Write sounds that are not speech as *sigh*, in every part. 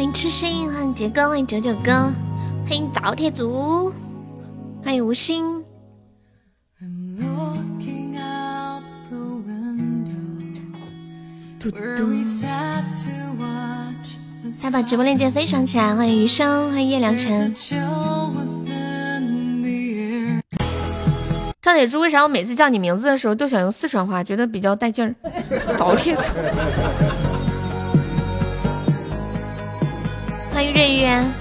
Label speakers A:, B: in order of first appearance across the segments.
A: 欢迎痴心，欢迎杰哥，欢迎九九哥，欢迎早铁族，欢迎无心。嘟嘟，他把直播链接分享起来，欢迎余生，欢迎叶良辰。赵铁柱，为啥我每次叫你名字的时候都想用四川话，觉得比较带劲儿？*laughs* 早铁族。欢迎瑞渊。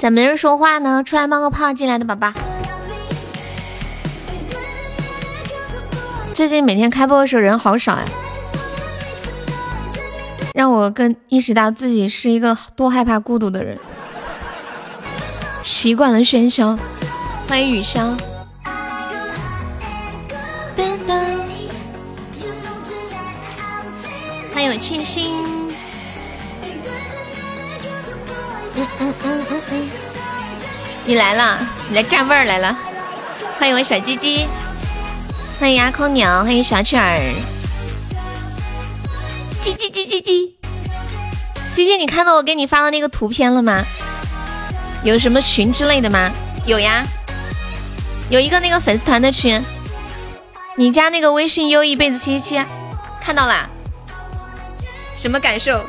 A: 咋没人说话呢？出来冒个泡，进来的宝宝。最近每天开播的时候人好少呀，让我更意识到自己是一个多害怕孤独的人。习惯了喧嚣，欢迎雨潇。你来了，你来占位儿来了。欢迎我小鸡鸡。欢迎牙空鸟，欢迎小曲儿，叽叽叽叽叽，鸡鸡，你看到我给你发的那个图片了吗？有什么群之类的吗？有呀，有一个那个粉丝团的群，你加那个微信优一辈子七七七，看到啦？什么感受？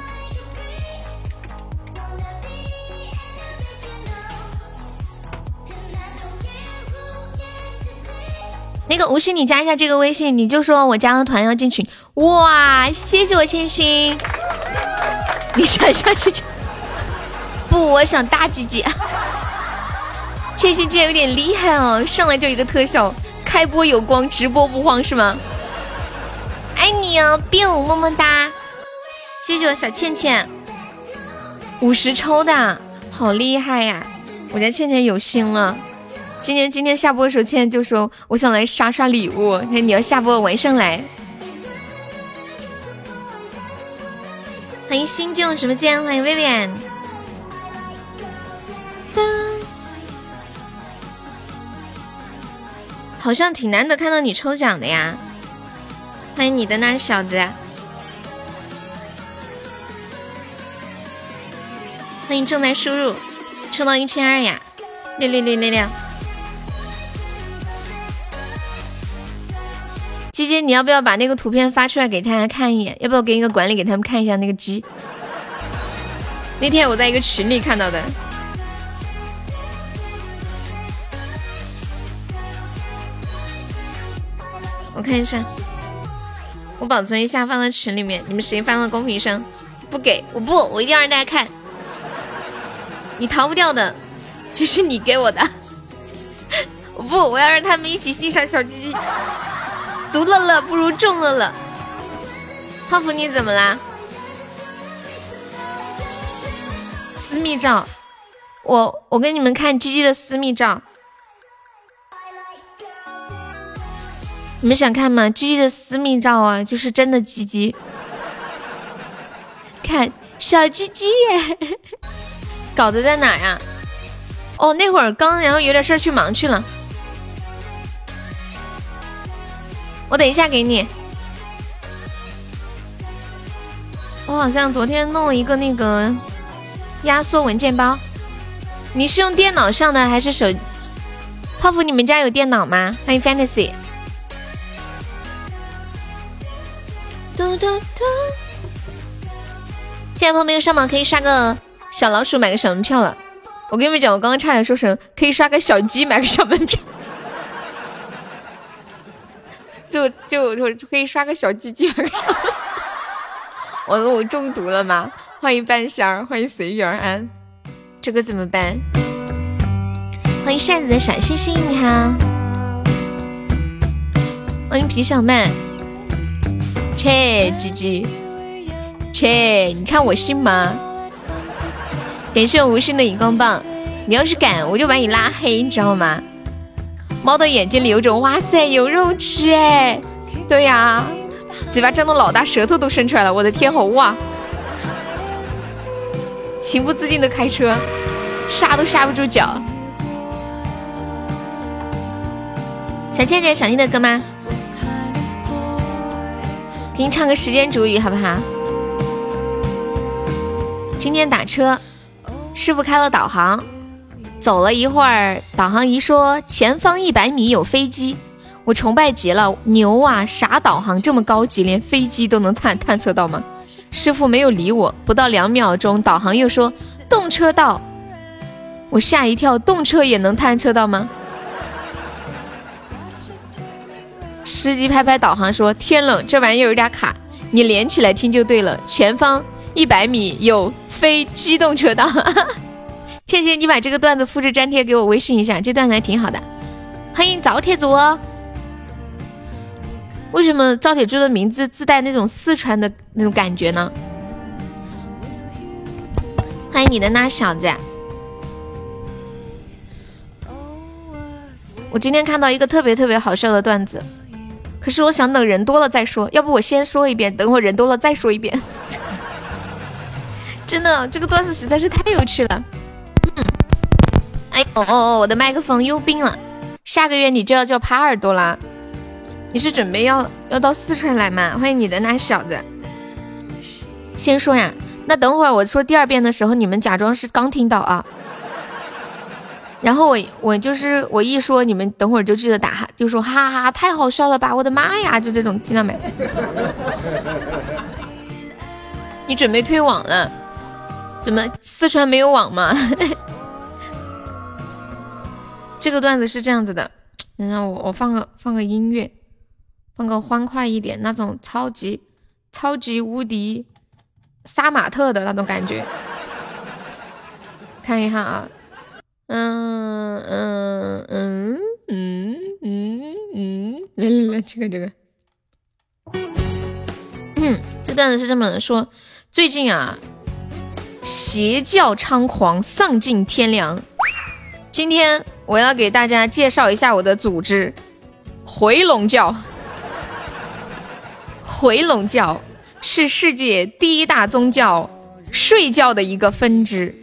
A: 那个无心，你加一下这个微信，你就说我加了团要进群。哇，谢谢我千心，你想下去就不，我想大鸡鸡。*laughs* 千心今天有点厉害哦，上来就一个特效，开播有光，直播不慌是吗？爱你哦，biu 么么哒，谢谢我小倩倩，五十抽的好厉害呀，我家倩倩有心了。今天今天下播的时候，倩倩就说我想来刷刷礼物，那你要下播晚上来。欢迎新旧什么剑，欢迎薇薇安。好像挺难得看到你抽奖的呀，欢迎你的那小子。欢迎正在输入，抽到一千二呀，六六六六六。鸡鸡，你要不要把那个图片发出来给大家看一眼？要不要给一个管理给他们看一下那个鸡？那天我在一个群里看到的，我看一下，我保存一下放到群里面。你们谁发到公屏上？不给，我不，我一定要让大家看。你逃不掉的，这是你给我的。我不，我要让他们一起欣赏小鸡鸡。独乐乐不如众乐乐，泡芙你怎么啦？私密照，我我给你们看鸡鸡的私密照，你们想看吗？鸡鸡的私密照啊，就是真的鸡鸡，看小鸡鸡耶，*laughs* 搞的在哪呀？哦，那会儿刚然后有点事儿去忙去了。我等一下给你。我好像昨天弄了一个那个压缩文件包。你是用电脑上的还是手？泡芙，你们家有电脑吗？欢迎 Fantasy。嘟嘟嘟。现在朋友们上榜可以刷个小老鼠买个小门票了。我跟你们讲，我刚刚差点说成可以刷个小鸡买个小门票。就就就可以刷个小鸡鸡。*laughs* 我我中毒了吗？欢迎半仙儿，欢迎随遇而安。这个怎么办？欢迎扇子的小星星，你好。欢迎皮小曼。切，鸡鸡。切，你看我信吗？感谢我无心的荧光棒。你要是敢，我就把你拉黑，你知道吗？猫的眼睛里有种哇塞有肉吃哎，对呀，嘴巴张的老大，舌头都伸出来了，我的天，好哇！情不自禁的开车，刹都刹不住脚。想倩倩想听的歌吗？给你唱个时间煮雨好不好？今天打车，师傅开了导航，走了一会儿，导航仪说前方一百米有飞机，我崇拜极了，牛啊！啥导航这么高级，连飞机都能探探测到吗？师傅没有理我，不到两秒钟，导航又说动车道，我吓一跳，动车也能探测到吗？司机拍拍导航说：“天冷，这玩意有点卡，你连起来听就对了。前方一百米有非机动车道。”倩倩，你把这个段子复制粘贴给我微信一下，这段子还挺好的。欢迎早铁族，为什么赵铁柱的名字自带那种四川的那种感觉呢？欢迎你的那小子。我今天看到一个特别特别好笑的段子。可是我想等人多了再说，要不我先说一遍，等会人多了再说一遍。*laughs* 真的，这个段子实在是太有趣了。哦哦哦，我的麦克风又病了，下个月你就要叫耙耳朵啦。你是准备要要到四川来吗？欢迎你的那小子。先说呀，那等会儿我说第二遍的时候，你们假装是刚听到啊。然后我我就是我一说你们等会儿就记得打哈，就说哈哈太好笑了吧，我的妈呀，就这种听到没？你准备退网了？怎么四川没有网吗？这个段子是这样子的，等下我我放个放个音乐，放个欢快一点那种超级超级无敌杀马特的那种感觉，看一下啊。嗯嗯嗯嗯嗯嗯，来来来，这个这个，嗯，这段子是这么说：最近啊，邪教猖狂，丧尽天良。今天我要给大家介绍一下我的组织——回龙教。回龙教是世界第一大宗教睡觉的一个分支，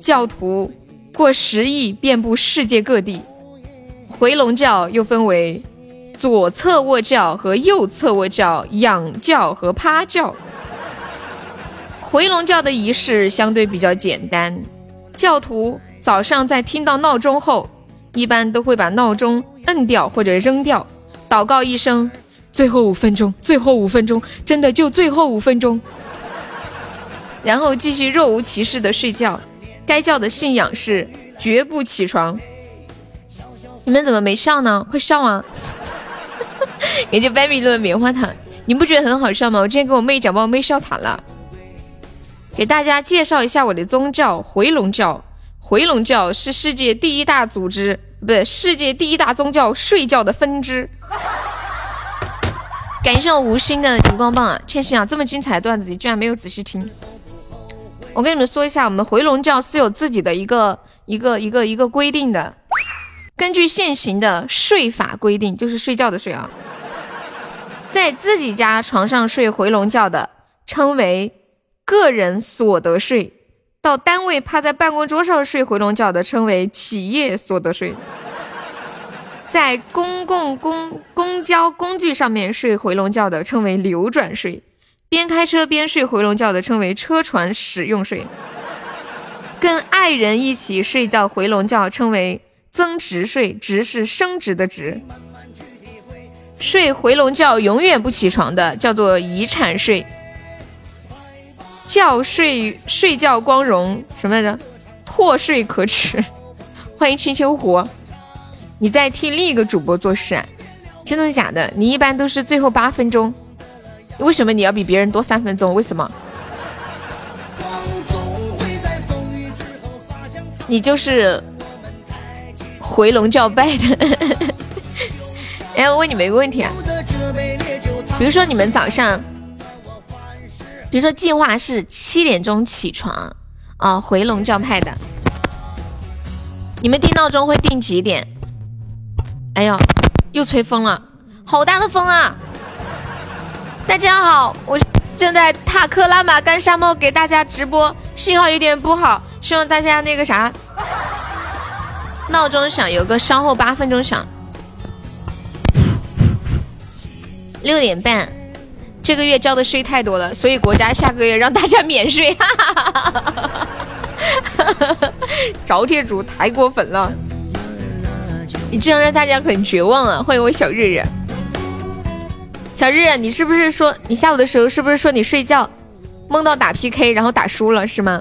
A: 教徒。过十亿，遍布世界各地。回笼觉又分为左侧卧觉和右侧卧觉、仰觉和趴觉。回笼觉的仪式相对比较简单，教徒早上在听到闹钟后，一般都会把闹钟摁掉或者扔掉，祷告一声：“最后五分钟，最后五分钟，真的就最后五分钟。”然后继续若无其事的睡觉。该教的信仰是绝不起床。你们怎么没笑呢？会笑啊？也就 baby 的棉花糖，你不觉得很好笑吗？我之前跟我妹讲，把我妹笑惨了。给大家介绍一下我的宗教——回笼教。回笼教是世界第一大组织，不对，世界第一大宗教睡觉的分支。感谢我无心的荧光棒啊！千玺啊，这么精彩的段子，你居然没有仔细听。我跟你们说一下，我们回笼觉是有自己的一个一个一个一个规定的。根据现行的睡法规定，就是睡觉的睡啊，在自己家床上睡回笼觉的称为个人所得税；到单位趴在办公桌上睡回笼觉的称为企业所得税；在公共公公交工具上面睡回笼觉的称为流转税。边开车边睡回笼觉的称为车船使用税，跟爱人一起睡觉回笼觉称为增值税，值是升值的值。睡回笼觉永远不起床的叫做遗产税。觉睡睡觉光荣什么来着？脱睡可耻。*laughs* 欢迎青丘湖，你在替另一个主播做事啊？真的假的？你一般都是最后八分钟。为什么你要比别人多三分钟？为什么？你就是回笼觉拜的。*laughs* 哎，我问你们一个问题啊，比如说你们早上，比如说计划是七点钟起床啊，回笼觉派的，你们定闹钟会定几点？哎呦，又吹风了，好大的风啊！大家好，我正在塔克拉玛干沙漠给大家直播，信号有点不好，希望大家那个啥，闹钟响有个稍后八分钟响。六点半，这个月交的税太多了，所以国家下个月让大家免税。哈哈哈！找铁主太过分了，你这样让大家很绝望啊！欢迎我小日日，小日日，你是不是说你下午的时候是不是说你睡觉梦到打 PK，然后打输了是吗？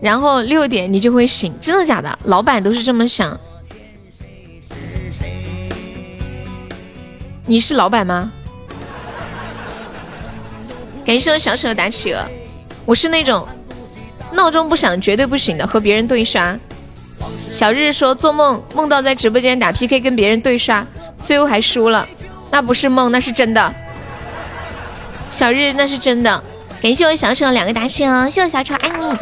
A: 然后六点你就会醒，真的假的？老板都是这么想。你是老板吗？感谢我小丑的打企鹅。我是那种闹钟不响绝对不醒的，和别人对刷。小日说做梦梦到在直播间打 PK 跟别人对刷，最后还输了，那不是梦，那是真的。小日那是真的。感谢我小丑两个打企鹅，谢谢我小丑爱你。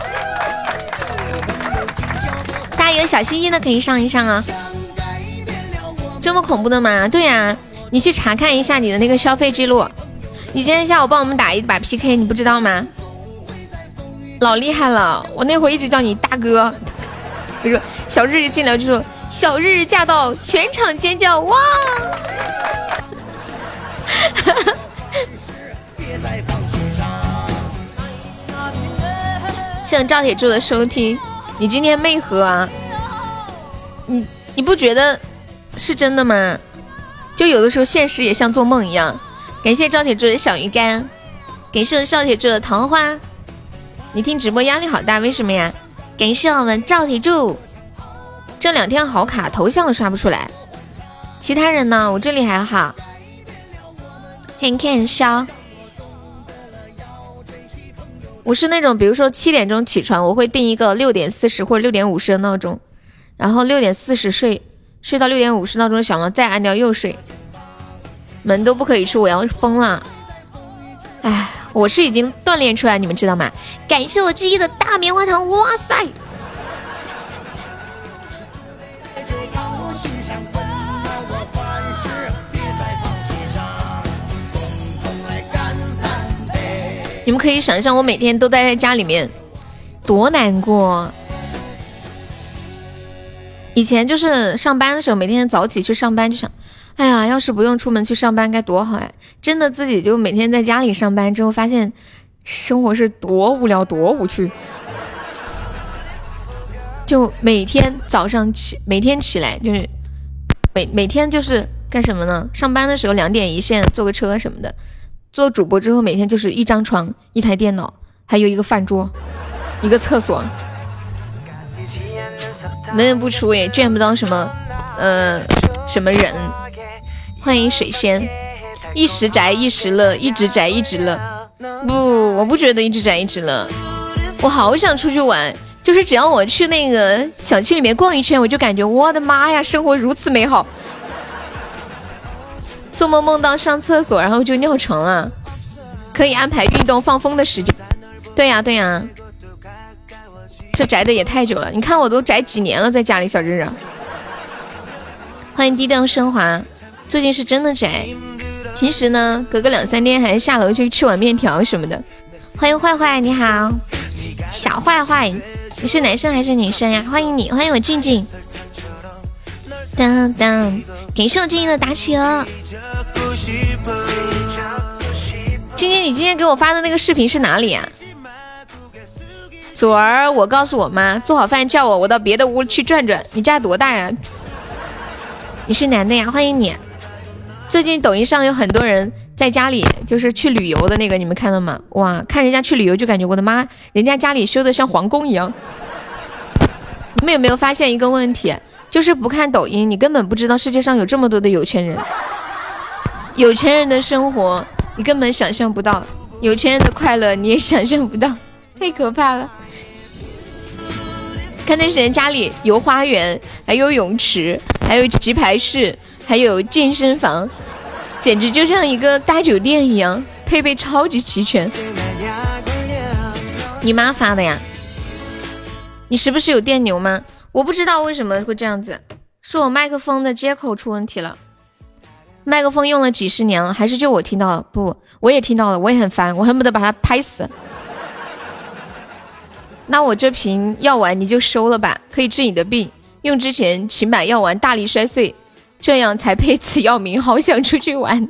A: 大家有小心心的可以上一上啊。这么恐怖的吗？对呀。你去查看一下你的那个消费记录。你今天下午帮我们打一把 PK，你不知道吗？老厉害了，我那会儿一直叫你大哥。那个小日日进来就说：“小日日驾到！”全场尖叫哇！*laughs* 谢谢赵铁柱的收听。你今天没喝啊？你你不觉得是真的吗？就有的时候现实也像做梦一样。感谢赵铁柱的小鱼干，感谢赵铁柱的桃花。你听直播压力好大，为什么呀？感谢我们赵铁柱，这两天好卡，头像都刷不出来。其他人呢？我这里还好。很看笑。我是那种，比如说七点钟起床，我会定一个六点四十或者六点五十的闹钟，然后六点四十睡。睡到六点五十，闹钟响了，再按掉又睡，门都不可以出，我要疯了！哎，我是已经锻炼出来，你们知道吗？感谢我记忆的大棉花糖，哇塞！你们可以想象我每天都待在家里面，多难过。以前就是上班的时候，每天早起去上班，就想，哎呀，要是不用出门去上班该多好呀！真的自己就每天在家里上班之后，发现生活是多无聊、多无趣。就每天早上起，每天起来就是每每天就是干什么呢？上班的时候两点一线，坐个车什么的。做主播之后，每天就是一张床、一台电脑，还有一个饭桌、一个厕所。门人不出也见不到什么，呃，什么人。欢迎水仙，一时宅一时乐，一直宅一直乐。不，我不觉得一直宅一直乐。我好想出去玩，就是只要我去那个小区里面逛一圈，我就感觉我的妈呀，生活如此美好。做梦梦到上厕所，然后就尿床了。可以安排运动放风的时间。对呀，对呀。这宅的也太久了，你看我都宅几年了，在家里小日日。欢迎低调升华，最近是真的宅，平时呢隔个两三天还下楼去吃碗面条什么的。欢迎坏坏，你好，小坏坏，你是男生还是女生呀？欢迎你，欢迎我静静。当当，感谢我静静的打企鹅。静静，你今天给我发的那个视频是哪里呀？昨儿我告诉我妈做好饭叫我，我到别的屋去转转。你家多大呀？你是男的呀？欢迎你。最近抖音上有很多人在家里就是去旅游的那个，你们看到吗？哇，看人家去旅游就感觉我的妈，人家家里修的像皇宫一样。*laughs* 你们有没有发现一个问题？就是不看抖音，你根本不知道世界上有这么多的有钱人。有钱人的生活你根本想象不到，有钱人的快乐你也想象不到，*laughs* 太可怕了。看那些人家里有花园，还有泳池，还有棋牌室，还有健身房，简直就像一个大酒店一样，配备超级齐全。你妈发的呀？你是不是有电牛吗？我不知道为什么会这样子，是我麦克风的接口出问题了。麦克风用了几十年了，还是就我听到了？不，我也听到了，我也很烦，我恨不得把它拍死。那我这瓶药丸你就收了吧，可以治你的病。用之前请把药丸大力摔碎，这样才配此药名。好想出去玩，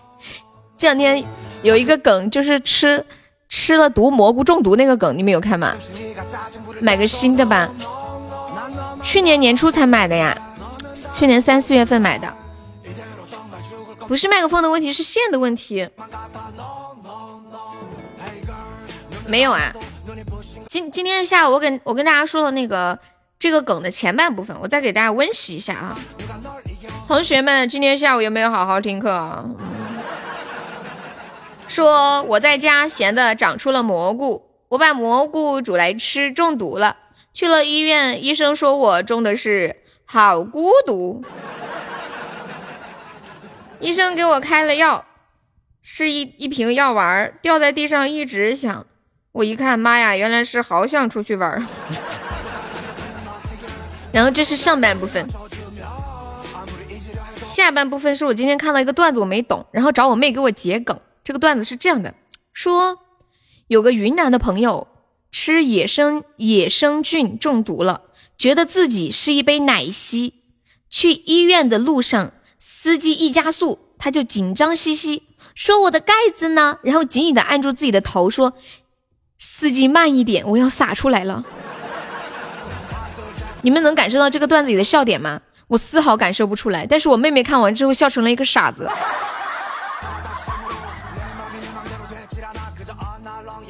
A: *laughs* 这两天有一个梗，就是吃吃了毒蘑菇中毒那个梗，你们有看吗？买个新的吧。去年年初才买的呀，去年三四月份买的。不是麦克风的问题，是线的问题。没有啊。今今天下午我跟我跟大家说了那个这个梗的前半部分，我再给大家温习一下啊。同学们，今天下午有没有好好听课啊？说我在家闲的长出了蘑菇，我把蘑菇煮来吃，中毒了。去了医院，医生说我中的是好孤独。医生给我开了药，是一一瓶药丸，掉在地上一直响。我一看，妈呀，原来是好想出去玩。*laughs* 然后这是上半部分，下半部分是我今天看到一个段子，我没懂，然后找我妹给我解梗。这个段子是这样的：说有个云南的朋友吃野生野生菌中毒了，觉得自己是一杯奶昔。去医院的路上，司机一加速，他就紧张兮兮说：“我的盖子呢？”然后紧紧的按住自己的头说。司机慢一点，我要洒出来了。*laughs* 你们能感受到这个段子里的笑点吗？我丝毫感受不出来。但是我妹妹看完之后笑成了一个傻子。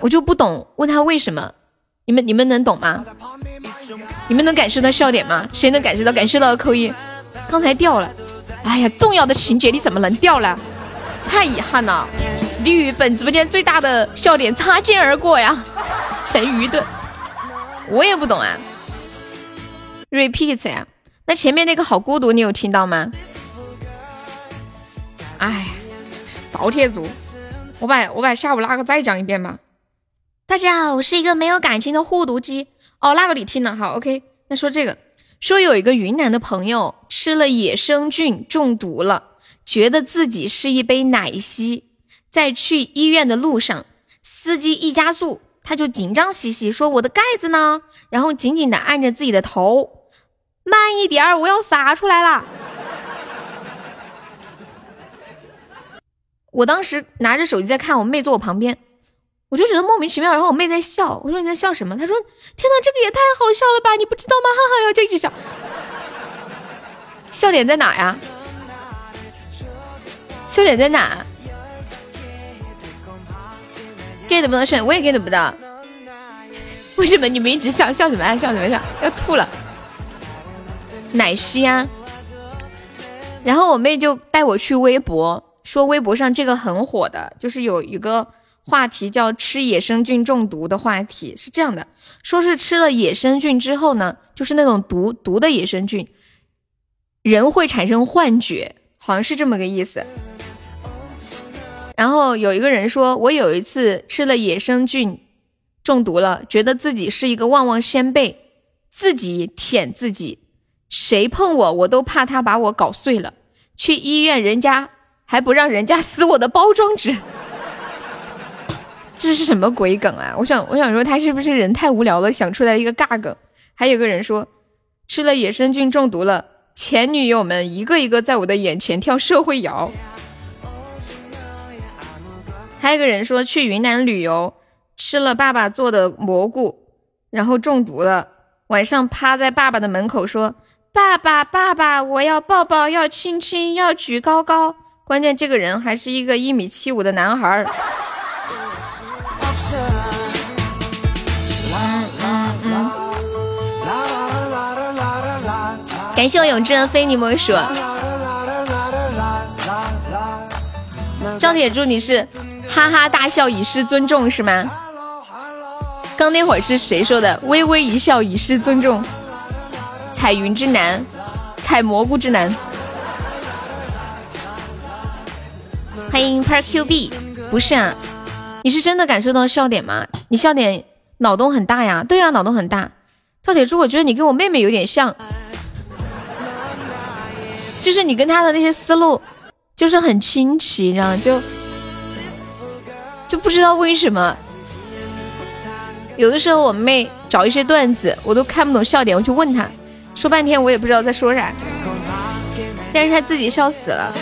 A: 我就不懂，问他为什么？你们你们能懂吗？你们能感受到笑点吗？谁能感受到？感受到扣一。刚才掉了。哎呀，重要的情节你怎么能掉了？太遗憾了。你与本直播间最大的笑点擦肩而过呀，成愚钝。我也不懂啊。Repeat 呀，那前面那个好孤独，你有听到吗？哎，早铁族，我把我把下午那个再讲一遍吧。大家好，我是一个没有感情的护犊机。哦，那个你听了，好，OK。那说这个，说有一个云南的朋友吃了野生菌中毒了，觉得自己是一杯奶昔。在去医院的路上，司机一加速，他就紧张兮兮说：“我的盖子呢？”然后紧紧的按着自己的头，慢一点儿，我要洒出来了。我当时拿着手机在看，我妹坐我旁边，我就觉得莫名其妙。然后我妹在笑，我说你在笑什么？她说：“天哪，这个也太好笑了吧，你不知道吗？”哈哈，然后就一直笑。笑脸在哪呀？笑脸在哪？get 不到炫，我也 get 不到。为什么你们一直笑笑什么呀？笑什么笑？要吐了。奶昔啊！然后我妹就带我去微博，说微博上这个很火的，就是有一个话题叫吃野生菌中毒的话题，是这样的，说是吃了野生菌之后呢，就是那种毒毒的野生菌，人会产生幻觉，好像是这么个意思。然后有一个人说，我有一次吃了野生菌，中毒了，觉得自己是一个旺旺仙贝，自己舔自己，谁碰我我都怕他把我搞碎了。去医院，人家还不让人家撕我的包装纸，*laughs* 这是什么鬼梗啊？我想，我想说他是不是人太无聊了，想出来一个尬梗？还有个人说，吃了野生菌中毒了，前女友们一个一个在我的眼前跳社会摇。还有个人说去云南旅游，吃了爸爸做的蘑菇，然后中毒了。晚上趴在爸爸的门口说：“爸爸，爸爸，我要抱抱，要亲亲，要举高高。”关键这个人还是一个一米七五的男孩儿。感谢我永志的非你莫属。赵铁柱，你是？哈哈大笑以示尊重是吗？刚那会儿是谁说的？微微一笑以示尊重。彩云之南，采蘑菇之南。欢迎 Per Q B，不是啊，你是真的感受到笑点吗？你笑点脑洞很大呀，对呀，脑洞很大。赵铁柱，我觉得你跟我妹妹有点像，就是你跟她的那些思路，就是很清奇，你知道吗就。就不知道为什么，有的时候我妹找一些段子，我都看不懂笑点，我去问她，说半天我也不知道在说啥，但是他自己笑死了。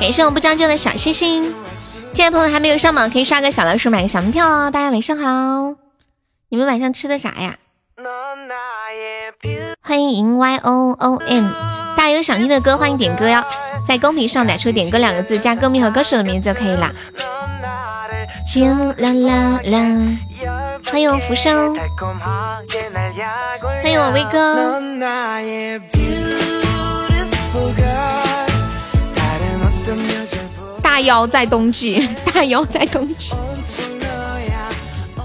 A: 感谢我不将就的小星星，进来朋友还没有上榜，可以刷个小老鼠买个小门票哦。大家晚上好，你们晚上吃的啥呀？欢迎 Y O O M。大家有想听的歌，欢迎点歌哟，在公屏上打出“点歌”两个字，加歌名和歌手的名字就可以啦。啦啦啦！欢迎我浮生，欢迎我威哥。大腰在冬季，*laughs* 大腰在冬季，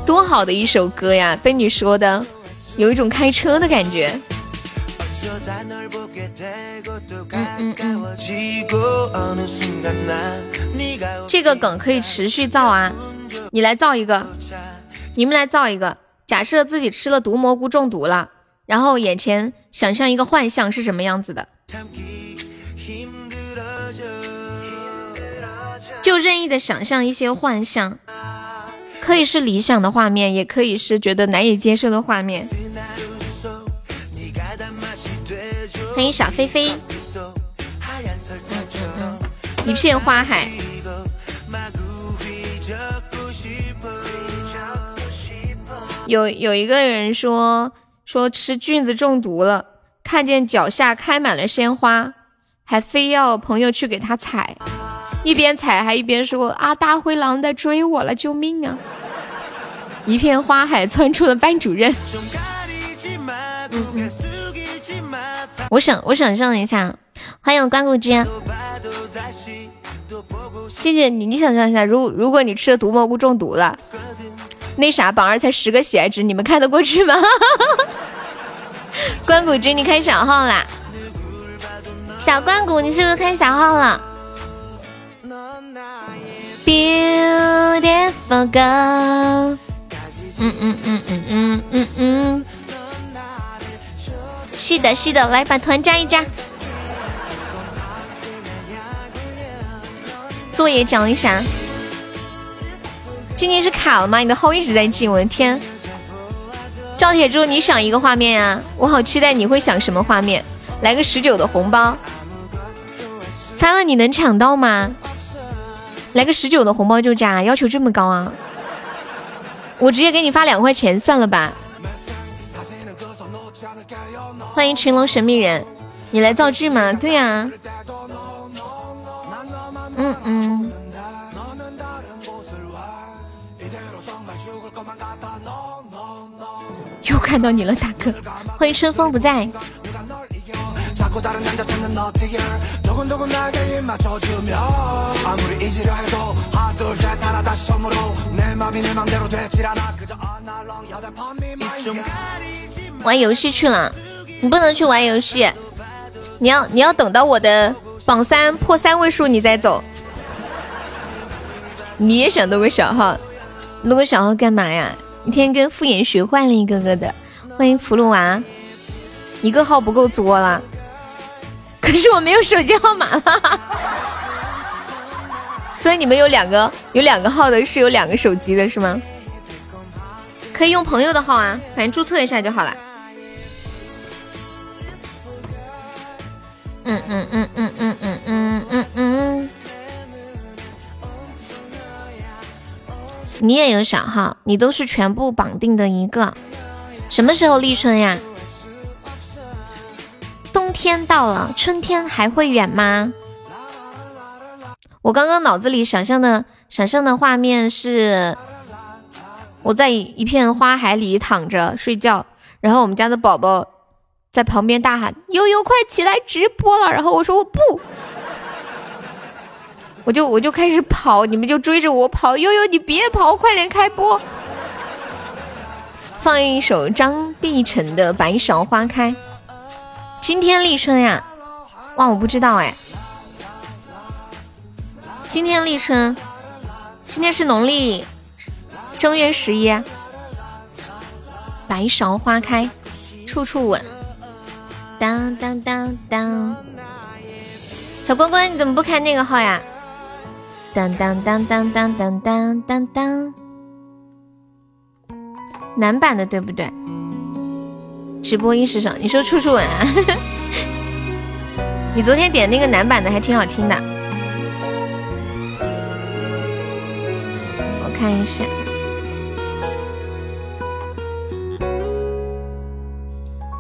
A: 多好的一首歌呀！被你说的，有一种开车的感觉。嗯嗯嗯，这个梗可以持续造啊！你来造一个，你们来造一个。假设自己吃了毒蘑菇中毒了，然后眼前想象一个幻象是什么样子的？就任意的想象一些幻象，可以是理想的画面，也可以是觉得难以接受的画面。欢迎小飞飞，一片花海。有有一个人说说吃菌子中毒了，看见脚下开满了鲜花，还非要朋友去给他采。一边踩还一边说啊，大灰狼在追我了，救命啊！一片花海窜出了班主任。嗯嗯，我想我想象一下，欢迎关谷君。静静，你你想象一下，如如果你吃了毒蘑菇中毒了，那啥，榜二才十个喜爱值，你们看得过去吗？*laughs* 关谷君，你开小号啦？小关谷，你是不是开小号了？Beautiful girl，嗯嗯嗯嗯嗯嗯嗯，是的，是的，来把团加一加。作业讲一啥？今天是卡了吗？你的号一直在进，我的天！赵铁柱，你想一个画面呀？我好期待你会想什么画面？来个十九的红包，发了你能抢到吗？来个十九的红包就加，要求这么高啊？我直接给你发两块钱算了吧。欢迎群龙神秘人，你来造句吗？对呀。嗯嗯。又看到你了，大哥。欢迎春风不在。玩游戏去了，你不能去玩游戏，你要你要等到我的榜三破三位数你再走。你也想弄个小号，弄个小号干嘛呀？你天天跟傅衍学坏了一个个的。欢迎葫芦娃，一个号不够作了。可是我没有手机号码了，所以你们有两个有两个号的是有两个手机的是吗？可以用朋友的号啊，反正注册一下就好了。嗯嗯嗯嗯嗯嗯嗯嗯嗯。你也有小号，你都是全部绑定的一个。什么时候立春呀？冬天到了，春天还会远吗？我刚刚脑子里想象的想象的画面是，我在一片花海里躺着睡觉，然后我们家的宝宝在旁边大喊：“悠悠，快起来直播了！”然后我说：“我不。”我就我就开始跑，你们就追着我跑。悠悠，你别跑，快点开播！放一首张碧晨的《白芍花开》。今天立春呀，哇，我不知道哎。今天立春，今天是农历正月十一。白芍花开，处处吻。当当当当小乖乖你怎么不开那个号呀？当当当当当当当当。当男版的对不对？直播音是什么？你说处处吻啊？哈 *laughs* 哈你昨天点那个男版的还挺好听的。我看一下。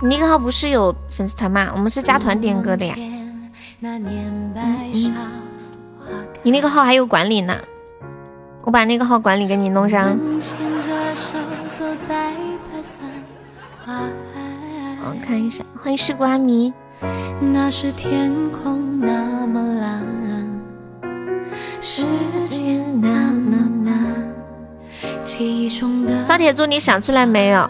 A: 你那个号不是有粉丝团吗？我们是加团点歌的呀。你那个号还有管理呢，我把那个号管理给你弄上。我看一下，欢迎时光阿迷。赵铁柱，你想出来没有？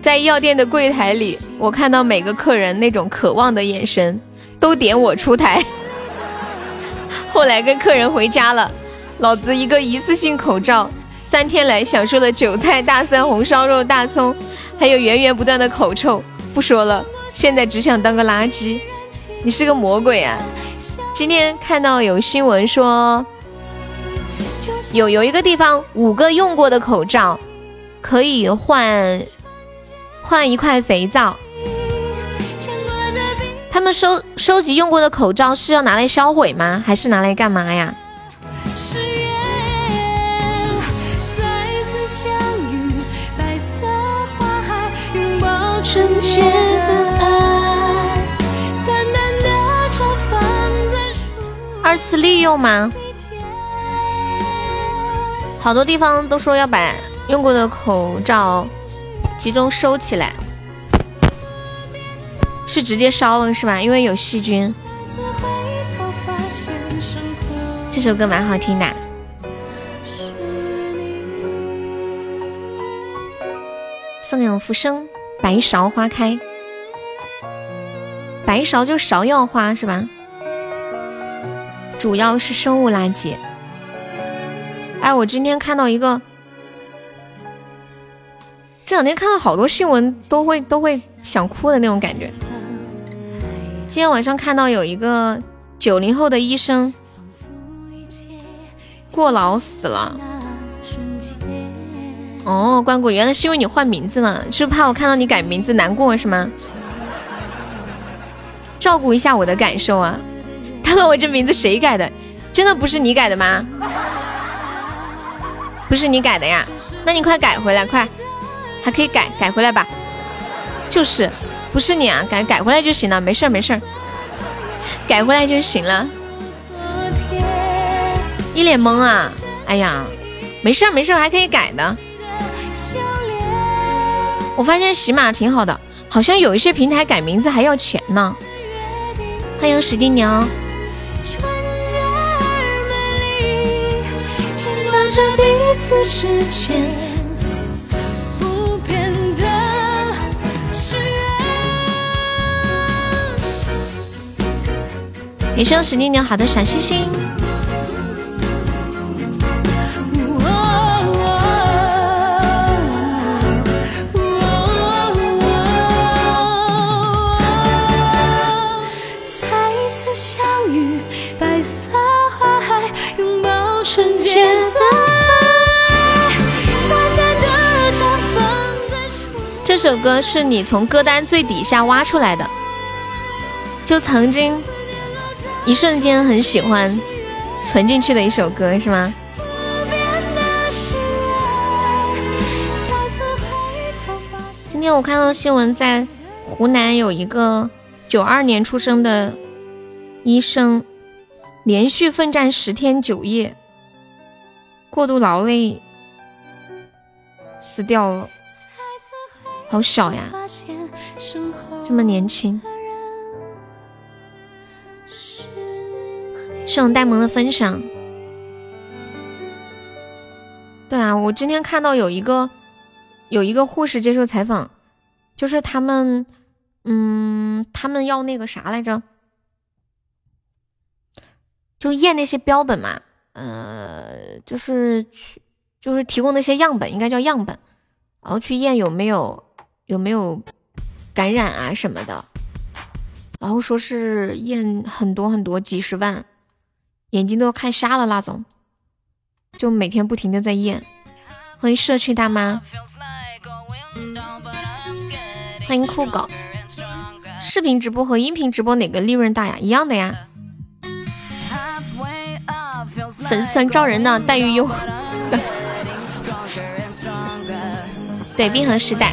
A: 在药店的柜台里，我看到每个客人那种渴望的眼神，都点我出台。*laughs* 后来跟客人回家了，老子一个一次性口罩，三天来享受了韭菜、大蒜、红烧肉、大葱，还有源源不断的口臭。不说了，现在只想当个垃圾。你是个魔鬼啊！今天看到有新闻说。有有一个地方，五个用过的口罩可以换换一块肥皂。他们收收集用过的口罩是要拿来销毁吗？还是拿来干嘛呀？二次利用吗？好多地方都说要把用过的口罩集中收起来，是直接烧了是吧？因为有细菌。这首歌蛮好听的，送给我浮生。白芍花开，白芍就芍药花是吧？主要是生物垃圾。哎，我今天看到一个，这两天看到好多新闻，都会都会想哭的那种感觉。今天晚上看到有一个九零后的医生过劳死了。哦，关谷，原来是因为你换名字了，是不是怕我看到你改名字难过是吗？照顾一下我的感受啊！他问我这名字谁改的？真的不是你改的吗？不是你改的呀？那你快改回来，快，还可以改改回来吧。就是，不是你啊，改改回来就行了，没事儿没事儿，改回来就行了。一脸懵啊！哎呀，没事儿没事儿，还可以改的。我发现喜马挺好的，好像有一些平台改名字还要钱呢。欢迎史蒂牛。给生史蒂牛好的小心心。这首歌是你从歌单最底下挖出来的，就曾经一瞬间很喜欢存进去的一首歌是吗？今天我看到新闻，在湖南有一个九二年出生的医生，连续奋战十天九夜，过度劳累死掉了。好小呀，这么年轻。是我呆萌的分享。对啊，我今天看到有一个有一个护士接受采访，就是他们，嗯，他们要那个啥来着，就验那些标本嘛，呃，就是去就是提供那些样本，应该叫样本。然后去验有没有有没有感染啊什么的，然后说是验很多很多几十万，眼睛都要看瞎了那种，就每天不停的在验，欢迎社区大妈，欢迎酷狗，视频直播和音频直播哪个利润大呀？一样的呀。粉丝团招人呢，待遇优。*laughs* 对，冰河时代。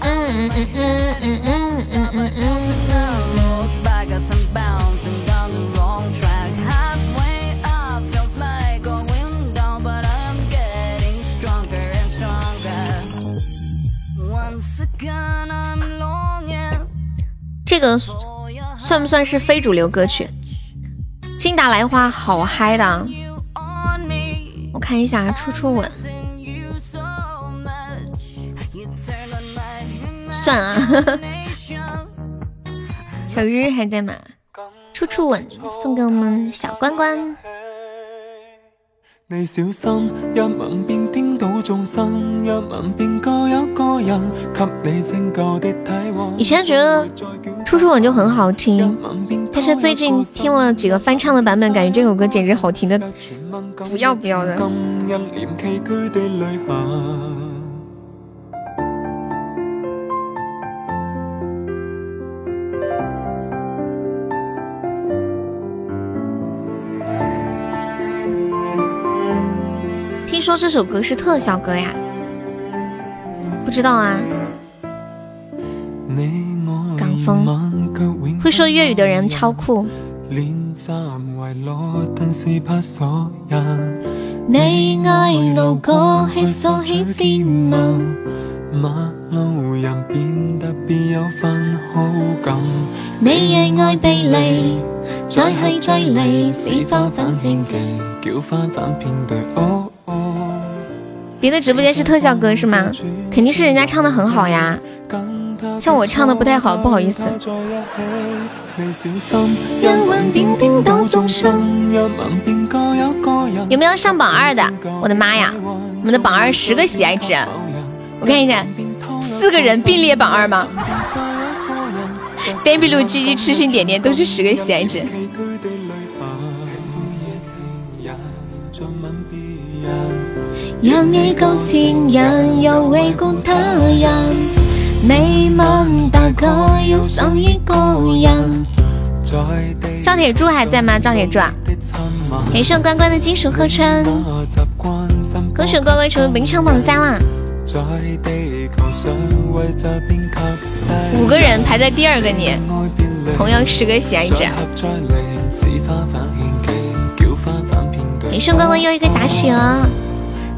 A: 嗯嗯嗯嗯嗯嗯。这个算不算是非主流歌曲？金达莱花好嗨的，我看一下，初初吻。算啊，*laughs* 小鱼还在吗？处处吻送给我们小关关。以前觉得初初吻就很好听，但是最近听了几个翻唱的版本，感觉这首歌简直好听的不要不要的。说这首歌是特效歌呀？不知道啊。港风会说粤语的人超酷。你爱路过路人变得别有份好感。你也爱背离，再叫。别的直播间是特效歌是吗？肯定是人家唱的很好呀，像我唱的不太好，不好意思。有没有上榜二的？我的妈呀，我们的榜二十个喜爱值，我看一下，四个人并列榜二吗？baby 路、*laughs* 鸡鸡、痴心点点都是十个喜爱值。让你够情人，又为共他人，美梦大概又送一个人。赵铁柱还在吗？赵铁柱，感谢关关的金属客春，恭喜关关成为名场榜三了。五个人排在第二个你，你同样十个喜爱值。感谢关关又一个打喜。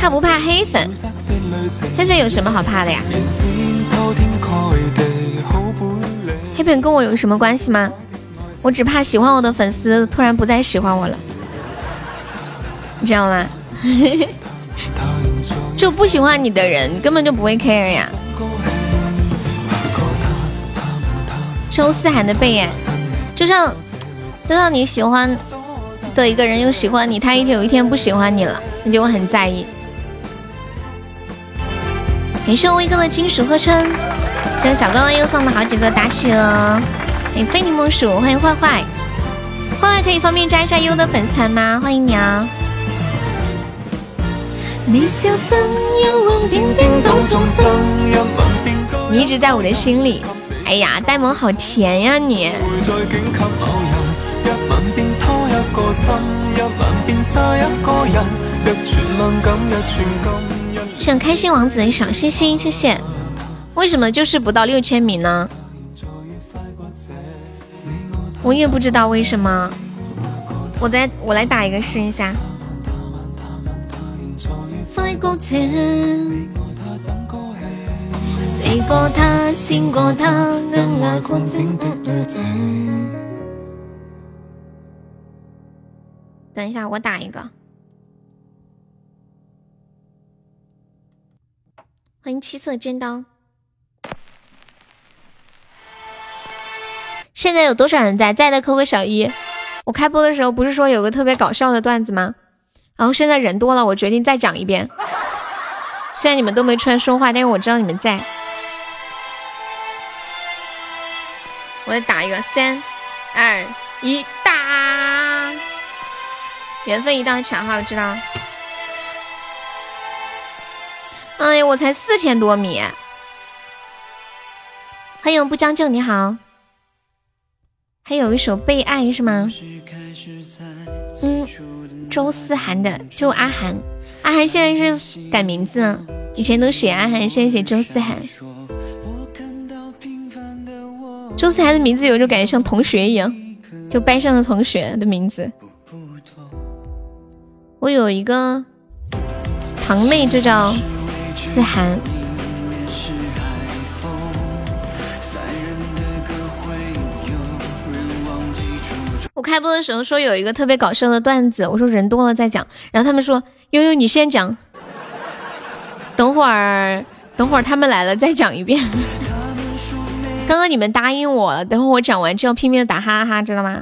A: 怕不怕黑粉？黑粉有什么好怕的呀？黑粉跟我有什么关系吗？我只怕喜欢我的粉丝突然不再喜欢我了，你知道吗？*laughs* 就不喜欢你的人你根本就不会 care 呀。周思涵的背影，就像就像你喜欢的一个人又喜欢你，他一天有一天不喜欢你了，你就会很在意。感谢威哥的金属合成，谢谢小哥哥又送了好几个打起了，欢迎非你莫属，欢迎坏坏，坏坏可以方便加一下优的粉丝团吗？欢迎你啊！你一直在我的心里，哎呀，呆萌好甜呀你！想开心王子的小心心，谢谢。为什么就是不到六千米呢？我也不知道为什么。我再我来打一个试一下。等一下，我打一个。欢迎七色尖刀。现在有多少人在？在的扣个小一。我开播的时候不是说有个特别搞笑的段子吗？然后现在人多了，我决定再讲一遍。虽然你们都没出来说话，但是我知道你们在。我再打一个，三、二、一，打！缘分一到抢号，知道。哎呀，我才四千多米。欢迎不将就，你好。还有一首《被爱》是吗？嗯，周思涵的，就阿涵。阿涵现在是改名字了，以前都写阿涵，现在写周思涵。周思涵的名字有种感觉像同学一样，就班上的同学的名字。我有一个堂妹，就叫思涵。我开播的时候说有一个特别搞笑的段子，我说人多了再讲，然后他们说悠悠你先讲，等会儿等会儿他们来了再讲一遍。刚刚你们答应我了，等会儿我讲完就要拼命的打哈哈哈，知道吗？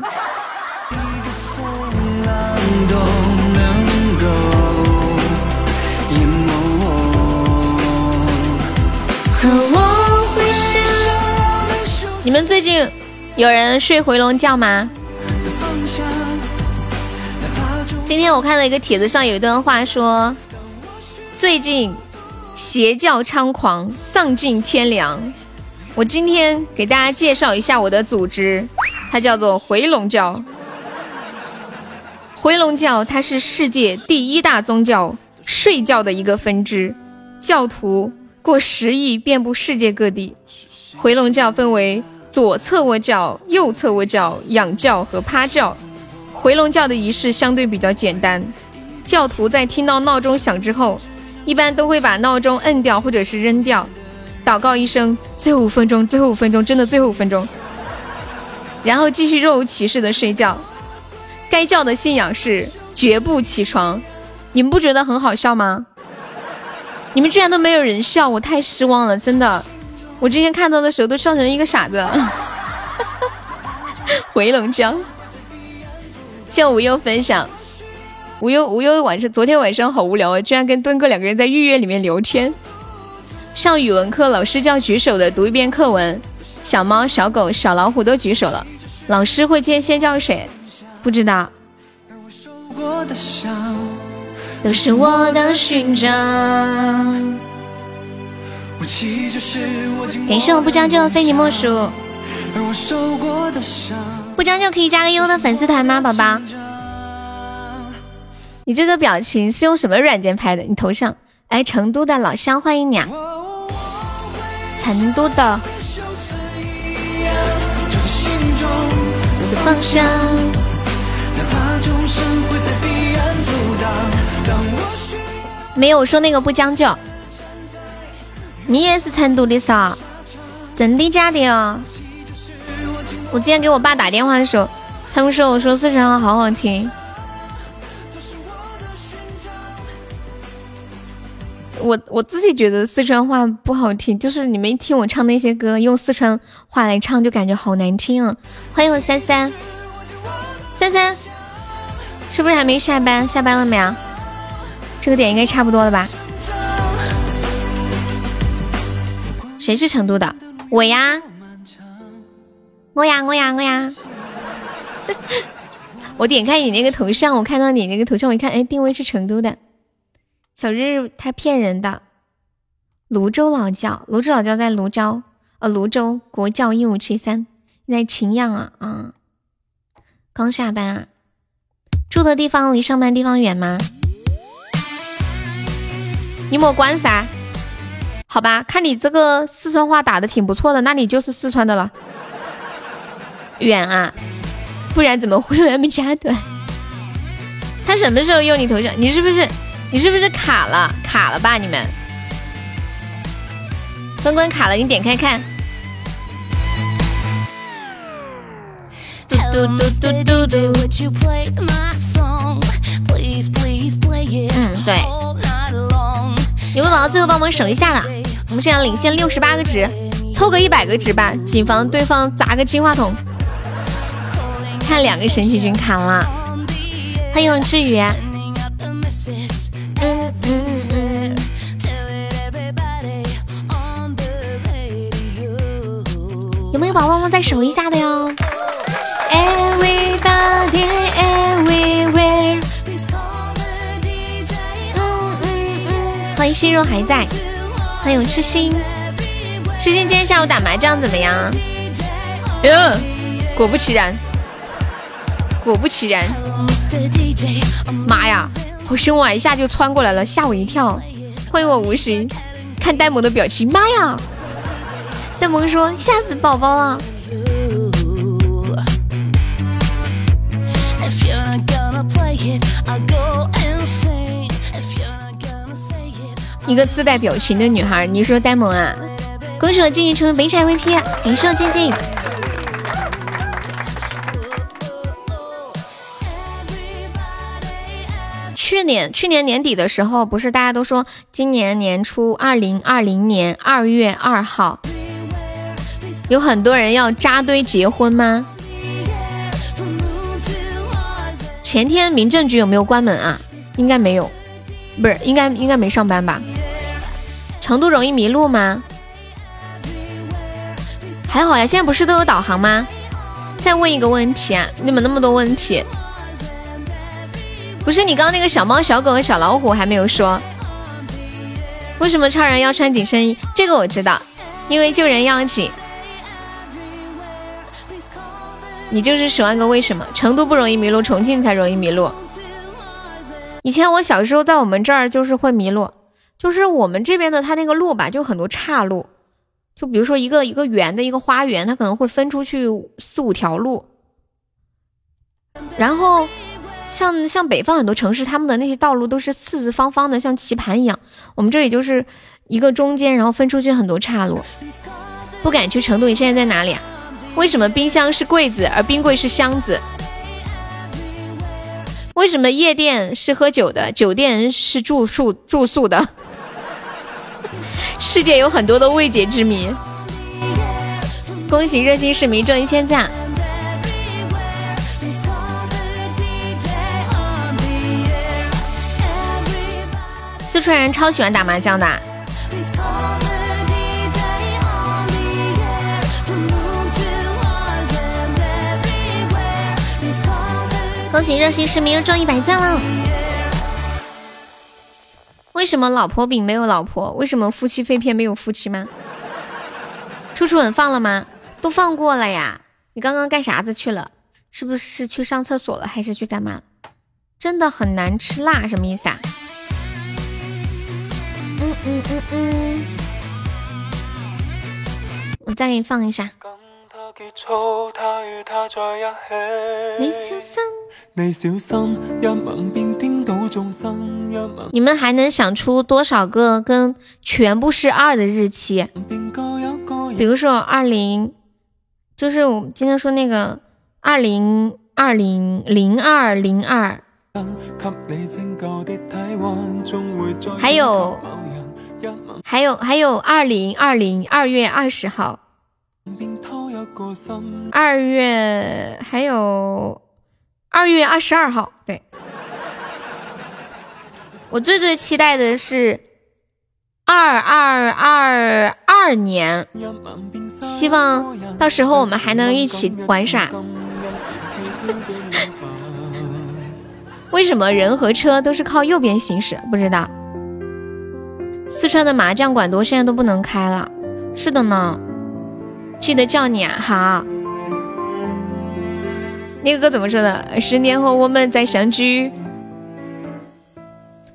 A: 你们最近有人睡回笼觉吗？今天我看到一个帖子上有一段话说，最近邪教猖狂，丧尽天良。我今天给大家介绍一下我的组织，它叫做回笼教。回笼教它是世界第一大宗教，睡觉的一个分支，教徒过十亿，遍布世界各地。回笼教分为左侧卧教、右侧卧教、仰教和趴教。回笼觉的仪式相对比较简单，教徒在听到闹钟响之后，一般都会把闹钟摁掉或者是扔掉，祷告一声“最后五分钟，最后五分钟，真的最后五分钟”，然后继续若无其事的睡觉。该教的信仰是绝不起床，你们不觉得很好笑吗？你们居然都没有人笑，我太失望了，真的，我之前看到的时候都笑成一个傻子。*laughs* 回笼觉。向无忧分享，无忧无忧晚上昨天晚上好无聊啊，居然跟墩哥两个人在预约里面聊天。上语文课，老师叫举手的读一遍课文。小猫、小狗、小老虎都举手了，老师会先先叫谁？不知道。都是我的勋章。感谢我不将就，非你莫属。不将就可以加个优的粉丝团吗，宝宝？你这个表情是用什么软件拍的？你头像？哎，成都的老乡欢迎你啊！成都的。没有说那个不将就。你也是成都的噻？真的假的啊？我今天给我爸打电话的时候，他们说我说四川话好好听。我我自己觉得四川话不好听，就是你们一听我唱那些歌，用四川话来唱，就感觉好难听啊！欢迎我三三，三三，是不是还没下班？下班了没有？这个点应该差不多了吧？谁是成都的？我呀。我呀我呀我呀！*laughs* 我点开你那个头像，我看到你那个头像，我一看，哎，定位是成都的。小日他骗人的，泸州老窖，泸州老窖在泸州，呃，泸州国窖一五七三，在秦阳啊啊！刚下班啊，住的地方离上班地方远吗？你莫管噻，好吧，看你这个四川话打的挺不错的，那你就是四川的了。远啊，不然怎么会有 M 加团？他什么时候用你头像？你是不是你是不是卡了？卡了吧？你们关关卡了，你点开看。嘟嘟嘟嘟嘟嘟。嗯，对。有没有宝宝最后帮忙省一下的？我们现在领先六十八个值，凑个一百个值吧，谨防对方砸个金话筒。看两个神奇君砍了，欢迎志宇。嗯嗯嗯。有没有宝宝帮忙再守一下的哟迎心若还在，欢迎痴心。痴心今天下午打麻将怎么样？嗯，果不其然。果不其然，妈呀，好凶啊！一下就窜过来了，吓我一跳。欢迎我无心，看呆萌的表情，妈呀！呆萌说吓死宝宝了。一个自带表情的女孩，你说呆萌啊？恭喜我静静成为北彩 VP，感谢我静静。去年去年年底的时候，不是大家都说今年年初，二零二零年二月二号，有很多人要扎堆结婚吗？前天民政局有没有关门啊？应该没有，不是，应该应该没上班吧？成都容易迷路吗？还好呀，现在不是都有导航吗？再问一个问题啊，你们那么多问题。不是你刚刚那个小猫、小狗和小老虎还没有说，为什么超人要穿紧身衣？这个我知道，因为救人要紧。你就是十万个为什么。成都不容易迷路，重庆才容易迷路。以前我小时候在我们这儿就是会迷路，就是我们这边的它那个路吧，就很多岔路，就比如说一个一个圆的一个花园，它可能会分出去四五条路，然后。像像北方很多城市，他们的那些道路都是四四方方的，像棋盘一样。我们这里就是一个中间，然后分出去很多岔路。不敢去成都，你现在在哪里啊？为什么冰箱是柜子，而冰柜是箱子？为什么夜店是喝酒的，酒店是住宿住宿的？世界有很多的未解之谜。恭喜热心市民中一千赞。四川人超喜欢打麻将的，恭喜热心市民又中一百赞了。为什么老婆饼没有老婆？为什么夫妻肺片没有夫妻吗？初初吻放了吗？都放过了呀。你刚刚干啥子去了？是不是去上厕所了，还是去干嘛？真的很难吃辣，什么意思啊？嗯嗯嗯嗯，我再给你放一下。你们还能想出多少个跟全部是二的日期？比如说二零，就是我们今天说那个二零二零零二零二。还有，还有，还有，二零二零二月二十号，二月还有二月二十二号。对，我最最期待的是二二二二年，希望到时候我们还能一起玩耍。*laughs* 为什么人和车都是靠右边行驶？不知道。四川的麻将馆多，现在都不能开了。是的呢，记得叫你啊。好，那个歌怎么说的？十年后我们再相聚。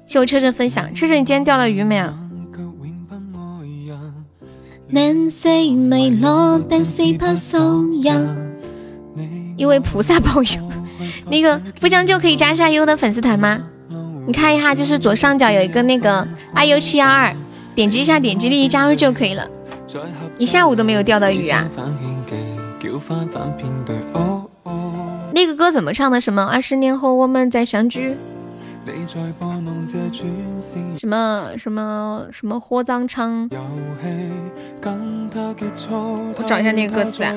A: 谢我车车分享，车车你今天钓到鱼没有？因为菩萨保佑。那个不将就可以加一下优的粉丝团吗？你看一下，就是左上角有一个那个 iu 七幺二，点击一下，点击立即加入就可以了。一下午都没有钓到鱼啊。那个歌怎么唱的？什么二十年后我们再相聚？什么什么什么火葬场？我找一下那个歌词啊。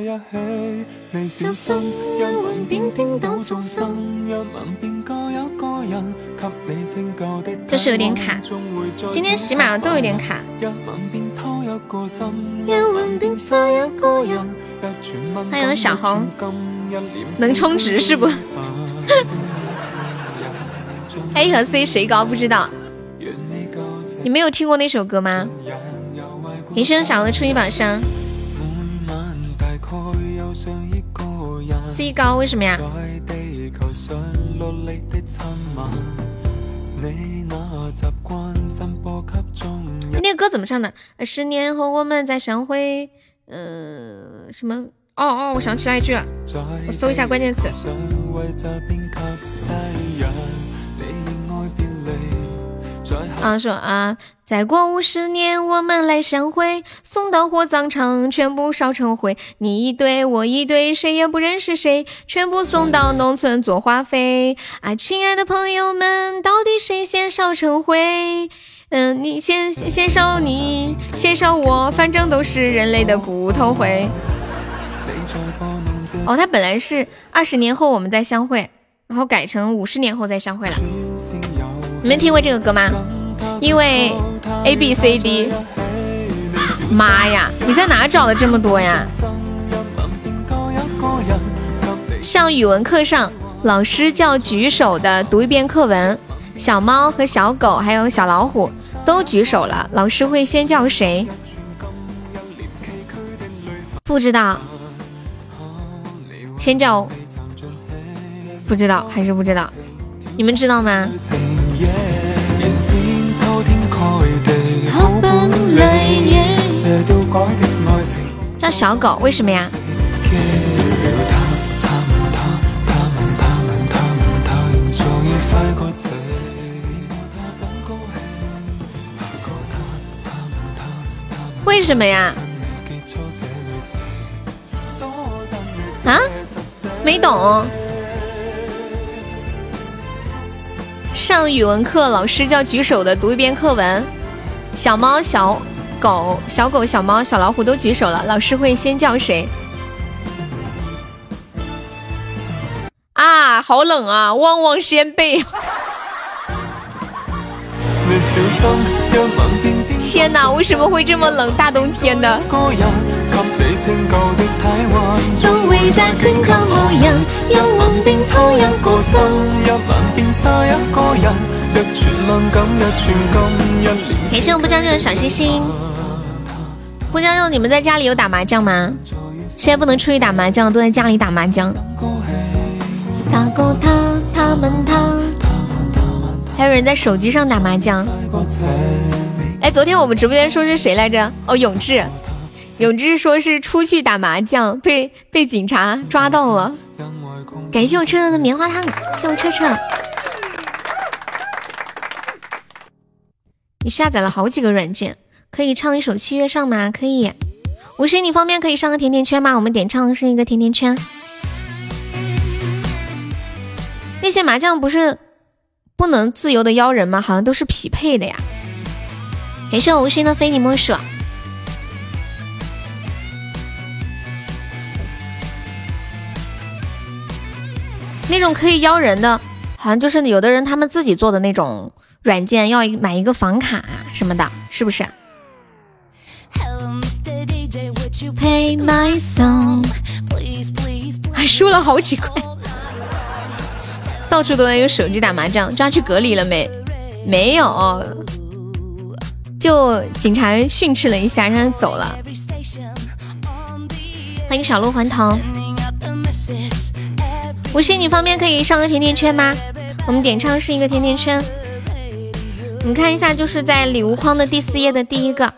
A: 就是有点卡，今天喜马都有点卡。欢迎小红，能充值是不？A 和 C 谁高不知道？你没有听过那首歌吗？你是小鹅初一宝箱。C 高为什么呀？那个歌怎么唱的？十年后我们再相会。呃，什么？哦哦，我想起来一句了，我搜一下关键词。啊，说啊，再过五十年我们来相会，送到火葬场，全部烧成灰。你一堆，我一堆，谁也不认识谁，全部送到农村做化肥。啊，亲爱的朋友们，到底谁先烧成灰？嗯，你先先烧你，先烧我，反正都是人类的骨头灰。*laughs* 哦，他本来是二十年后我们再相会，然后改成五十年后再相会了。你们听过这个歌吗？因为 A B C D。妈呀，你在哪找的这么多呀？上语文课上，老师叫举手的读一遍课文。小猫和小狗还有小老虎都举手了，老师会先叫谁？不知道，先叫，不知道还是不知道？你们知道吗？叫小狗，为什么呀？为什么呀？啊？没懂。上语文课，老师叫举手的读一遍课文。小猫、小狗、小狗、小猫、小老虎都举手了，老师会先叫谁？啊，好冷啊！旺旺仙贝。天哪，为什么会这么冷？大冬天的。感谢我不将就的小星星。不将就，你们在家里有打麻将吗？现在不能出去打麻将，都在家里打麻将。撒狗汤，他们汤。还有人在手机上打麻将。哎，昨天我们直播间说是谁来着？哦，永志，永志说是出去打麻将，被被警察抓到了。感谢我车车的棉花糖，谢我车车。你下载了好几个软件，可以唱一首《七月上》吗？可以。无心，你方便可以上个甜甜圈吗？我们点唱是一个甜甜圈。那些麻将不是不能自由的邀人吗？好像都是匹配的呀。感谢我无心的非你莫属。那种可以邀人的，好像就是有的人他们自己做的那种软件，要买一个房卡什么的，是不是？还输了好几块，到处都在用手机打麻将，抓去隔离了没？没有。就警察训斥了一下，让他走了。欢迎小鹿还童。无心，你方便可以上个甜甜圈吗？我们点唱是一个甜甜圈。你看一下，就是在礼物框的第四页的第一个。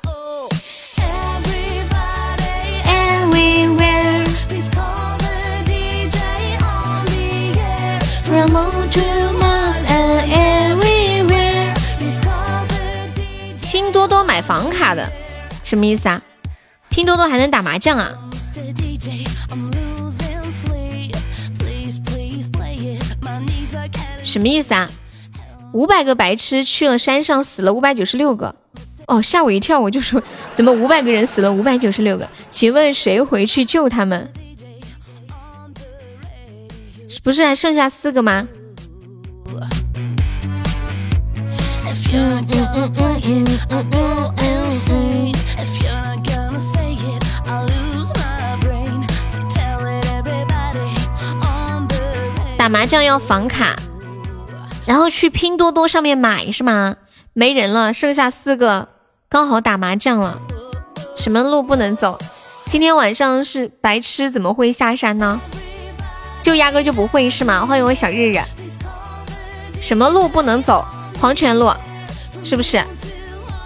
A: 拼多多买房卡的什么意思啊？拼多多还能打麻将啊？什么意思啊？五百个白痴去了山上，死了五百九十六个。哦，吓我一跳，我就说怎么五百个人死了五百九十六个？请问谁回去救他们？不是还剩下四个吗？嗯嗯嗯嗯嗯嗯。打麻将要房卡。然后去拼多多上面买是吗？没人了，剩下四个。刚好打麻将了，什么路不能走？今天晚上是白痴，怎么会下山呢？就压根就不会是吗？欢迎我小日日。什么路不能走？黄泉路，是不是？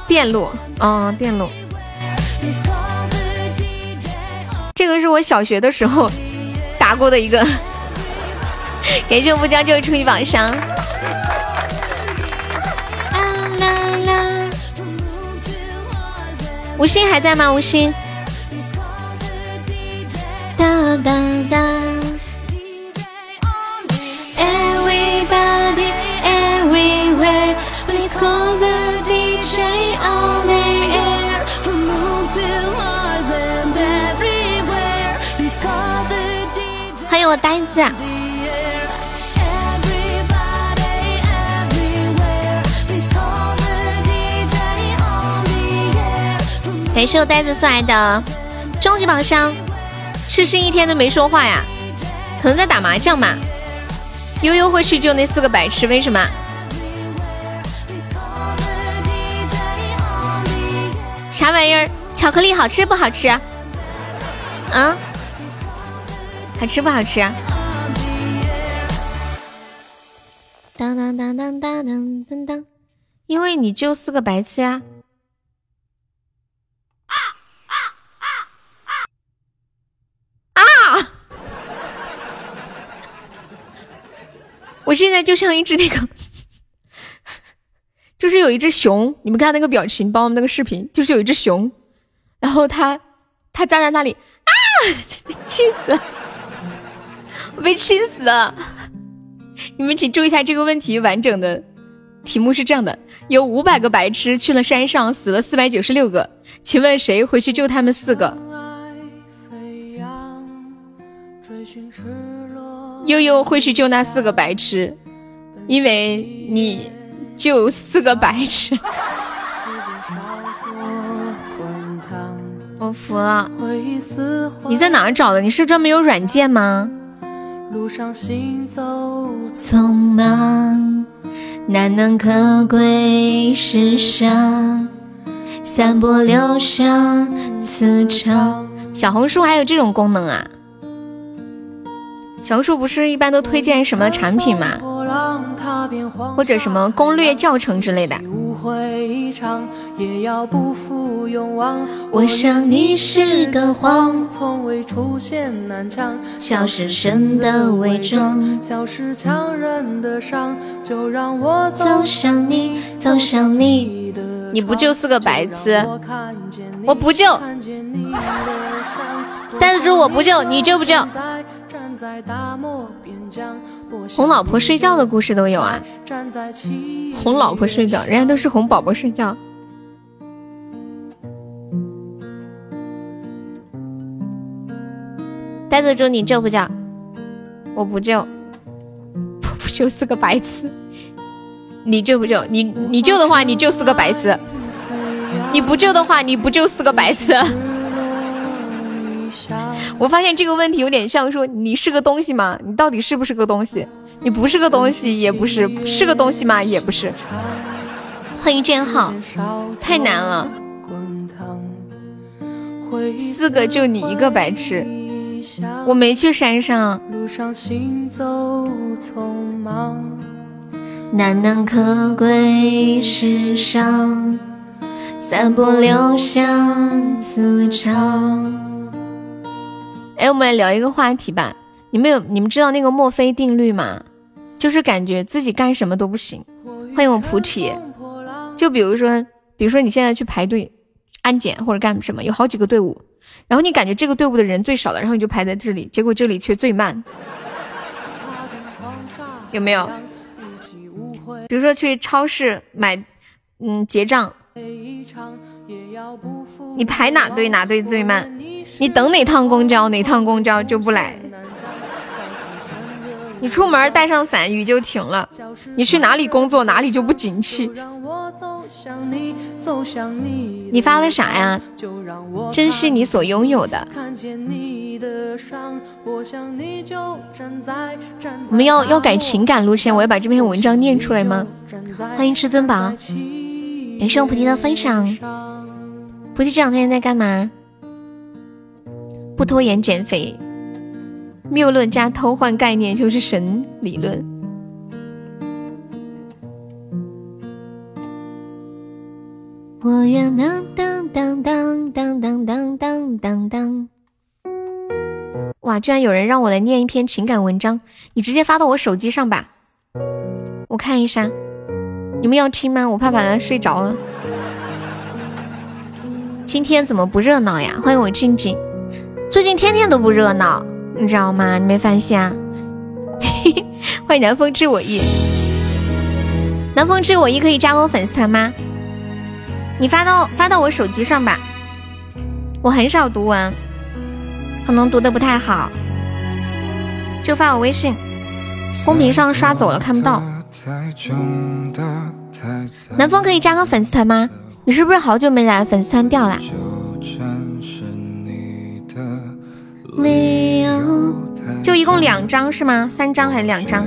A: 电路，哦，电路。这个是我小学的时候打过的一个。感谢我不将就出一榜上。吴昕还在吗？吴昕。哒哒哒。Everybody, everywhere, please call the DJ on the air. From moon to Mars and everywhere, please call the DJ. 欢迎我呆子。感谢我呆子送来的终极宝箱，痴心一天都没说话呀，可能在打麻将嘛。悠悠会去救那四个白痴，为什么？啥玩意儿？巧克力好吃不好吃？嗯？好吃不好吃？当当当当当当当当，因为你救四个白痴呀。我现在就像一只那个，就是有一只熊，你们看那个表情包，那个视频，就是有一只熊，然后它它站在那里啊，气死了，我被气死了。你们请注意一下这个问题完整的题目是这样的：有五百个白痴去了山上，死了四百九十六个，请问谁回去救他们四个？悠悠会去救那四个白痴，因为你救四个白痴，我服了。你在哪儿找的？你是专门有软件吗？匆忙，难能可贵，世上散播留香，磁场。小红书还有这种功能啊？小红书不是一般都推荐什么产品吗？或者什么攻略教程之类的。我想你是个谎，从未出现南墙，笑是神的伪装，笑是强忍的伤，就让我走向你，走向你。你不就是个白痴，我不救。呆子猪我不救，你救不救？哄老婆睡觉的故事都有啊！哄老婆睡觉，人家都是哄宝宝睡觉。呆子猪，你救不救？我不救，我不救是个白痴。你救不救？你你救的话，你就是个白痴；你不救的话，你不救四个白痴。我发现这个问题有点像说你是个东西吗？你到底是不是个东西？你不是个东西也不是，是个东西吗？也不是。欢迎建浩，太难了。四个就你一个白痴，我没去山上。难能可贵，世上散播留香磁场。哎，我们来聊一个话题吧。你们有你们知道那个墨菲定律吗？就是感觉自己干什么都不行。欢迎我菩提。就比如说，比如说你现在去排队安检或者干什么，有好几个队伍，然后你感觉这个队伍的人最少了，然后你就排在这里，结果这里却最慢，有没有？比如说去超市买，嗯，结账，你排哪队哪队最慢，你等哪趟公交哪趟公交就不来。你出门带上伞，雨就停了。你去哪里工作，哪里就不景气。你发的啥呀？珍惜你所拥有的。我们要要改情感路线，我要把这篇文章念出来吗？欢迎至尊宝，感谢我菩提的分享。菩提这两天在干嘛？不拖延减肥。谬论加偷换概念就是神理论。我愿当当当当当当当当当当。哇！居然有人让我来念一篇情感文章，你直接发到我手机上吧，我看一下。你们要听吗？我怕把他睡着了。今天怎么不热闹呀？欢迎我静静。最近天天都不热闹。你知道吗？你没发现啊？*laughs* 欢迎南风知我意，南风知我意可以加我粉丝团吗？你发到发到我手机上吧。我很少读文，可能读的不太好，就发我微信，公屏上刷走了看不到。南风可以加个粉丝团吗？你是不是好久没来，粉丝团掉了了？就一共两张是吗？三张还是两张？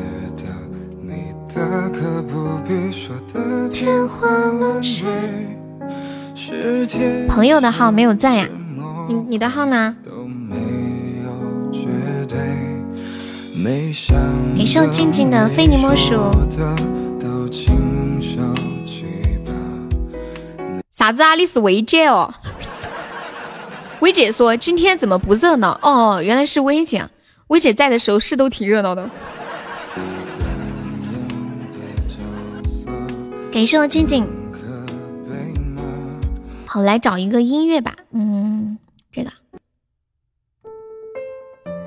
A: 朋友的号没有在呀？你你的号呢？感谢我静静的非你莫属。啥子啊？你是薇姐哦？薇姐说：“今天怎么不热闹？”哦，原来是薇姐。薇姐在的时候是都挺热闹的。感谢我静静。好，来找一个音乐吧。嗯，这个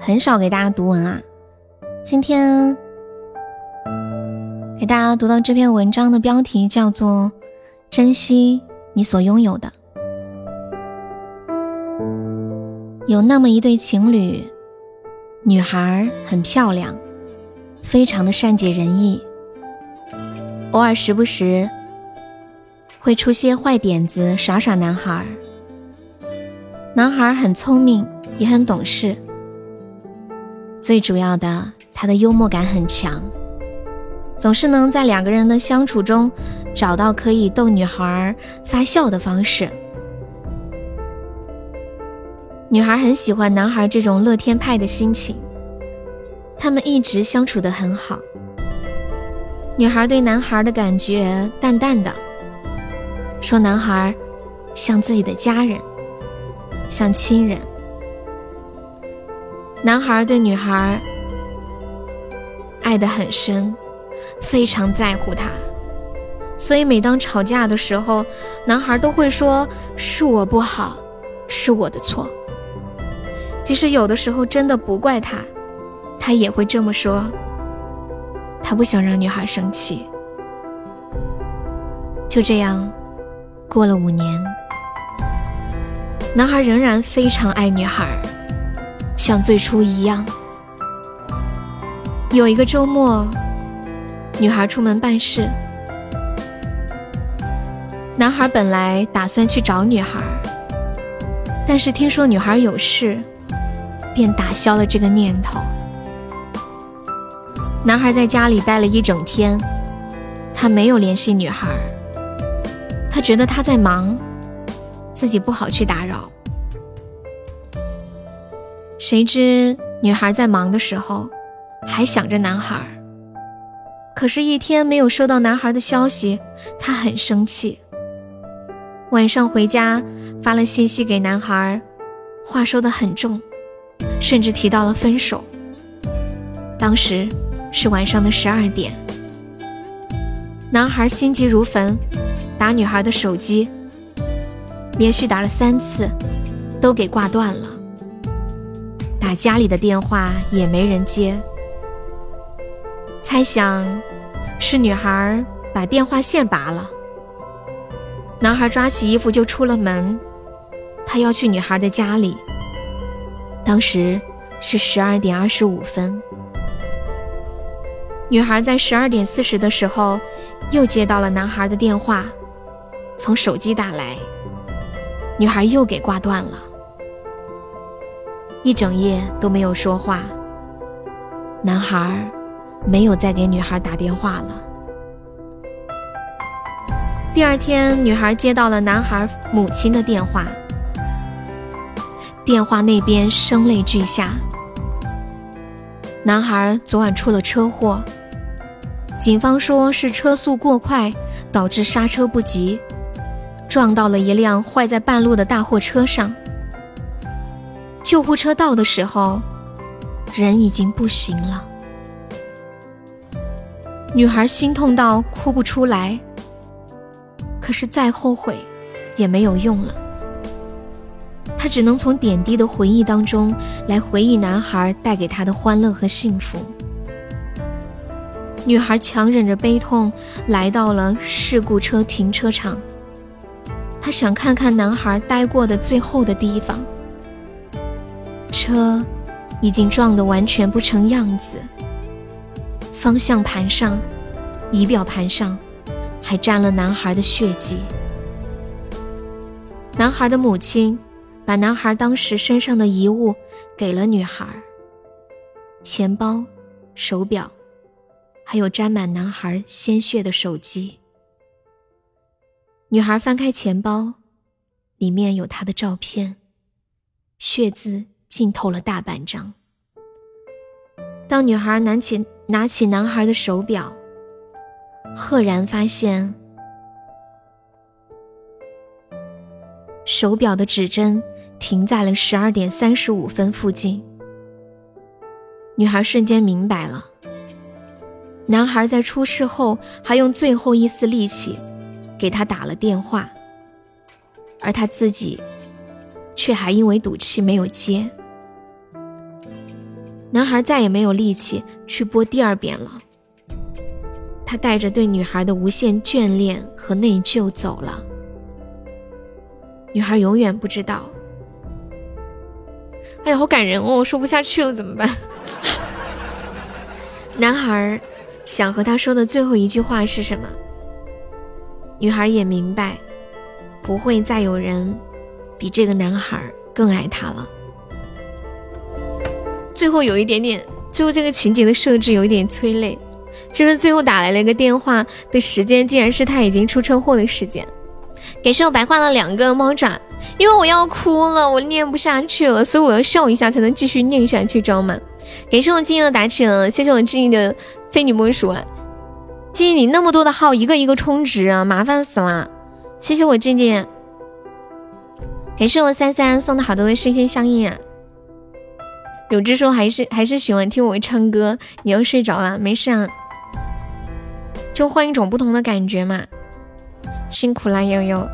A: 很少给大家读文啊。今天给大家读到这篇文章的标题叫做《珍惜你所拥有的》。有那么一对情侣，女孩很漂亮，非常的善解人意，偶尔时不时会出些坏点子耍耍男孩。男孩很聪明，也很懂事，最主要的，他的幽默感很强，总是能在两个人的相处中找到可以逗女孩发笑的方式。女孩很喜欢男孩这种乐天派的心情，他们一直相处的很好。女孩对男孩的感觉淡淡的，说男孩像自己的家人，像亲人。男孩对女孩爱得很深，非常在乎她，所以每当吵架的时候，男孩都会说是我不好，是我的错。即使有的时候真的不怪他，他也会这么说。他不想让女孩生气。就这样，过了五年，男孩仍然非常爱女孩，像最初一样。有一个周末，女孩出门办事，男孩本来打算去找女孩，但是听说女孩有事。便打消了这个念头。男孩在家里待了一整天，他没有联系女孩，他觉得她在忙，自己不好去打扰。谁知女孩在忙的时候，还想着男孩。可是，一天没有收到男孩的消息，她很生气。晚上回家发了信息给男孩，话说的很重。甚至提到了分手。当时是晚上的十二点，男孩心急如焚，打女孩的手机，连续打了三次，都给挂断了，打家里的电话也没人接。猜想是女孩把电话线拔了。男孩抓起衣服就出了门，他要去女孩的家里。当时是十二点二十五分，女孩在十二点四十的时候又接到了男孩的电话，从手机打来，女孩又给挂断了。一整夜都没有说话，男孩没有再给女孩打电话了。第二天，女孩接到了男孩母亲的电话，电话那边声泪俱下。男孩昨晚出了车祸，警方说是车速过快导致刹车不及，撞到了一辆坏在半路的大货车上。救护车到的时候，人已经不行了。女孩心痛到哭不出来。可是再后悔，也没有用了。他只能从点滴的回忆当中来回忆男孩带给他的欢乐和幸福。女孩强忍着悲痛来到了事故车停车场，她想看看男孩待过的最后的地方。车已经撞得完全不成样子，方向盘上、仪表盘上。还沾了男孩的血迹。男孩的母亲把男孩当时身上的遗物给了女孩：钱包、手表，还有沾满男孩鲜血的手机。女孩翻开钱包，里面有他的照片，血渍浸透了大半张。当女孩拿起拿起男孩的手表。赫然发现，手表的指针停在了十二点三十五分附近。女孩瞬间明白了，男孩在出事后还用最后一丝力气给他打了电话，而他自己却还因为赌气没有接。男孩再也没有力气去拨第二遍了。他带着对女孩的无限眷恋和内疚走了。女孩永远不知道。哎呀，好感人哦！说不下去了，怎么办？*laughs* 男孩想和他说的最后一句话是什么？女孩也明白，不会再有人比这个男孩更爱她了。最后有一点点，最后这个情节的设置有一点催泪。就是最后打来了一个电话的时间，竟然是他已经出车祸的时间。感谢我白画了两个猫爪，因为我要哭了，我念不下去了，所以我要笑一下才能继续念下去，知道吗？感谢我静静的打起，谢谢我静静的非你莫属啊。静静，你那么多的号，一个一个充值啊，麻烦死了。谢谢我静静，感谢我三三送的好多的心心相印啊。有只说还是还是喜欢听我唱歌，你要睡着了，没事啊。就换一种不同的感觉嘛，辛苦啦悠悠，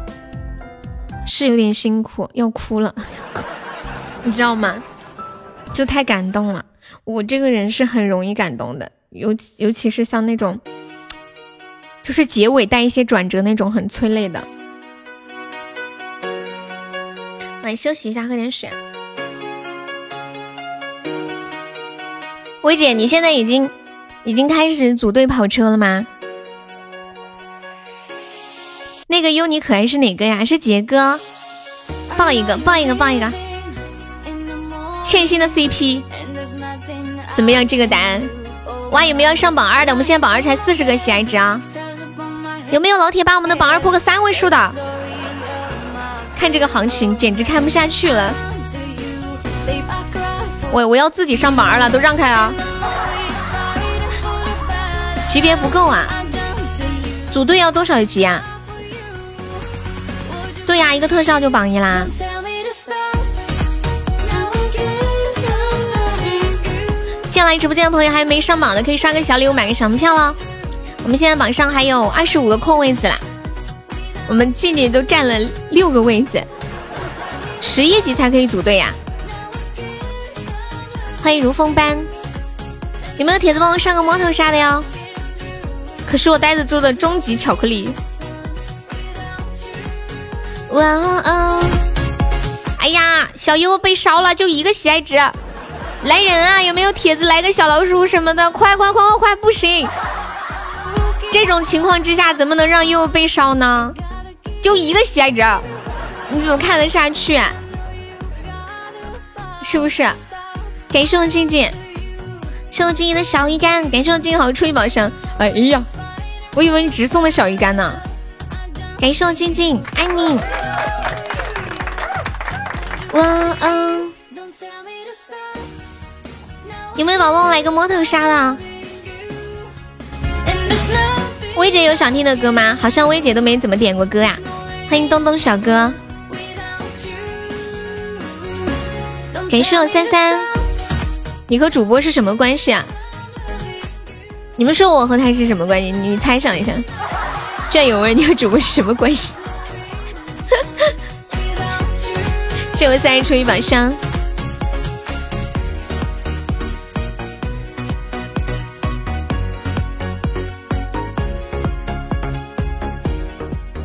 A: 是有点辛苦，要哭了，*laughs* 你知道吗？就太感动了，我这个人是很容易感动的，尤其尤其是像那种，就是结尾带一些转折那种很催泪的。来休息一下，喝点水。薇姐，你现在已经已经开始组队跑车了吗？那个优你可爱是哪个呀？是杰哥，抱一个，抱一个，抱一个。欠薪的 CP 怎么样？这个答案，哇，有没有上榜二的？我们现在榜二才四十个喜爱值啊！有没有老铁把我们的榜二破个三位数的？看这个行情，简直看不下去了。我我要自己上榜二了，都让开啊！级别不够啊，组队要多少级啊？对呀，一个特效就榜一啦！进来直播间的朋友还没上榜的，可以刷个小礼物，买个小门票哦。我们现在榜上还有二十五个空位子啦，我们静静都占了六个位子，十一级才可以组队呀！欢迎如风般，有没有铁子帮我上个摸头杀的哟？可是我呆子做的终极巧克力。哇哦！哎呀，小优被烧了，就一个喜爱值，来人啊！有没有铁子来个小老鼠什么的？快快快快快！不行，这种情况之下怎么能让悠悠被烧呢？就一个喜爱值，你怎么看得下去？是不是？感谢我静静，谢我静静的小鱼干，感谢我静静好出一宝箱。哎呀，我以为你只送的小鱼干呢。感谢我静静，爱你。哇哦！有没有宝宝来个摸头杀的？薇姐有想听的歌吗？好像薇姐都没怎么点过歌呀。欢迎东东小哥，感谢我三三。你和主播是什么关系啊？你们说我和他是什么关系？你猜想一下。战友问你和主播是什么关系？*laughs* 谢我三人出一把香。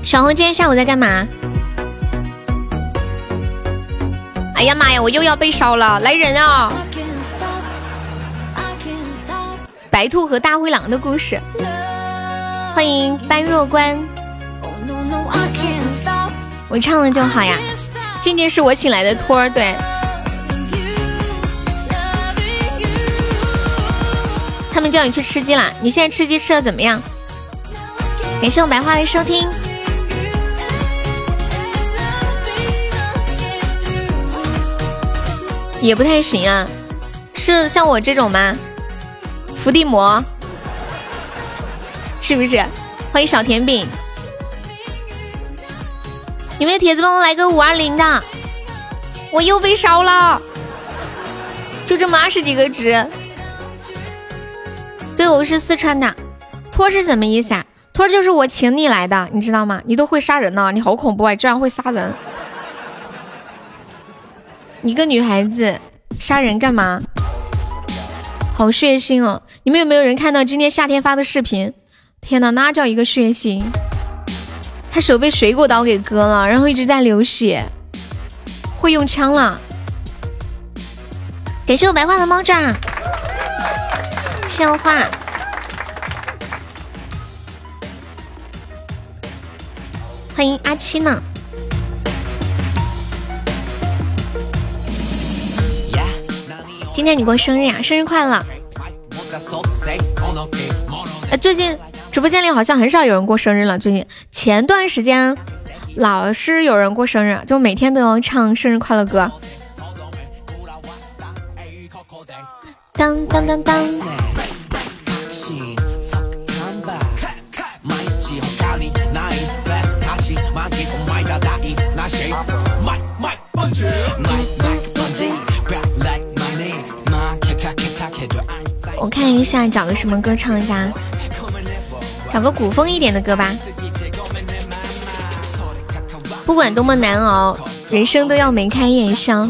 A: 小红今天下午在干嘛？哎呀妈呀，我又要被烧了！来人啊！白兔和大灰狼的故事。欢迎般若观。我唱了就好呀。静静是我请来的托儿，对。他们叫你去吃鸡啦，你现在吃鸡吃的怎么样？感谢我白花的收听。也不太行啊，是像我这种吗？伏地魔，是不是？欢迎小甜饼。有没有铁子帮我来个五二零的？我又被烧了，就这么二十几个值。对，我是四川的。托是什么意思啊？托就是我请你来的，你知道吗？你都会杀人呢，你好恐怖啊！居然会杀人，你个女孩子杀人干嘛？好血腥哦！你们有没有人看到今天夏天发的视频？天哪，那叫一个血腥！他手被水果刀给割了，然后一直在流血，会用枪了。感谢我白话的猫爪，笑话。欢迎阿七呢。今天你过生日呀，生日快乐！哎，最近。直播间里好像很少有人过生日了。最近前段时间老是有人过生日，就每天都要唱生日快乐歌。当当当当。我看一下，找个什么歌唱一下。找个古风一点的歌吧，不管多么难熬，人生都要眉开眼笑。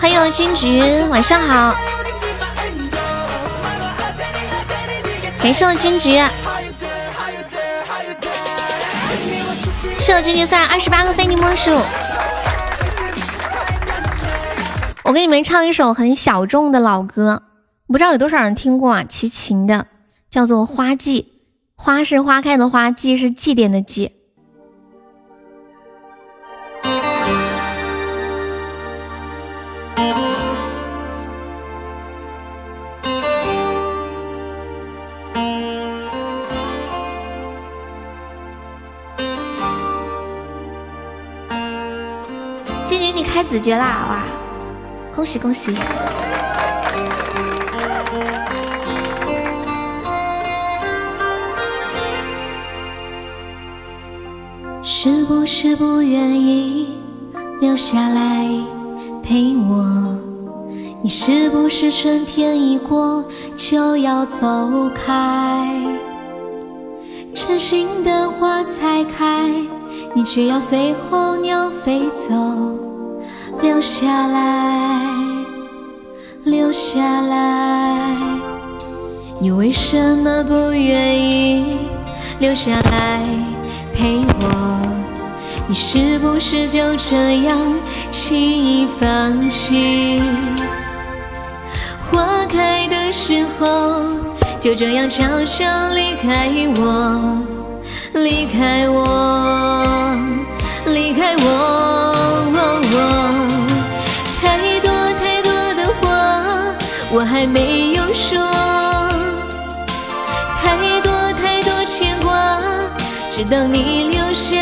A: 欢迎金菊，晚上好。感谢我君菊，谢我君菊送二十八个非你莫属。我给你们唱一首很小众的老歌，不知道有多少人听过啊？齐秦的，叫做《花季》，花是花开的花，季是祭奠的祭。子爵啦，哇！恭喜恭喜！是不是不愿意留下来陪我？你是不是春天一过就要走开？真心的花才开，你却要随候鸟飞走，留下来，留下来。你为什么不愿意留下来陪我？你是不是就这样轻易放弃？花开的时候，就这样悄悄离开我，离开我，离开我。当你留下。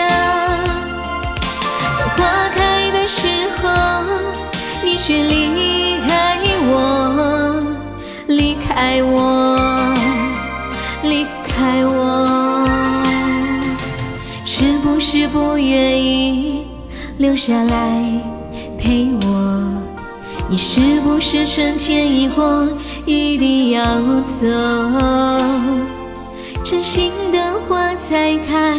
A: 花开的时候，你却离开我，离开我，离开我，是不是不愿意留下来陪我？你是不是春天一过，一定要走？真心的花才开。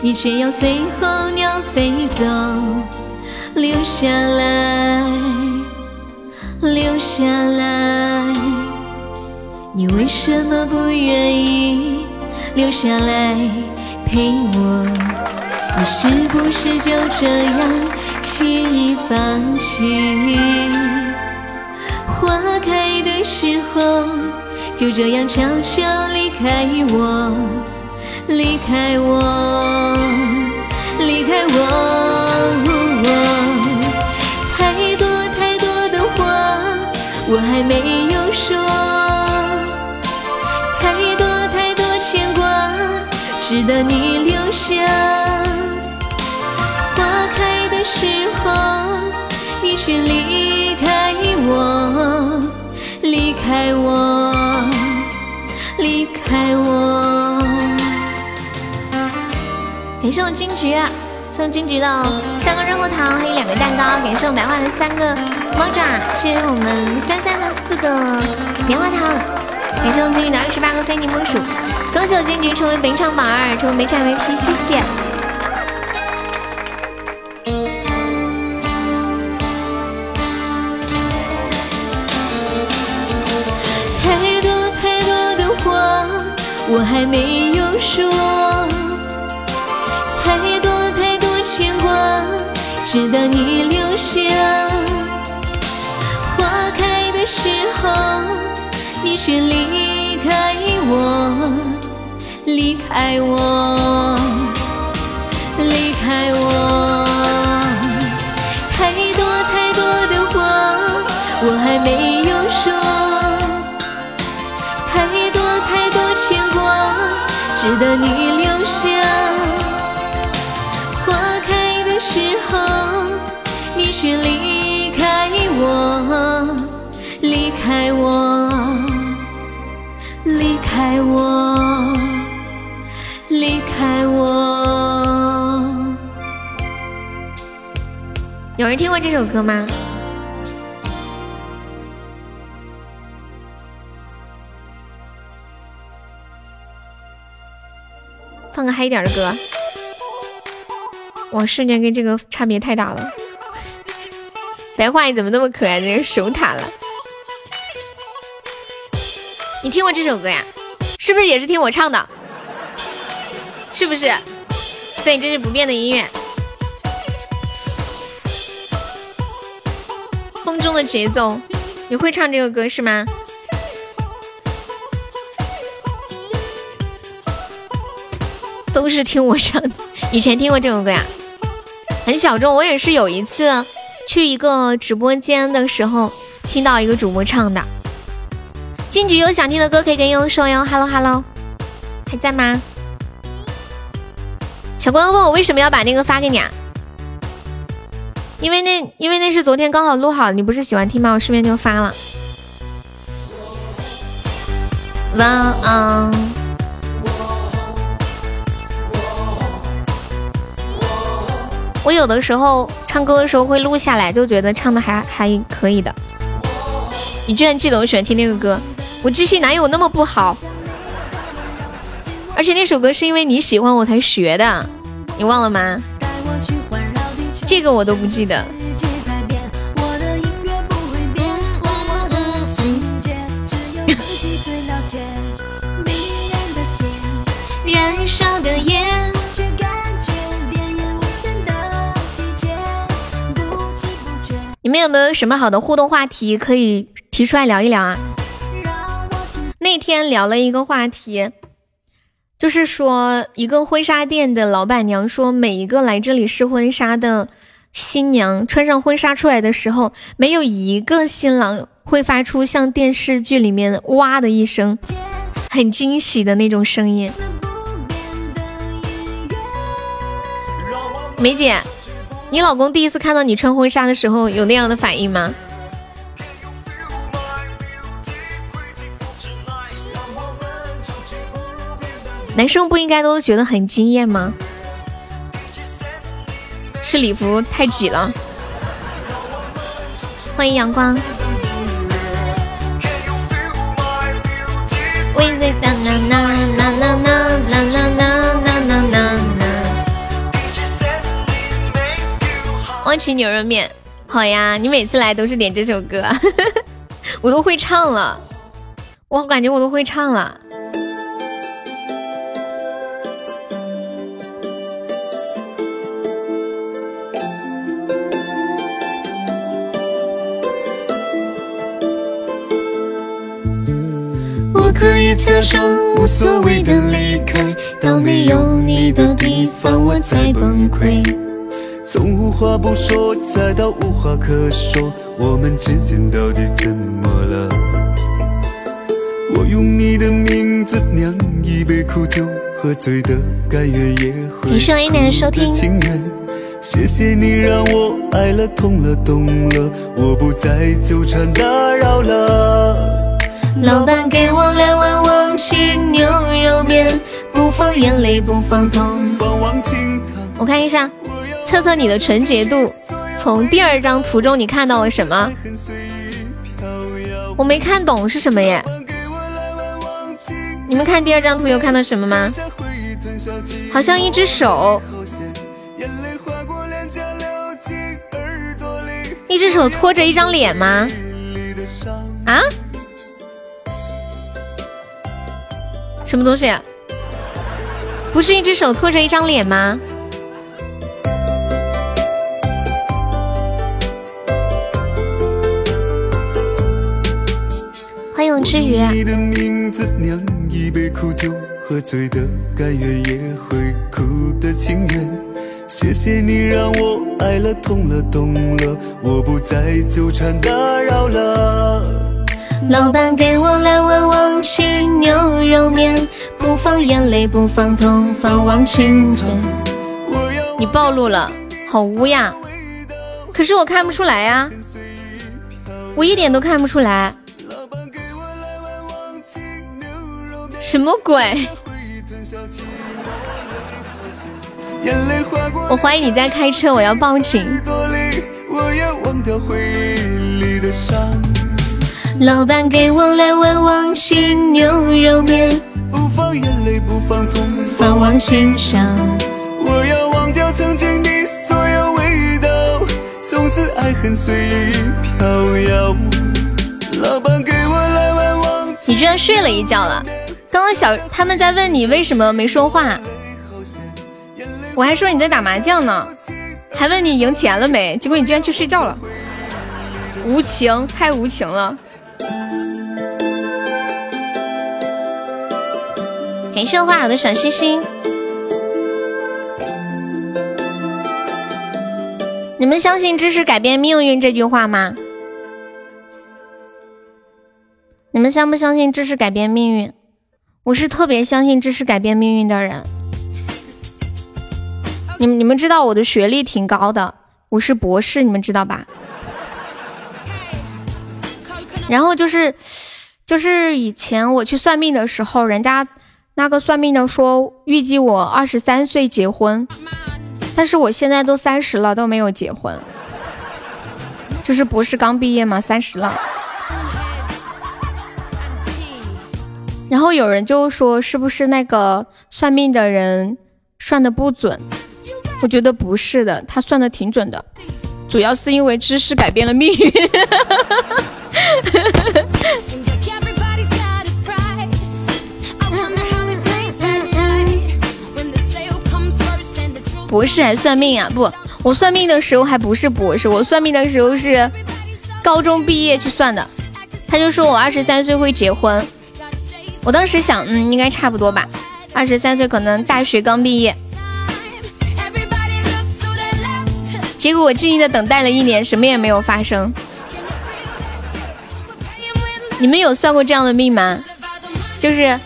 A: 你却要随候鸟飞走，留下来，留下来。你为什么不愿意留下来陪我？你是不是就这样轻易放弃？花开的时候，就这样悄悄离开我。离开我，离开我，太多太多的话我还没有说，太多太多牵挂值得你留下。花开的时候，你却离开我，离开我，离开我。感谢我金桔送金桔的三个润喉糖，还有两个蛋糕。感谢我白话的三个猫爪，谢谢我们三三的四个棉花糖。感谢我金桔的二十八个非你莫属。恭喜我金桔成为本场榜二，成为本场 VP，谢谢。还没有说。太多太多牵挂，直到你留下。花开的时候，你却离开我，离开我，值得你留下。花开的时候，你却离开我，离开我，离开我，离开我。有人听过这首歌吗？放个嗨一点的歌。哇，瞬间跟这个差别太大了。白话你怎么那么可爱？这个手塔了。你听过这首歌呀？是不是也是听我唱的？是不是？对，这是不变的音乐。风中的节奏，你会唱这个歌是吗？都是听我唱的。以前听过这首歌呀？很小众，我也是有一次去一个直播间的时候听到一个主播唱的。金菊有想听的歌可以跟悠悠说哟，Hello Hello，还在吗？小光问我为什么要把那个发给你啊？因为那因为那是昨天刚好录好，你不是喜欢听吗？我顺便就发了。晚安。我有的时候唱歌的时候会录下来，就觉得唱的还还可以的。你居然记得我喜欢听那个歌，我记性哪有那么不好？而且那首歌是因为你喜欢我才学的，你忘了吗？这个我都不记得。*laughs* 你们有没有什么好的互动话题可以提出来聊一聊啊？那天聊了一个话题，就是说一个婚纱店的老板娘说，每一个来这里试婚纱的新娘穿上婚纱出来的时候，没有一个新郎会发出像电视剧里面哇的一声，很惊喜的那种声音。梅姐。你老公第一次看到你穿婚纱的时候有那样的反应吗？男生不应该都觉得很惊艳吗？是礼服太挤了。欢迎阳光。忘吃牛肉面，好呀！你每次来都是点这首歌，*laughs* 我都会唱了，我感觉我都会唱了。我可以假装无所谓的离开，到没有你的地方我才崩溃。从无话不说，再到无话可说，我们之间到底怎么了？我用你的名字酿一杯苦酒，喝醉的甘愿也会哭的情愿。谢谢你让我爱了痛了懂了，我不再纠缠打扰了。老板给我两碗忘情牛肉面，不放眼泪不放痛，放忘情汤。我看一下。测测你的纯洁度，从第二张图中你看到了什么？我没看懂是什么耶？你们看第二张图有看到什么吗？好像一只手，一只手托着一张脸吗？啊？什么东西？不是一只手托着一张脸吗？你的名字酿一杯苦酒，喝醉的甘愿也会哭的情愿。谢谢你让我爱了痛了懂了，我不再纠缠打扰了。老板给我来碗忘情牛肉面，不放眼泪不放痛，放忘情针。你暴露了，好污呀！可是我看不出来呀，我一点都看不出来。什么鬼？我怀疑你在开车，我要报警。老板给我来碗忘情牛肉面，不放眼泪不放痛，放忘情伤。我要忘掉曾经的所有味道，从此爱恨随意飘摇。老板给我来碗忘情。你居然睡了一觉了？刚刚小他们在问你为什么没说话，我还说你在打麻将呢，还问你赢钱了没，结果你居然去睡觉了，无情，太无情了。感谢花好的小心心，你们相信知识改变命运这句话吗？你们相不相信知识改变命运？我是特别相信知识改变命运的人。你们你们知道我的学历挺高的，我是博士，你们知道吧？然后就是就是以前我去算命的时候，人家那个算命的说预计我二十三岁结婚，但是我现在都三十了，都没有结婚，就是博士刚毕业嘛，三十了。然后有人就说是不是那个算命的人算的不准？我觉得不是的，他算的挺准的，主要是因为知识改变了命运。博士还算命啊？不，我算命的时候还不是博士，我算命的时候是高中毕业去算的。他就说我二十三岁会结婚，我当时想，嗯，应该差不多吧，二十三岁可能大学刚毕业。结果我静静的等待了一年，什么也没有发生。你们有算过这样的命吗？就是，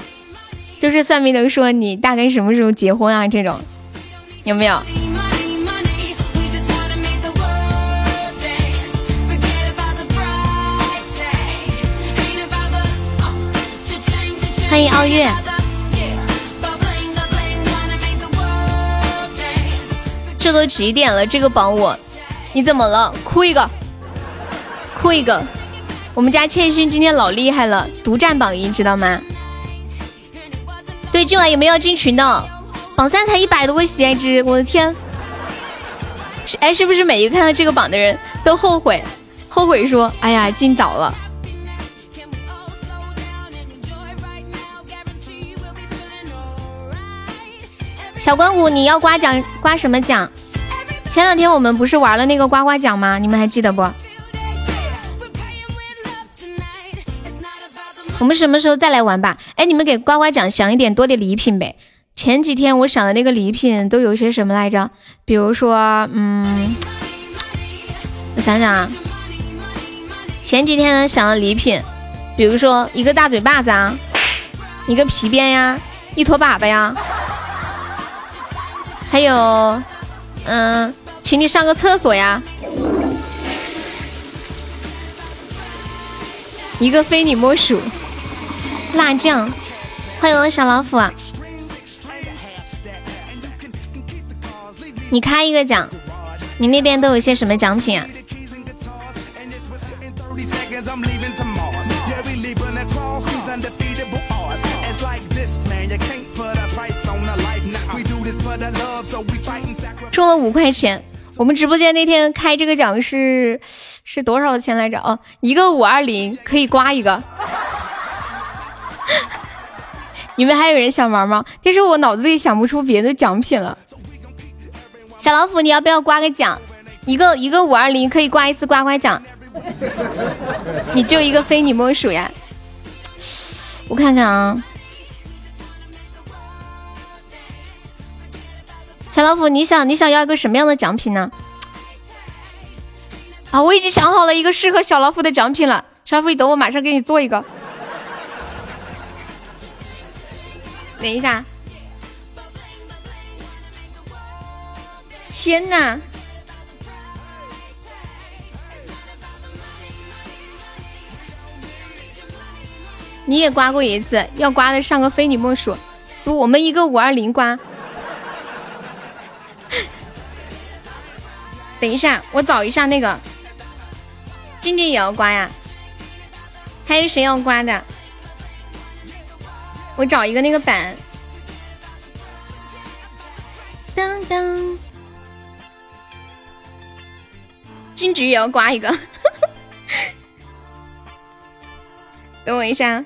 A: 就是算命的说你大概什么时候结婚啊？这种。有没有？欢迎傲月。这都几点了？这个榜我，你怎么了？哭一个，哭一个。我们家千心今天老厉害了，独占榜一，知道吗？对，今晚有没有要进群的？榜三才一百多个喜爱值，我的天！哎，是不是每一个看到这个榜的人都后悔？后悔说，哎呀，进早了。小关谷，你要刮奖，刮什么奖？前两天我们不是玩了那个刮刮奖吗？你们还记得不？我们什么时候再来玩吧？哎，你们给刮刮奖想一点多的礼品呗。前几天我想的那个礼品都有些什么来着？比如说，嗯，我想想啊，前几天想的礼品，比如说一个大嘴巴子啊，一个皮鞭呀，一坨粑粑呀，还有，嗯，请你上个厕所呀，一个非你莫属，辣酱，欢迎我小老虎。啊！你开一个奖，你那边都有些什么奖品啊？中了五块钱，我们直播间那天开这个奖是是多少钱来着？哦，一个五二零可以刮一个。你们还有人想玩吗？但是我脑子里想不出别的奖品了。小老虎，你要不要刮个奖？一个一个五二零可以刮一次刮刮奖，你就一个非你莫属呀！我看看啊，小老虎，你想你想要一个什么样的奖品呢？啊，我已经想好了一个适合小老虎的奖品了。小老虎，你等我，马上给你做一个。等一下。天呐！你也刮过一次，要刮的上个非你莫属。不，我们一个五二零刮。等一下，我找一下那个。静静也要刮呀？还有谁要刮的？我找一个那个板。当当。金桔也要刮一个，*laughs* 等我一下。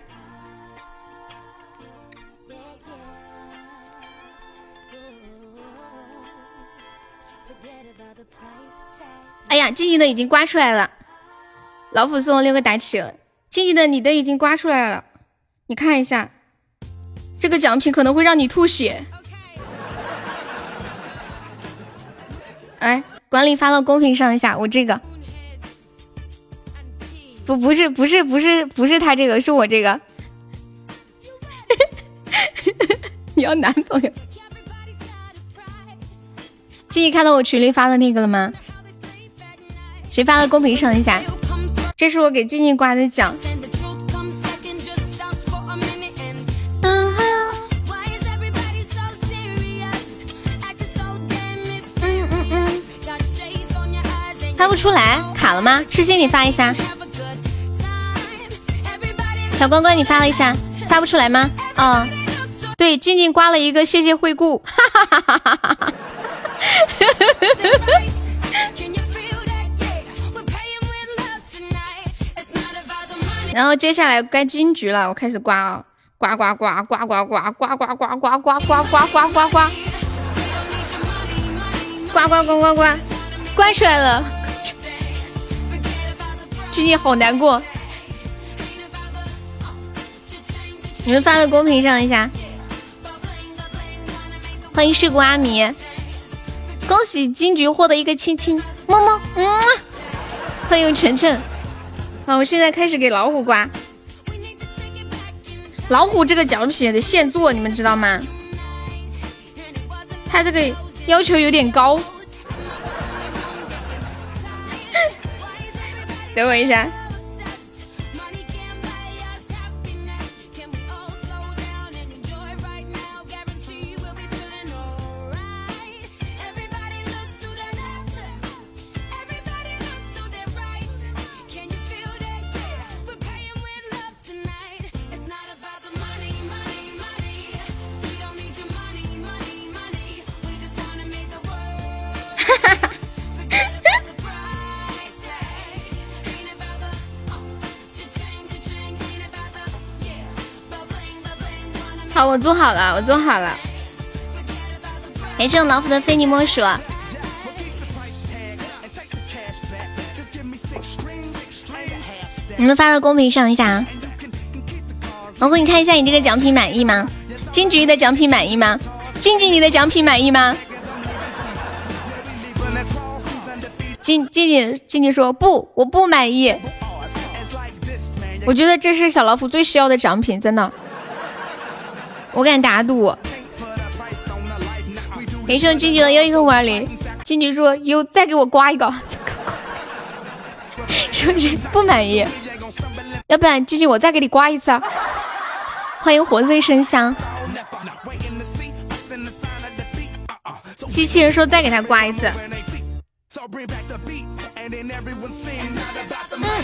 A: 哎呀，静静的已经刮出来了，老虎送了六个打企鹅。静静的，你的已经刮出来了，你看一下，这个奖品可能会让你吐血。哎。管理发到公屏上一下，我这个不不是不是不是不是他这个是我这个，*laughs* 你要男朋友？静静看到我群里发的那个了吗？谁发到公屏上一下？这是我给静静刮的奖。发不出来，卡了吗？痴心你发一下。小关关你发了一下，发不出来吗？啊，对，静静刮了一个谢谢惠顾，哈哈哈哈哈哈。然后接下来该金桔了，我开始刮啊，刮刮刮刮刮刮刮刮刮刮刮刮刮刮刮刮刮，刮刮刮刮刮，出来了，最近好难过。你们发到公屏上一下，欢迎事故阿米，恭喜金桔获得一个亲亲，么么，嗯，欢迎晨晨，好，我现在开始给老虎刮，老虎这个奖品得现做，你们知道吗？他这个要求有点高，*laughs* 等我一下。我做好了，我做好了。感谢我老虎的非你莫属。你们发到公屏上一下啊。老虎，你看一下你这个奖品满意吗？金桔的奖品满意吗？静静，你的奖品满意吗？静静静静静说不，我不满意。我觉得这是小老虎最需要的奖品，真的。我敢打赌，给上金桔的又一个五二零，金桔说又再给我刮一个，*laughs* 是不是不满意？要不然金桔我再给你刮一次啊！欢迎活色生香，机器人说再给他刮一次。嗯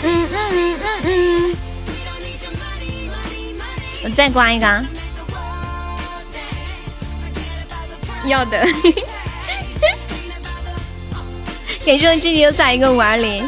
A: 嗯嗯嗯嗯，我再刮一个。要的，*laughs* 给这个静静又攒一个五二零。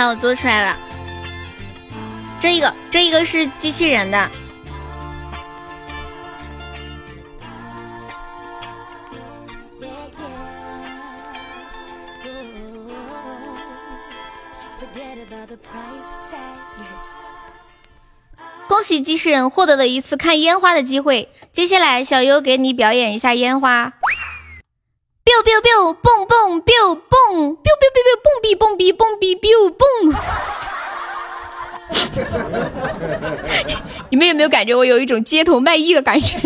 A: 好，我做出来了。这一个，这一个是机器人的。恭喜机器人获得了一次看烟花的机会。接下来，小优给你表演一下烟花。Biu biu biu，蹦蹦 biu 蹦，biu biu biu biu，蹦比蹦比蹦比 biu 蹦。*laughs* 你们有没有感觉我有一种街头卖艺的感觉？*laughs*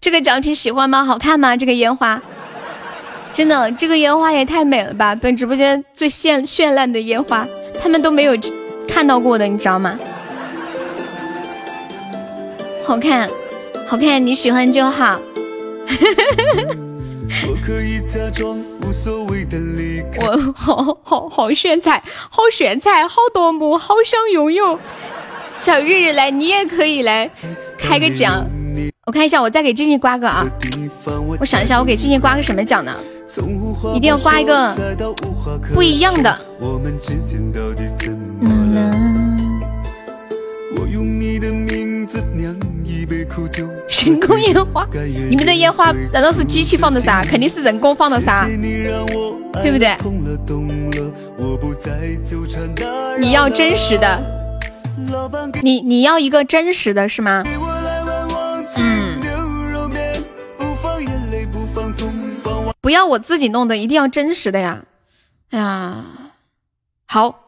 A: 这个奖品喜欢吗？好看吗？这个烟花，真的，这个烟花也太美了吧！本直播间最绚绚烂的烟花，他们都没有看到过的，你知道吗？好看。好看，你喜欢就好。我好好好炫彩，好炫彩，好夺目，好想拥有。小日日来，你也可以来开个奖。我看一下，我再给静静刮个啊。我想一下，我给静静刮个什么奖呢？一定要刮一个不一样的。人工烟花，你们的烟花难道是机器放的啥？肯定是人工放的啥，对不对？你要真实的，你你要一个真实的是吗？嗯。不要我自己弄的，一定要真实的呀！哎呀，好，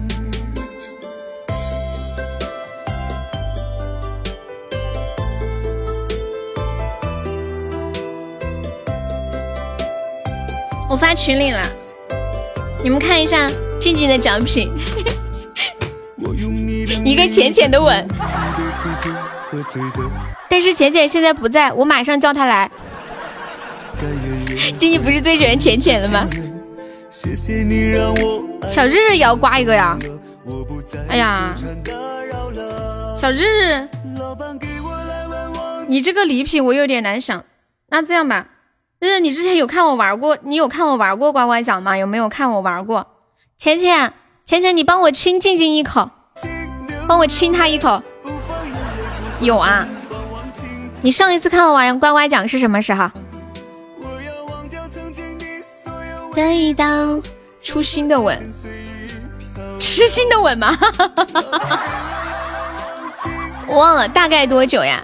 A: 发群里了，你们看一下静静的奖品，*laughs* 一个浅浅的吻。但是浅浅现在不在，我马上叫他来。静静不是最喜欢浅浅的吗？小日日也要刮一个呀！哎呀，小日日，你这个礼品我有点难想。那这样吧，日日，你之前有看我玩过？你有看我玩过乖乖奖吗？有没有看我玩过？浅浅，浅浅，你帮我亲静静一口，帮我亲他一口。有啊，你上一次看我玩乖乖奖是什么时候？的一道初心的吻，痴心的吻吗？*laughs* 我忘了大概多久呀？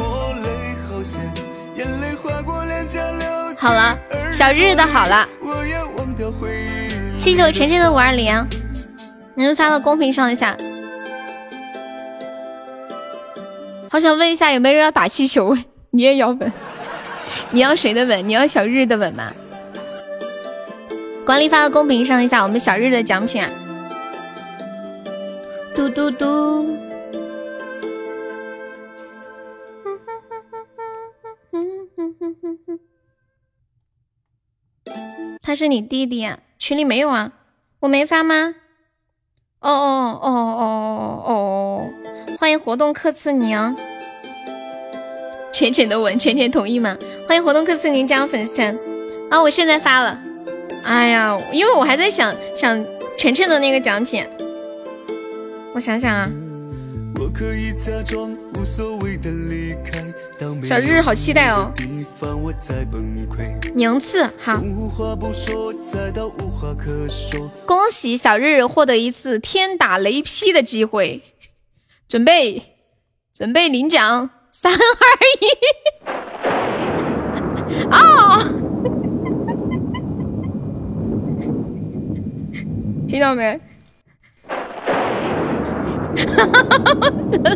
A: 好了，小日日的好了。谢谢我晨晨的五二零，你们发到公屏上一下。好想问一下，有没有人要打气球？*laughs* 你也要吻？你要谁的吻？你要小日的吻吗？管理发到公屏上一下，我们小日的奖品。嘟嘟嘟。他是你弟弟啊？群里没有啊？我没发吗？哦哦哦哦哦哦！欢迎活动克刺你啊！浅浅的吻，浅浅同意吗？欢迎活动克刺您加入粉丝团啊！我现在发了。哎呀，因为我还在想想晨晨的那个奖品，我想想啊。小日日好期待哦。名次好。恭喜小日日获得一次天打雷劈的机会，准备准备领奖，三二一，啊！听到没？哈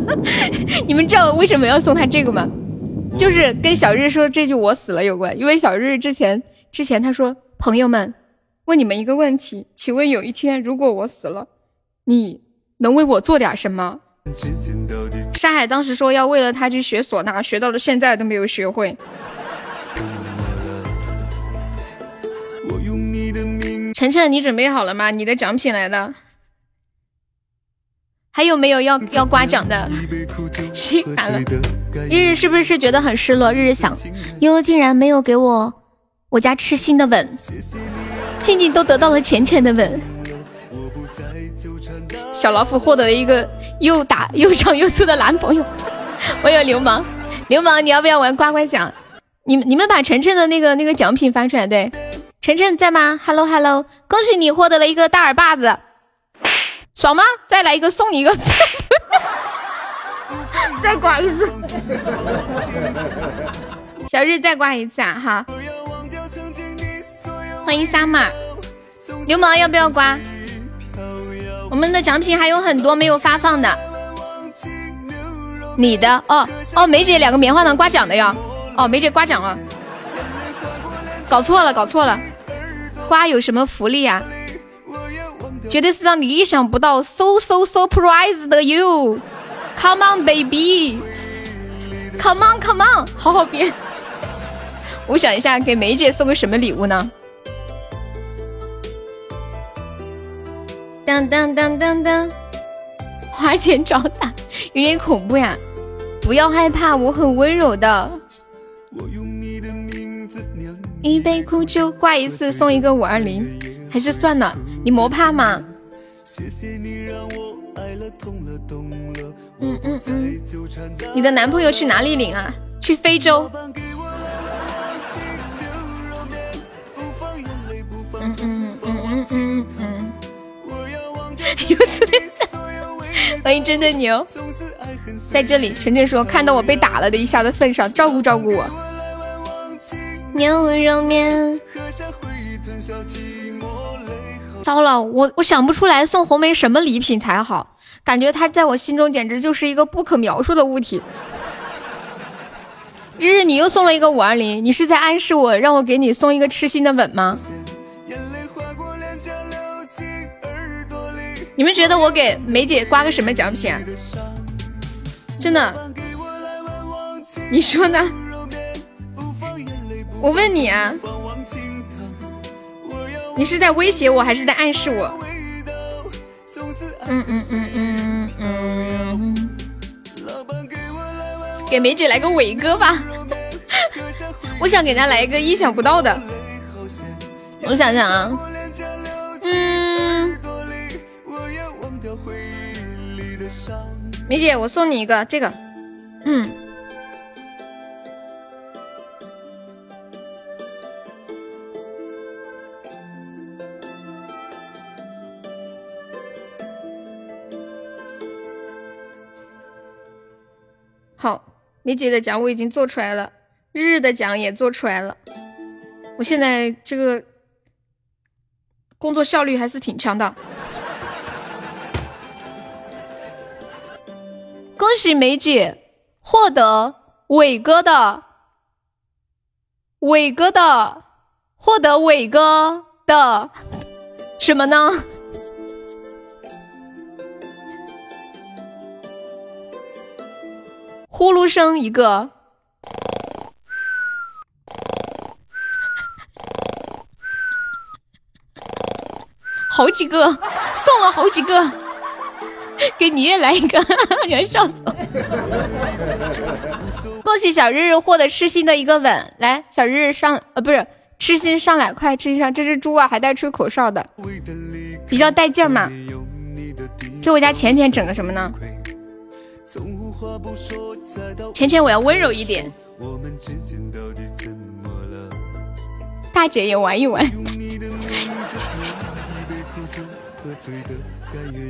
A: *laughs* 你们知道为什么要送他这个吗？就是跟小日说这句“我死了”有关。因为小日之前之前他说：“朋友们，问你们一个问题，请问有一天如果我死了，你能为我做点什么？”沙海当时说要为了他去学唢呐，学到了现在都没有学会。晨晨，你准备好了吗？你的奖品来了，还有没有要要刮奖的？谁烦了？日日是不是觉得很失落？日日想，悠悠竟然没有给我我家痴心的吻，静静都得到了浅浅的吻，小老虎获得了一个 *laughs* 又大又长又粗的男朋友。*laughs* 我有流氓，流氓，你要不要玩刮刮奖？你们你们把晨晨的那个那个奖品发出来，对。晨晨在吗？Hello Hello，恭喜你获得了一个大耳巴子，爽吗？再来一个送你一个，*laughs* 再刮一次，*laughs* 小日再刮一次啊！好，欢迎 Summer，流氓要不要刮？我们的奖品还有很多没有发放的，你的哦哦，梅姐两个棉花糖刮奖的呀，哦梅姐刮奖了，搞错了搞错了。刮有什么福利呀？绝对是让你意想不到，so so surprised 的 you，come on baby，come on come on，*laughs* 好好编。我想一下，给梅姐送个什么礼物呢？当当当当当，花钱找打，有点恐怖呀！不要害怕，我很温柔的。一杯苦酒，挂一次送一个五二零，还是算了，你莫怕嘛。嗯嗯嗯，你的男朋友去哪里领啊？去非洲。嗯嗯嗯嗯嗯嗯。有罪！*laughs* 欢迎真的牛，在这里，晨晨说看到我被打了的一下的份上，照顾照顾我。牛肉面。糟了，我我想不出来送红梅什么礼品才好，感觉她在我心中简直就是一个不可描述的物体。*laughs* 日日，你又送了一个五二零，你是在暗示我让我给你送一个痴心的吻吗？你们觉得我给梅姐刮个什么奖品啊？真的，你说呢？我问你啊，你是在威胁我还是在暗示我？嗯嗯嗯嗯嗯，给梅姐来个伟哥吧，*laughs* 我想给她来一个意想不到的。我想想啊，嗯。梅姐，我送你一个这个，嗯，好，梅姐的奖我已经做出来了，日日的奖也做出来了，我现在这个工作效率还是挺强的。恭喜梅姐获得伟哥的伟哥的获得伟哥的什么呢？呼噜声一个，好几个送了好几个。给你也来一个，*laughs* 你要笑死我！恭喜小日日获得痴心的一个吻，来，小日日上，呃，不是痴心上来，快痴心上！这只猪啊，还带吹口哨的，比较带劲嘛。这我家浅浅整的什么呢？浅浅，我要温柔一点。大姐也玩一玩。*laughs*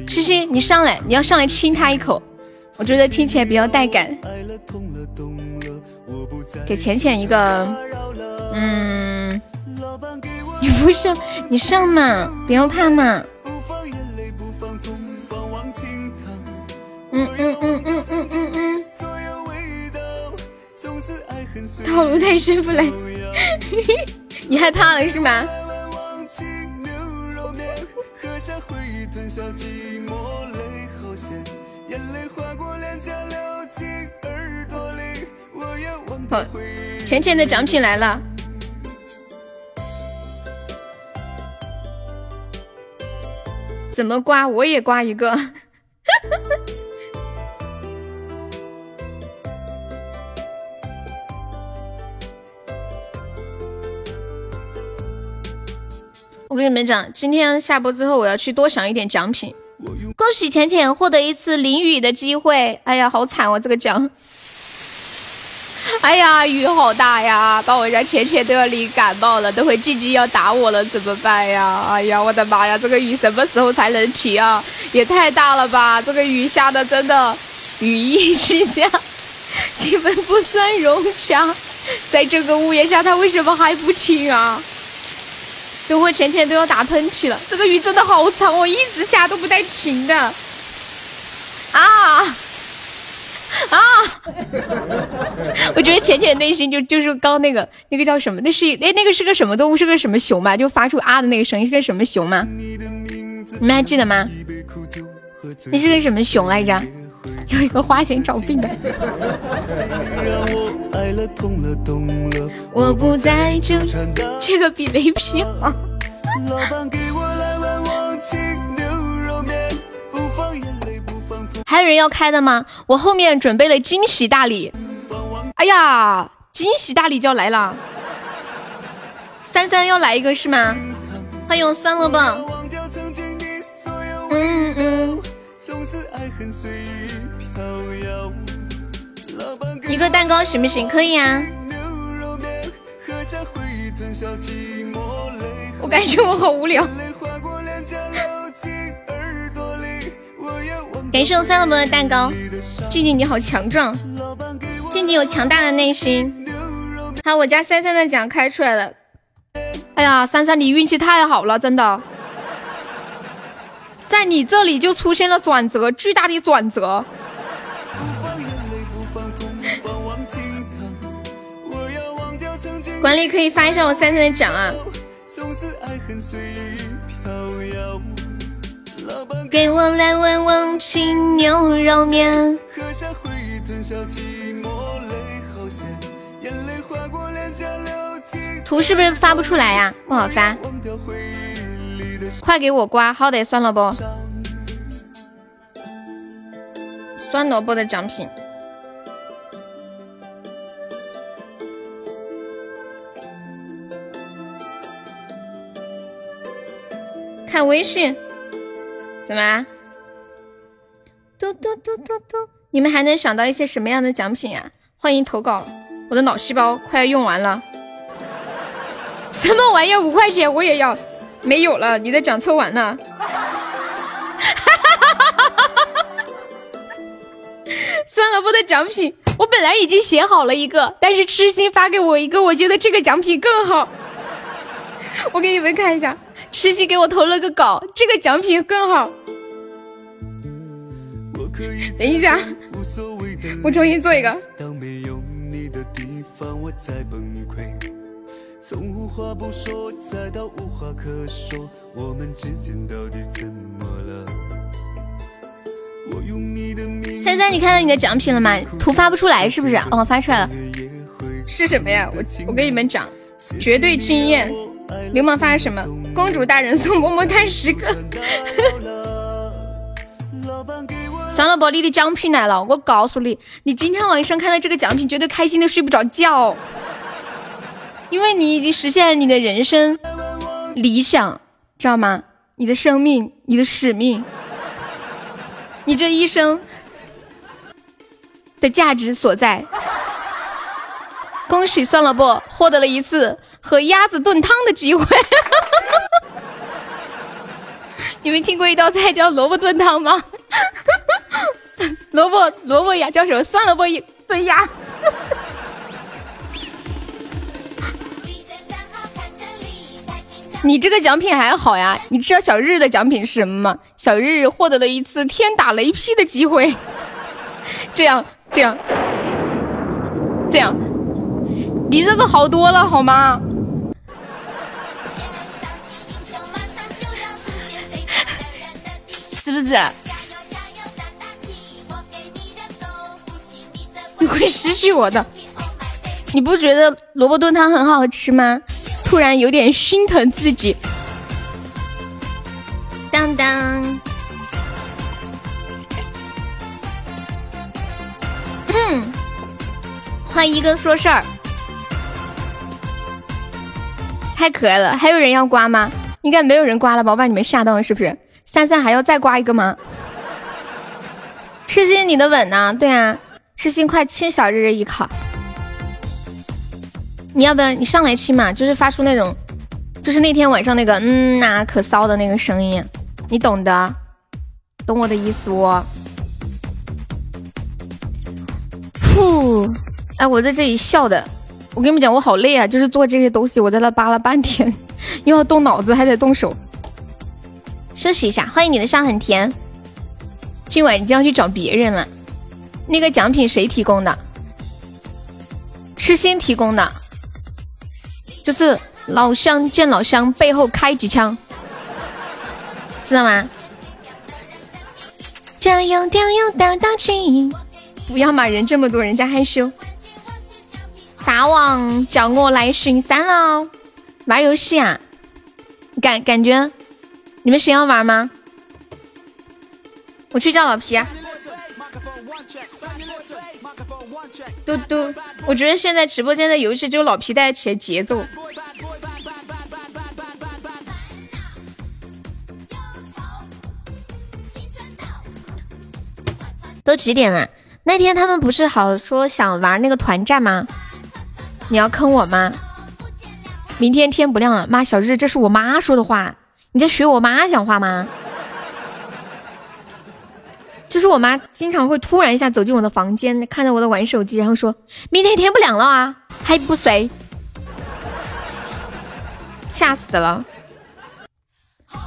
A: 痴心，你上来，你要上来亲他一口，我觉得听起来比较带感。给浅浅一个，嗯，*laughs* 你不上，你上嘛，不要怕嘛。嗯嗯嗯嗯嗯嗯嗯。套路太深不来，*laughs* 你害怕了是吗？好，浅浅的奖品来了，怎么刮？我也刮一个。我跟你们讲，今天下播之后，我要去多想一点奖品。恭喜浅浅获得一次淋雨的机会。哎呀，好惨哦，这个奖。哎呀，雨好大呀，把我家浅浅都要淋感冒了，等会静静要打我了，怎么办呀？哎呀，我的妈呀，这个雨什么时候才能停啊？也太大了吧！这个雨下的真的，雨一直下，*laughs* 气氛不算融洽。在这个屋檐下，它为什么还不停啊？等会浅浅都要打喷嚏了，这个雨真的好长，我一直下都不带停的。啊啊！*laughs* 我觉得浅浅内心就就是刚那个那个叫什么？那是哎那个是个什么动物？是个什么熊吧？就发出啊的那个声音是个什么熊吗？你们还记得吗？那是个什么熊来着？*laughs* 有一个花钱找病的。*laughs* 我不再纠缠。这个比雷劈好。还有人要开的吗？我后面准备了惊喜大礼。哎呀，惊喜大礼就要来了。三三要来一个是吗？欢迎酸萝卜。嗯嗯。一个蛋糕行不行？可以啊。我感觉我好无聊。感谢我酸萝卜的蛋糕。静静你好强壮，静静有强大的内心。好，我家三三的奖开出来了。哎呀，三三你运气太好了，真的。在你这里就出现了转折，巨大的转折。管理可以发一下我三三的奖啊！给我来碗忘情牛肉面。图是不是发不出来呀？不好发。快给我刮，好的，酸萝卜，酸萝卜的奖品。看微信，怎么？嘟嘟嘟嘟嘟，你们还能想到一些什么样的奖品啊？欢迎投稿，我的脑细胞快要用完了。*laughs* 什么玩意儿？五块钱我也要。没有了，你的奖抽完了。*laughs* 酸萝卜的奖品，我本来已经写好了一个，但是痴心发给我一个，我觉得这个奖品更好。我给你们看一下，痴心给我投了个稿，这个奖品更好。等一下，我重新做一个。从无话不说，再到无话可说，我们之间到底怎么了？我用你的名三三，你看到你的奖品了吗？图发不出来是不是？哦，发出来了。是什么呀？我我跟你们讲，绝对惊艳。流氓发什么？公主大人送么么哒十个。酸萝卜，你的奖品来了！我告诉你，你今天晚上看到这个奖品，绝对开心的睡不着觉。因为你已经实现了你的人生理想，知道吗？你的生命，你的使命，你这一生的价值所在。恭喜酸萝卜获得了一次和鸭子炖汤的机会。*laughs* 你们听过一道菜叫萝卜炖汤吗？*laughs* 萝卜萝卜鸭叫什么？酸萝卜炖鸭。你这个奖品还好呀？你知道小日的奖品是什么吗？小日获得了一次天打雷劈的机会。这样，这样，这样，你这个好多了好吗？*laughs* 是不是？你会失去我的。你不觉得萝卜炖汤很好吃吗？突然有点心疼自己。当当，嗯，欢迎一哥说事儿，太可爱了。还有人要刮吗？应该没有人刮了吧？我把你们吓到了是不是？三三还要再刮一个吗？痴心，你的吻呢？对啊，痴心快亲小日日一口。你要不要你上来亲嘛？就是发出那种，就是那天晚上那个嗯呐可骚的那个声音，你懂的，懂我的意思哦。呼，哎，我在这里笑的，我跟你们讲，我好累啊，就是做这些东西，我在那扒了半天，又要动脑子，还得动手。休息一下，欢迎你的笑很甜。今晚你就要去找别人了。那个奖品谁提供的？痴心提供的。就是老乡见老乡，背后开几枪。知道吗？加油，加油，大大气！不要骂人，这么多人家害羞。大王叫我来巡山了，玩游戏啊？感感觉你们谁要玩吗？我去叫老皮。嘟嘟，我觉得现在直播间的游戏就老皮带起节奏。都几点了？那天他们不是好说想玩那个团战吗？你要坑我吗？明天天不亮了，妈小日，这是我妈说的话，你在学我妈讲话吗？就是我妈经常会突然一下走进我的房间，看着我在玩手机，然后说明天天不亮了啊，还不睡，吓死了！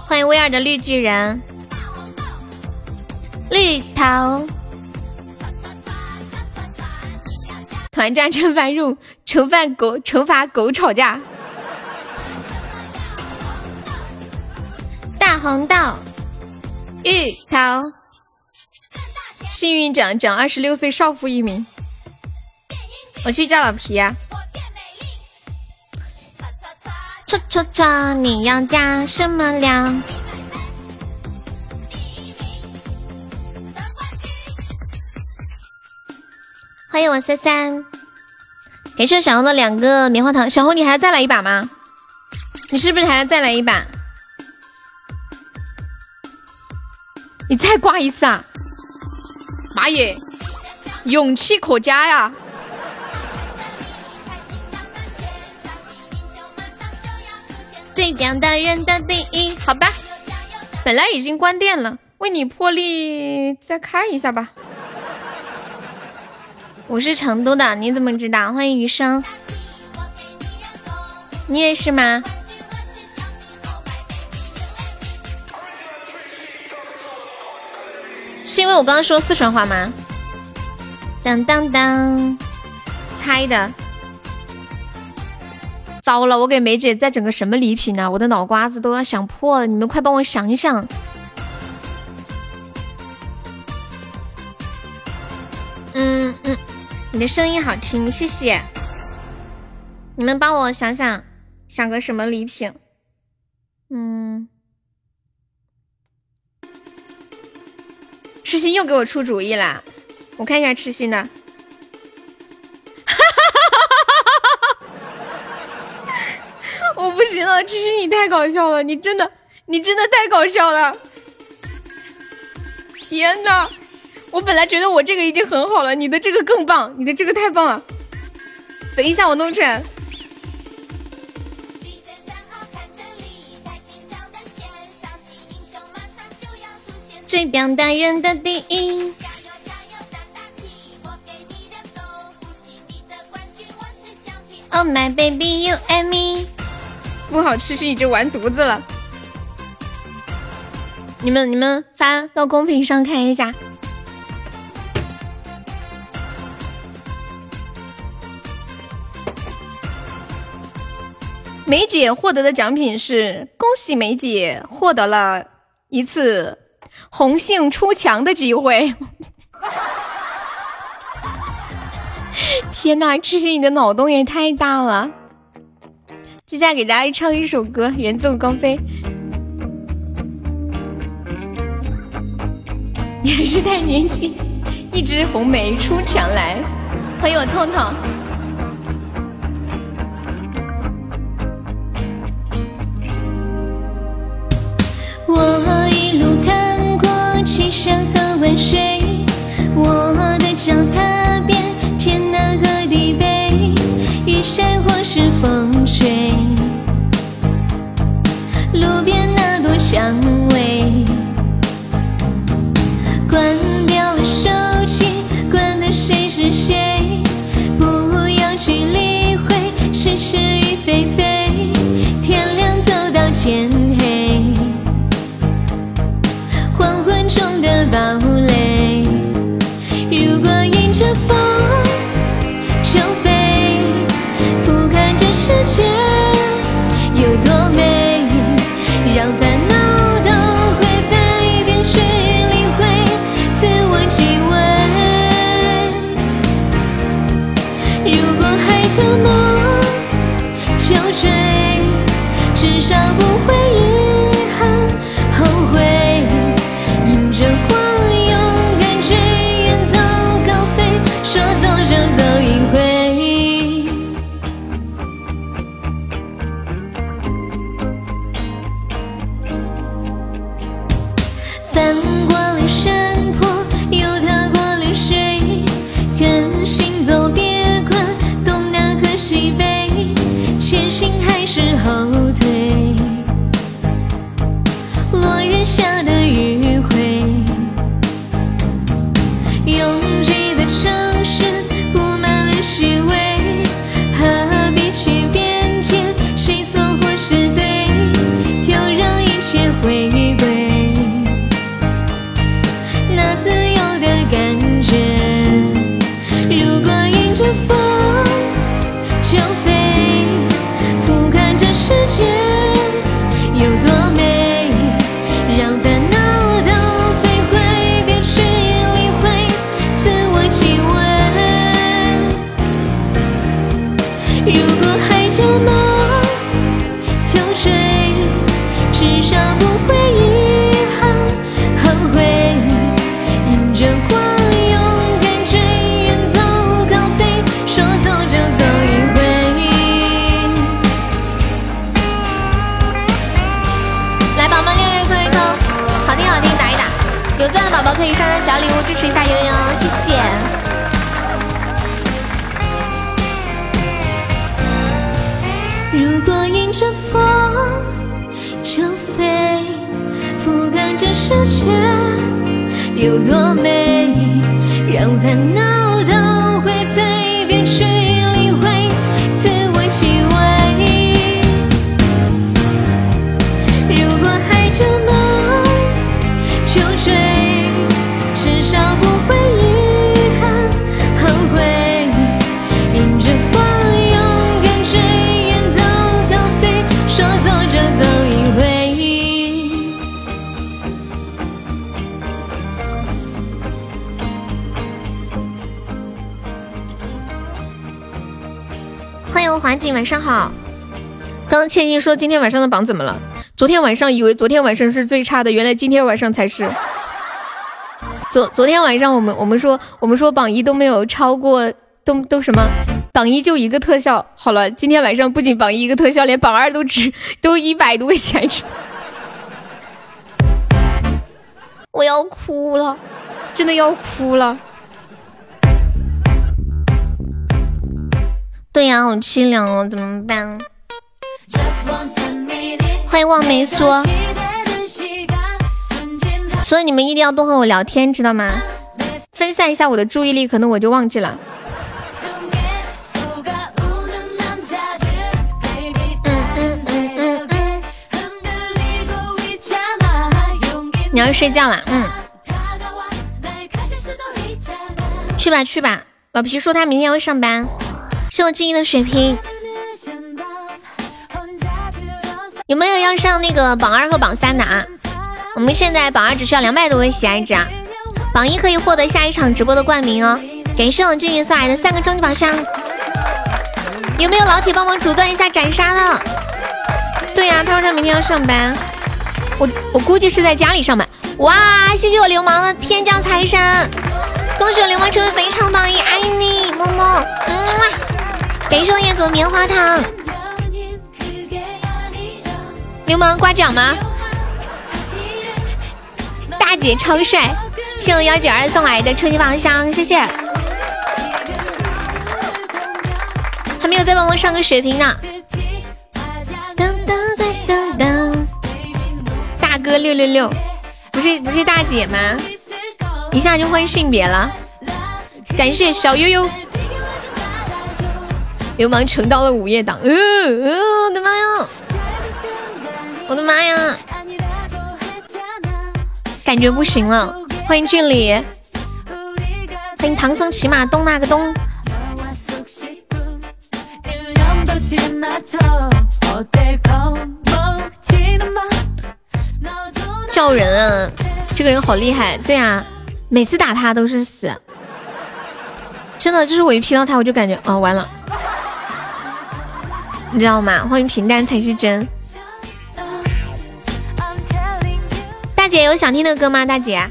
A: 欢迎威尔的绿巨人，绿桃。团战惩罚入惩罚狗惩罚狗吵架，大红豆芋头，幸运奖奖二十六岁少妇一名。我去叫老皮呀！搓搓搓，你要加什么料？欢迎我三三，感谢小红的两个棉花糖。小红，你还要再来一把吗？你是不是还要再来一把？你再挂一次啊！妈耶，勇气可嘉呀！最强的人的第一，好吧，本来已经关店了，为你破例再开一下吧。我是成都的，你怎么知道？欢迎余生，你也是吗？是因为我刚刚说四川话吗？当当当，猜的。糟了，我给梅姐再整个什么礼品呢？我的脑瓜子都要想破了，你们快帮我想一想。你的声音好听，谢谢。你们帮我想想，想个什么礼品？嗯，痴心又给我出主意啦！我看一下痴心的。*laughs* 我不行了，痴心你太搞笑了，你真的，你真的太搞笑了！天呐！我本来觉得我这个已经很好了，你的这个更棒，你的这个太棒了。等一下，我弄出来。最表达人的第一。Oh my baby, you and me。不好吃，是你就完犊子了。你们你们发到公屏上看一下。梅姐获得的奖品是：恭喜梅姐获得了一次红杏出墙的机会。*laughs* 天呐，痴心你的脑洞也太大了！接下来给大家唱一首歌，远走高飞。*laughs* 你还是太年轻，一枝红梅出墙来。欢迎我痛痛。我一路看过千山和万水，我的脚踏遍天南和地北，雨晒或是风吹，路边那朵蔷薇，关掉了手机，管他谁是谁，不要去理会是是与非非，天亮走到天黑。的堡垒，世界有多美让烦恼倩倩说：“今天晚上的榜怎么了？昨天晚上以为昨天晚上是最差的，原来今天晚上才是。昨昨天晚上我们我们说我们说榜一都没有超过，都都什么？榜一就一个特效。好了，今天晚上不仅榜一一个特效，连榜二都值 *laughs* 都一百多块钱。我要哭了，真的要哭了。对呀，好凄凉哦，怎么办？”欢迎望梅说，所以你们一定要多和我聊天，知道吗？分散一下我的注意力，可能我就忘记了。嗯嗯嗯嗯嗯。你要睡觉了，嗯。去吧去吧，老皮说他明天要上班，谢我静怡的水瓶。有没有要上那个榜二和榜三的啊？我们现在榜二只需要两百多个喜爱值啊，榜一可以获得下一场直播的冠名哦。感谢我俊逸送来的三个终极宝箱。有没有老铁帮忙阻断一下斩杀的？对呀，他说他明天要上班，我我估计是在家里上班。哇，谢谢我流氓的天降财神，恭喜我流氓成为非常榜一，爱你，么么，嗯感谢我叶总棉花糖。流氓刮奖吗？大姐超帅，谢我幺九二送来的初级宝箱，谢谢。还没有再帮我上个血瓶呢。噔噔噔噔噔，大哥六六六，不是不是大姐吗？一下就换性别了。感谢小悠悠，流氓成到了午夜档。嗯嗯，我的妈呀！我的妈呀，感觉不行了！欢迎俊礼，欢迎唐僧骑马咚那个咚。叫人啊，这个人好厉害！对啊，每次打他都是死，真的就是我一劈到他，我就感觉哦完了，你知道吗？欢迎平淡才是真。大姐有想听的歌吗？大姐，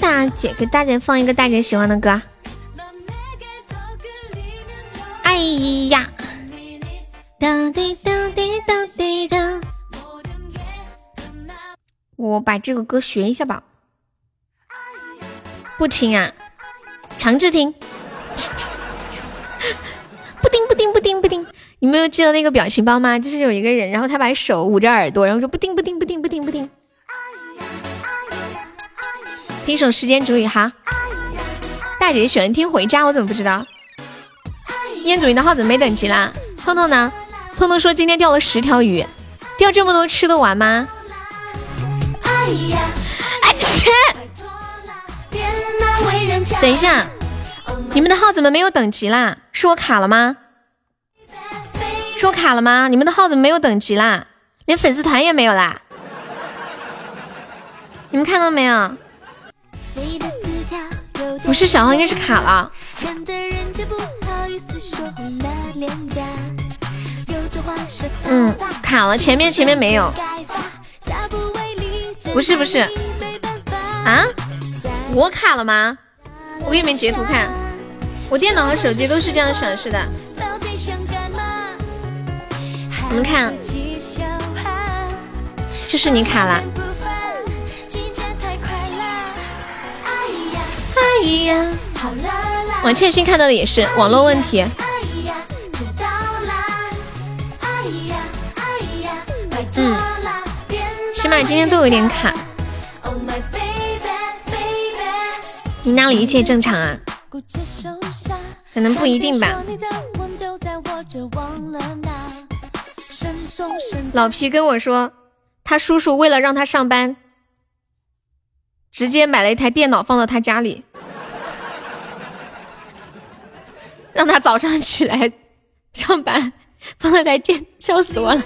A: 大姐给大姐放一个大姐喜欢的歌。哎呀，哒滴哒滴哒滴哒，我把这个歌学一下吧。不听啊，强制听。听不听不听。你们有记得那个表情包吗？就是有一个人，然后他把手捂着耳朵，然后说不听不听不听不听不听。听首时间煮雨哈。大姐姐喜欢听回家，我怎么不知道？烟祖云的号怎么没等级啦？痛痛呢？痛痛说今天钓了十条鱼，钓这么多吃得完吗？哎切！等一下，你们的号怎么没有等级啦？是我卡了吗？是我卡了吗？你们的号怎么没有等级啦？连粉丝团也没有啦？你们看到没有？不是小号，应该是卡了。嗯，卡了，前面前面没有。不是不是，啊？我卡了吗？我给你们截图看，我电脑和手机都是这样显示的。你们看，就是你卡了。哎呀，王倩欣看到的也是网络问题。嗯，起码今天都有点卡。你那里一切正常啊？可能不一定吧。老皮跟我说，他叔叔为了让他上班。直接买了一台电脑放到他家里，*laughs* 让他早上起来上班，放了台电，笑死我了。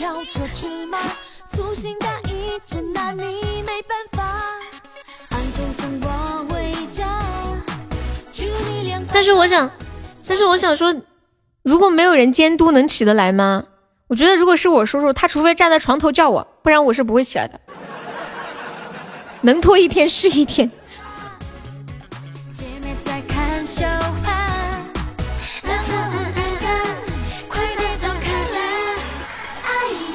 A: 但是我想，但是我想说，如果没有人监督，能起得来吗？我觉得如果是我叔叔，他除非站在床头叫我，不然我是不会起来的。能拖一天是一天。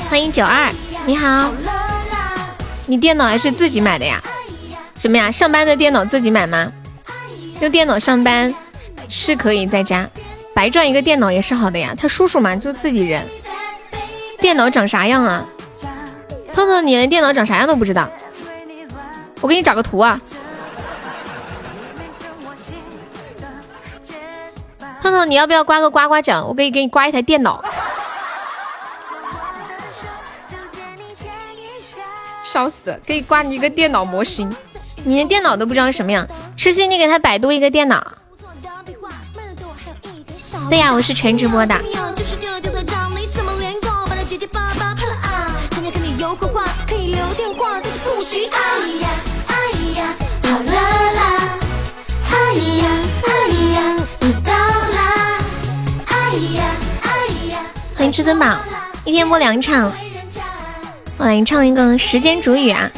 A: 欢迎九二，你好。你电脑还是自己买的呀？什么呀？上班的电脑自己买吗？用电脑上班是可以在家白赚一个电脑也是好的呀。他叔叔嘛，就是自己人。电脑长啥样啊？彤彤，你连电脑长啥样都不知道？我给你找个图啊，胖胖，你要不要刮个刮刮奖？我可以给你刮一台电脑。笑死，可以刮你一个电脑模型，你连电脑都不知道是什么样。痴心，你给他百度一个电脑。对呀，我是全直播的。欢迎至尊宝，一天播两场，我来唱一个时间煮雨啊！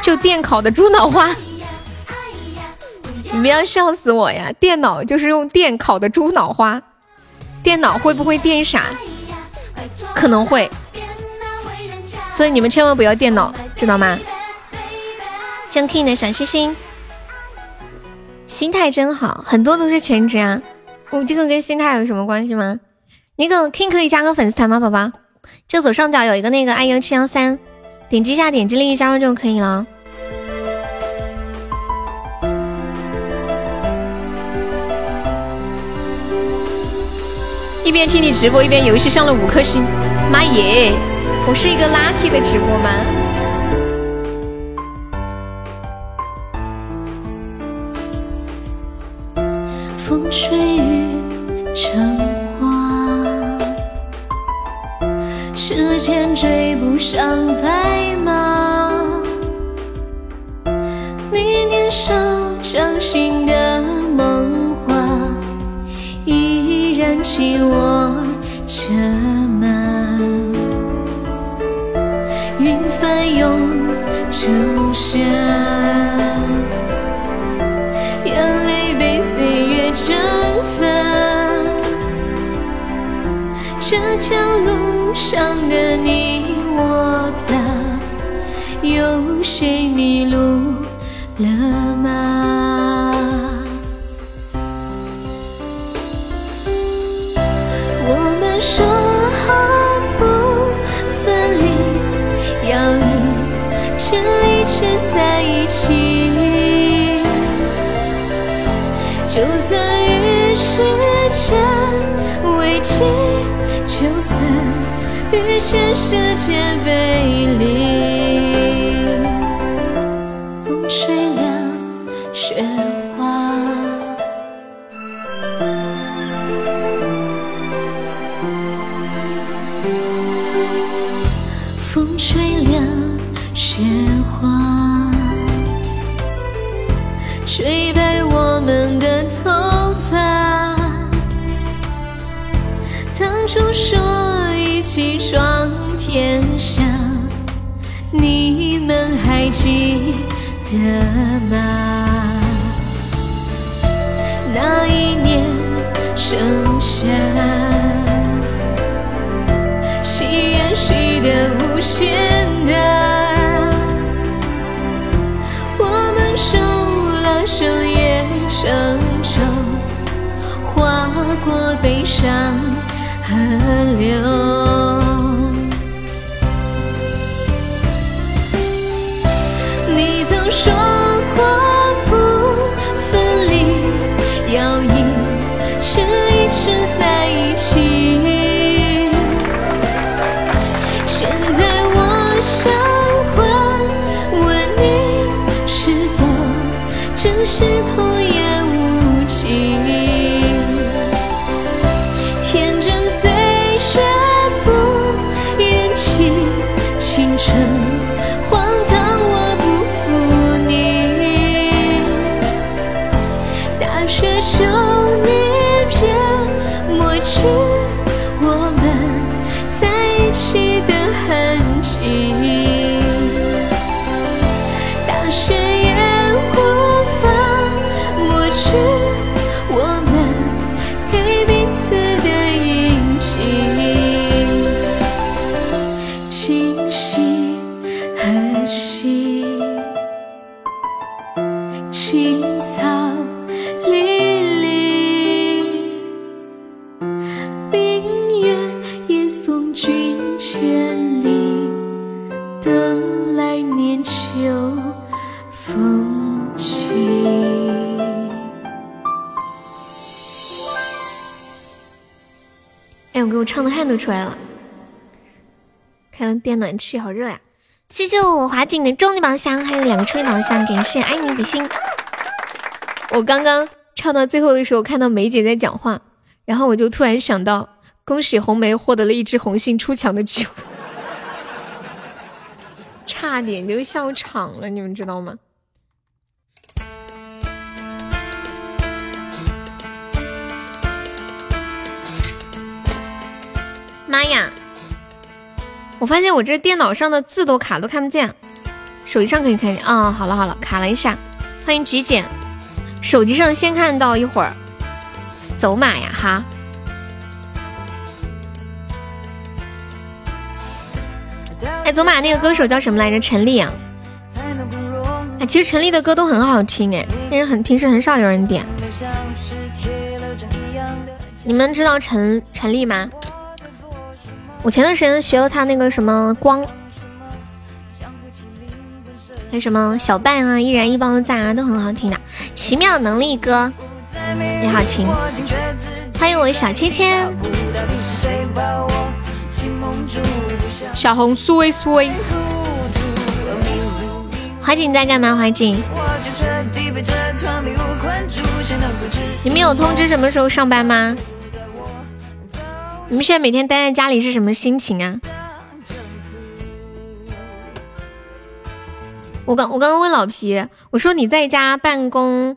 A: 就电烤的猪脑花，你们要笑死我呀！电脑就是用电烤的猪脑花，电脑会不会电傻？可能会，所以你们千万不要电脑，知道吗？江 king 的小星星，心态真好，很多都是全职啊。我这个跟心态有什么关系吗？那个 king 可以加个粉丝团吗，宝宝？就左上角有一个那个 iu 七幺三，点击一下，点击另一张就可以了。一边听你直播，一边游戏上了五颗星，妈耶！我是一个 lucky 的直播吗？风吹雨成花，时间追不上白马。你年少掌心的然紧握着吗？云翻涌成沙，眼泪被岁月。蒸发，这条路上的你我他，有谁迷路全世界背离，记得吗？暖气，好热呀！谢谢我华锦的终极宝箱，还有两个超级宝箱，感谢爱你比心。我刚刚唱到最后的时候，看到梅姐在讲话，然后我就突然想到，恭喜红梅获得了一支红杏出墙的机会，*laughs* 差点就笑场了，你们知道吗？妈呀！我发现我这电脑上的字都卡，都看不见。手机上可以看见啊！好了好了，卡了一下。欢迎极简，手机上先看到一会儿。走马呀哈！哎，走马那个歌手叫什么来着？陈粒啊。哎，其实陈粒的歌都很好听哎，但是很平时很少有人点。你们知道陈陈粒吗？我前段时间学了他那个什么光，还有什么小半啊，一人一包赞啊，都很好听的。奇妙能力歌也好听。欢迎我小芊芊，小红苏威苏威。怀瑾在干嘛？怀瑾，你们有通知什么时候上班吗？你们现在每天待在家里是什么心情啊？我刚我刚刚问老皮，我说你在家办公，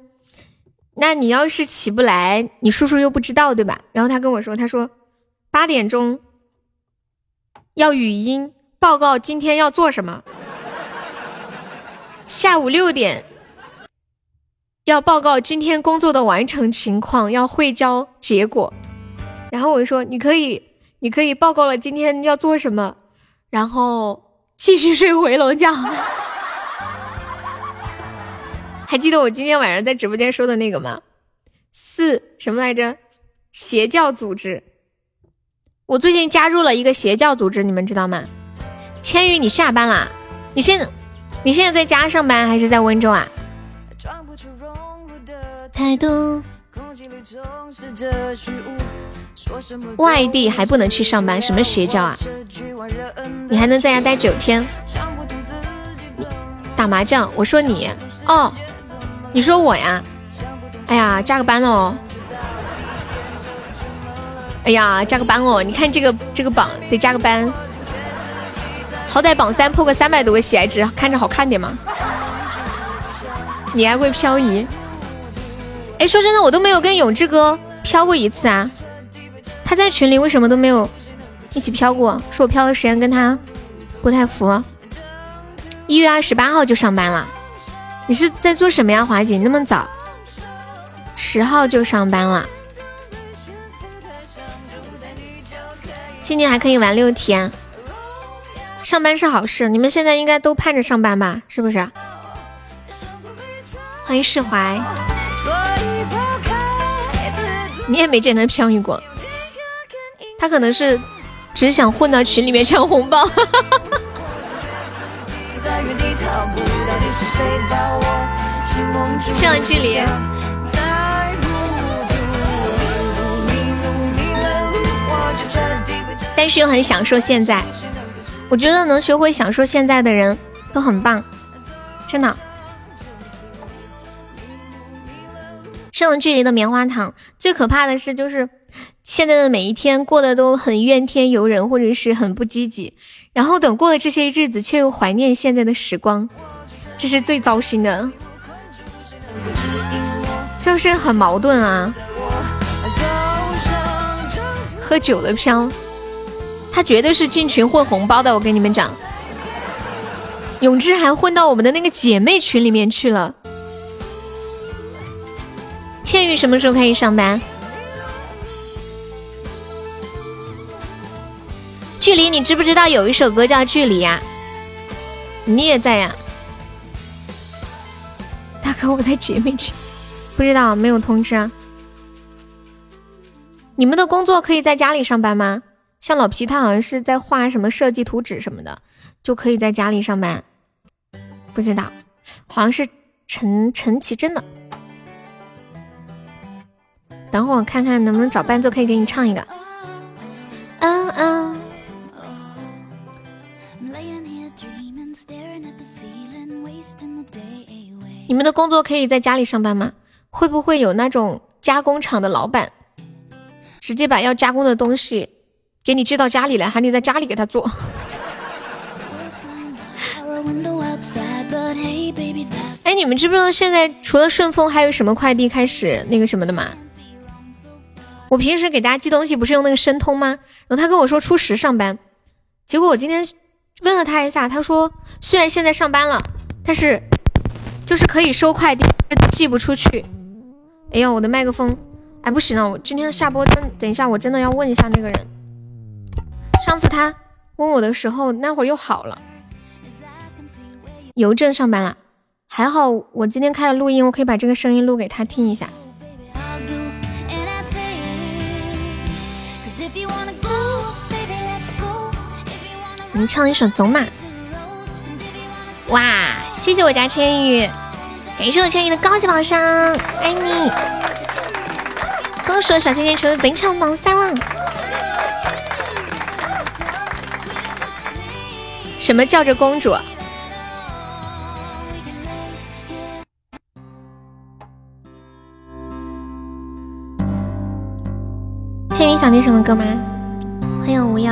A: 那你要是起不来，你叔叔又不知道对吧？然后他跟我说，他说八点钟要语音报告今天要做什么，下午六点要报告今天工作的完成情况，要汇交结果。然后我就说，你可以，你可以报告了今天要做什么，然后继续睡回笼觉。*laughs* 还记得我今天晚上在直播间说的那个吗？四什么来着？邪教组织。我最近加入了一个邪教组织，你们知道吗？千羽，你下班啦？你现在，你现在在家上班还是在温州啊？态度。外地还不能去上班，什么邪教啊？你还能在家待九天？打麻将？我说你哦，你说我呀？哎呀，加个班哦！哎呀，加个班哦！你看这个这个榜得加个班，好歹榜三破个三百多个喜爱值，看着好看点嘛。你还会漂移？哎，说真的，我都没有跟永志哥飘过一次啊。他在群里为什么都没有一起飘过？说我飘的时间跟他不太符。一月二十八号就上班了，你是在做什么呀，华姐？那么早？十号就上班了，今年还可以玩六天。上班是好事，你们现在应该都盼着上班吧？是不是？欢迎释怀。你也没见他飘逸过，他可能是只想混到群里面抢红包。*laughs* 上了距离，但是又很享受现在。我觉得能学会享受现在的人都很棒，真的。上了距离的棉花糖，最可怕的是就是现在的每一天过得都很怨天尤人，或者是很不积极，然后等过了这些日子，却又怀念现在的时光，这是最糟心的，就是很矛盾啊。喝酒的飘，他绝对是进群混红包的，我跟你们讲，永志还混到我们的那个姐妹群里面去了。倩玉什么时候开始上班？距离，你知不知道有一首歌叫《距离》呀？你也在呀？大哥，我在姐妹群，不知道，没有通知啊。你们的工作可以在家里上班吗？像老皮，他好像是在画什么设计图纸什么的，就可以在家里上班。不知道，好像是陈陈绮贞的。等会儿我看看能不能找伴奏，可以给你唱一个。嗯嗯。你们的工作可以在家里上班吗？会不会有那种加工厂的老板，直接把要加工的东西给你寄到家里来，喊你在家里给他做？*laughs* 哎，你们知不知道现在除了顺丰，还有什么快递开始那个什么的吗？我平时给大家寄东西不是用那个申通吗？然后他跟我说初十上班，结果我今天问了他一下，他说虽然现在上班了，但是就是可以收快递，寄不出去。哎呀，我的麦克风，哎不行了，我今天下播真，等一下我真的要问一下那个人。上次他问我的时候，那会儿又好了。邮政上班了，还好我今天开了录音，我可以把这个声音录给他听一下。们唱一首《走马》。哇，谢谢我家千羽，感谢我千羽的高级宝箱，爱你！恭喜我小仙仙成为本场榜三了。什么叫着公主？千羽想听什么歌吗？欢迎无忧。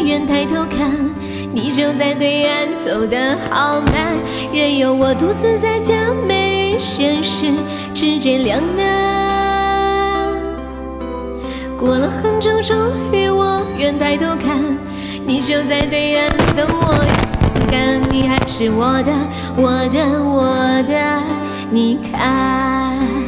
A: 愿抬头看，你就在对岸，走得好慢，任由我独自在假寐与现实之间两难。过了很久，终于我愿抬头看，你就在对岸等我，敢你还是我的，我的，我的，你看。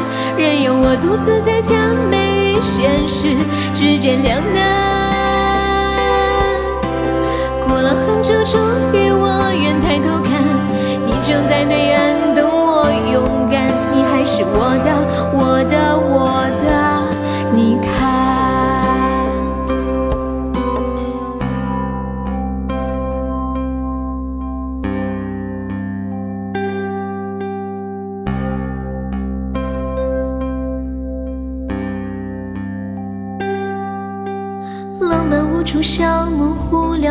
A: 任由我独自在假寐与现实之间两难。过了很久，终于我愿抬头看，你正在对岸等我勇敢，你还是我的，我的，我的，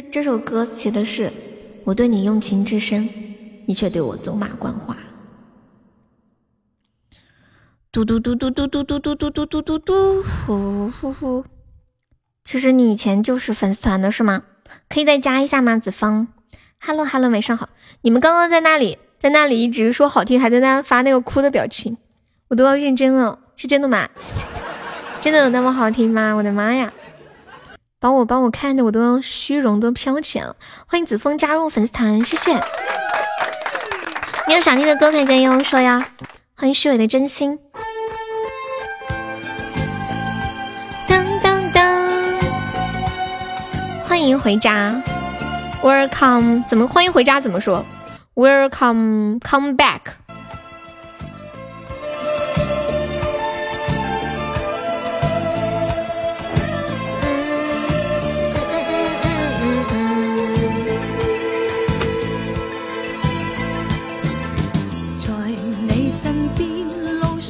A: 这首歌写的是我对你用情至深，你却对我走马观花。嘟嘟嘟嘟嘟嘟嘟嘟嘟嘟嘟嘟嘟，呼呼呼。其实你以前就是粉丝团的是吗？可以再加一下吗？子枫，Hello Hello，晚上好。你们刚刚在那里，在那里一直说好听，还在那发那个哭的表情，我都要认真了，是真的吗？*laughs* 真的有那么好听吗？我的妈呀！把我把我看的我都虚荣都飘起来了，欢迎子枫加入粉丝团，谢谢。你有想听的歌可以跟悠悠说呀。欢迎虚伪的真心。当当当，欢迎回家，Welcome，怎么欢迎回家怎么说？Welcome，come back。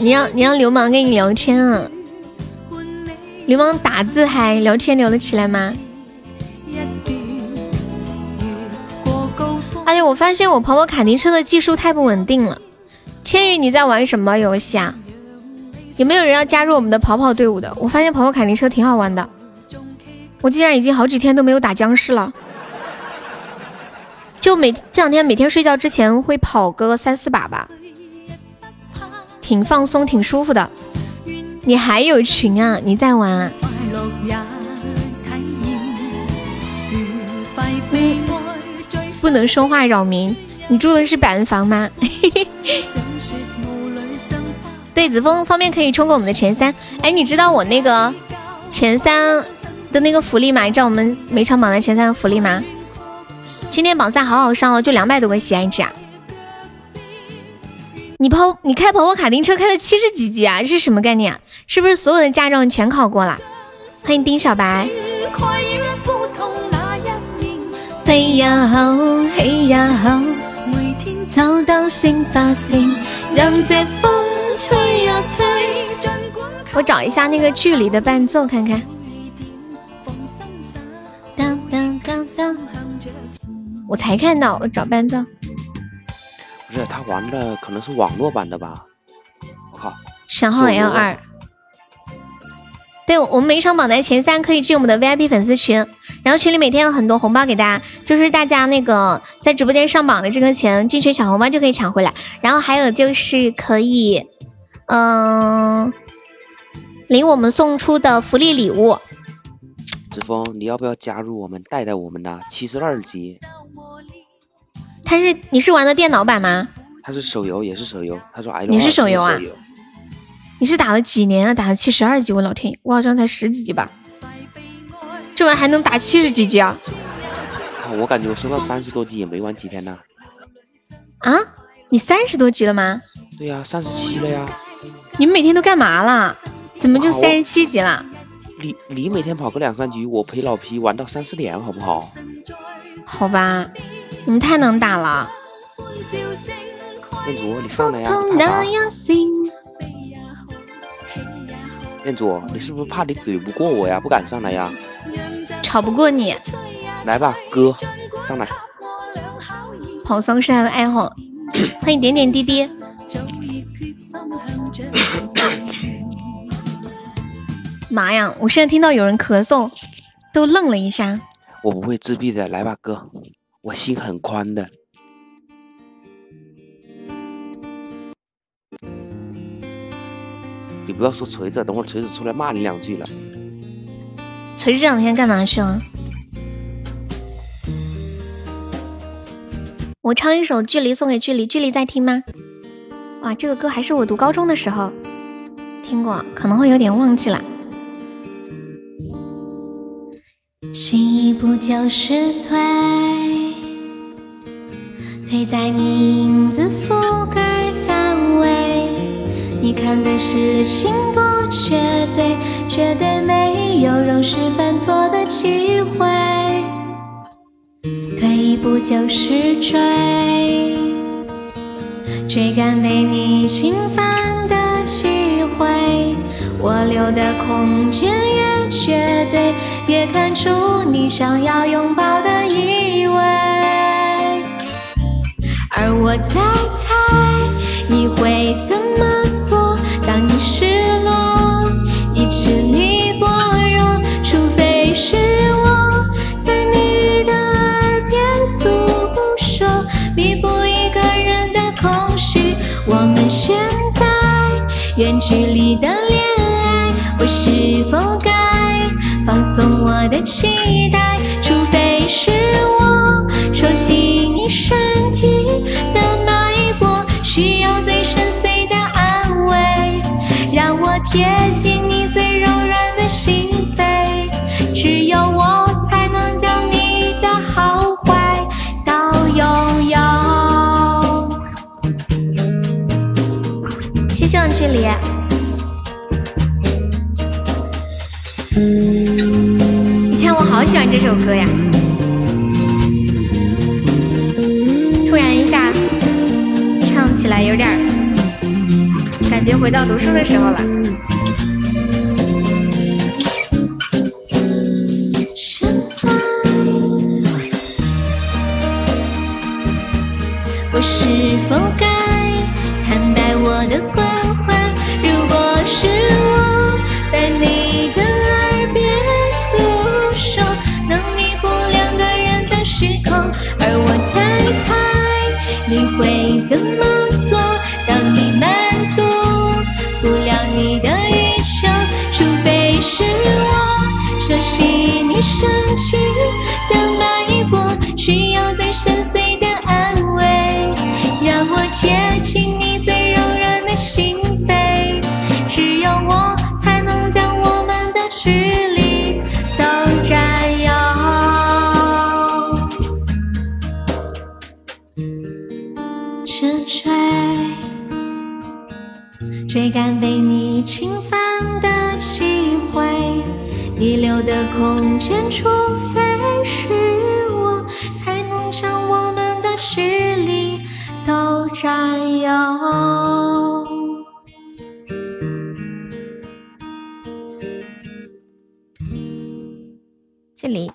A: 你让你让流氓跟你聊天啊？流氓打字还聊天聊得起来吗？哎呀，我发现我跑跑卡丁车的技术太不稳定了。千羽，你在玩什么游戏啊？有没有人要加入我们的跑跑队伍的？我发现跑跑卡丁车挺好玩的。我竟然已经好几天都没有打僵尸了，就每这两天每天睡觉之前会跑个三四把吧。挺放松、挺舒服的。你还有群啊？你在玩、啊？不能说话扰民。你住的是板房吗？*laughs* 对，子枫方便可以冲个我们的前三。哎，你知道我那个前三的那个福利吗？你知道我们每场榜的前三的福利吗？今天榜三好好上哦，就两百多个喜爱值啊。你跑，你开跑跑卡丁车开了七十几级啊？这是什么概念啊？是不是所有的驾照你全考过了？欢迎丁小白。嘿呀吼，嘿呀吼，每天找到新发现，让这风吹呀吹。我找一下那个剧里的伴奏看看。当当当当，我才看到，我找伴奏。
B: 不是他玩的可能是网络版的吧？我靠！
A: 小号 L 二，对我们每场榜单前三可以进我们的 VIP 粉丝群，然后群里每天有很多红包给大家，就是大家那个在直播间上榜的这个钱进群抢红包就可以抢回来，然后还有就是可以，嗯，领我们送出的福利礼物。
B: 子枫，你要不要加入我们带带我们的七十二级？
A: 他是你是玩的电脑版吗？
B: 他是手游，也是手游。他说：“哎，
A: 你是手
B: 游
A: 啊？你是打了几年啊？打了七十二级，我老天爷，我好像才十几级吧？这玩意还能打七十几级啊？
B: 我感觉我升到三十多级也没玩几天呢。
A: 啊？你三十多级了吗？
B: 对呀，三十七了呀。
A: 你们每天都干嘛了？怎么就三十七级了？
B: 你你每天跑个两三局，我陪老皮玩到三四点，好不好？
A: 好吧。你太能打了，
B: 彦祖，你上来呀！彦祖，你是不是怕你怼不过我呀？不敢上来呀？
A: 吵不过你，
B: 来吧，哥，上来。
A: 跑丧尸的爱好，欢迎点点滴滴。*coughs* 妈呀！我现在听到有人咳嗽，都愣了一下。
B: 我不会自闭的，来吧，哥。我心很宽的，你不要说锤子，等会锤子出来骂你两句了。
A: 锤子这两天干嘛去了？我唱一首《距离》送给距离，距离在听吗？哇，这个歌还是我读高中的时候听过，可能会有点忘记了。心一步就是退。推在你影子覆盖范围，你看的是心多绝对，绝对没有容许犯错的机会。退一步就是追，追赶被你侵犯的机会。我留的空间越绝对，越看出你想要拥抱的意味。而我在猜你会怎么做，当你失落，一支离薄弱，除非是我在你的耳边诉说，弥补一个人的空虚。我们现在远距离的恋爱，我是否该放松我的期待？除非是这首歌呀。突然一下唱起来有点感觉回到读书的时候了。我的空间，除非是我，才能将我们的距离都占有。这里，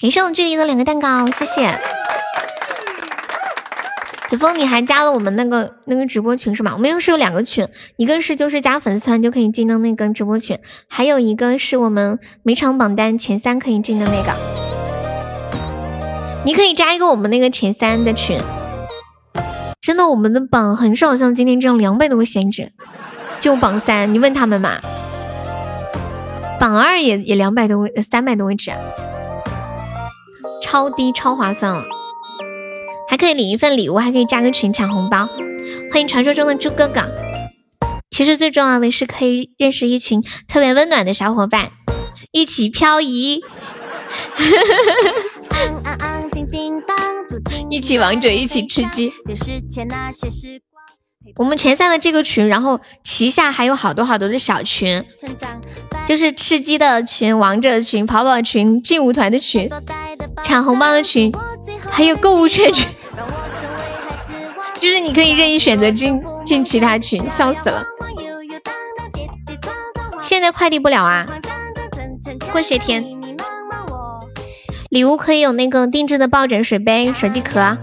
A: 感谢我距离的两个蛋糕，谢谢。子枫，你还加了我们那个那个直播群是吗？我们又是有两个群，一个是就是加粉丝团就可以进的那个直播群，还有一个是我们每场榜单前三可以进的那个。你可以加一个我们那个前三的群。真的，我们的榜很少像今天这样两百多个闲置，就榜三，你问他们嘛。榜二也也两百多位，三百多位置，超低超划算了，还可以领一份礼物，还可以加个群抢红包。欢迎传说中的猪哥哥。其实最重要的是可以认识一群特别温暖的小伙伴，一起漂移，*laughs* 一起王者，一起吃鸡。我们前三的这个群，然后旗下还有好多好多的小群，就是吃鸡的群、王者群、跑跑群、劲舞团的群、抢红包的群，还有购物券群，就是你可以任意选择进进其他群，笑死了。现在快递不了啊，过些天。礼物可以有那个定制的抱枕、水杯、手机壳。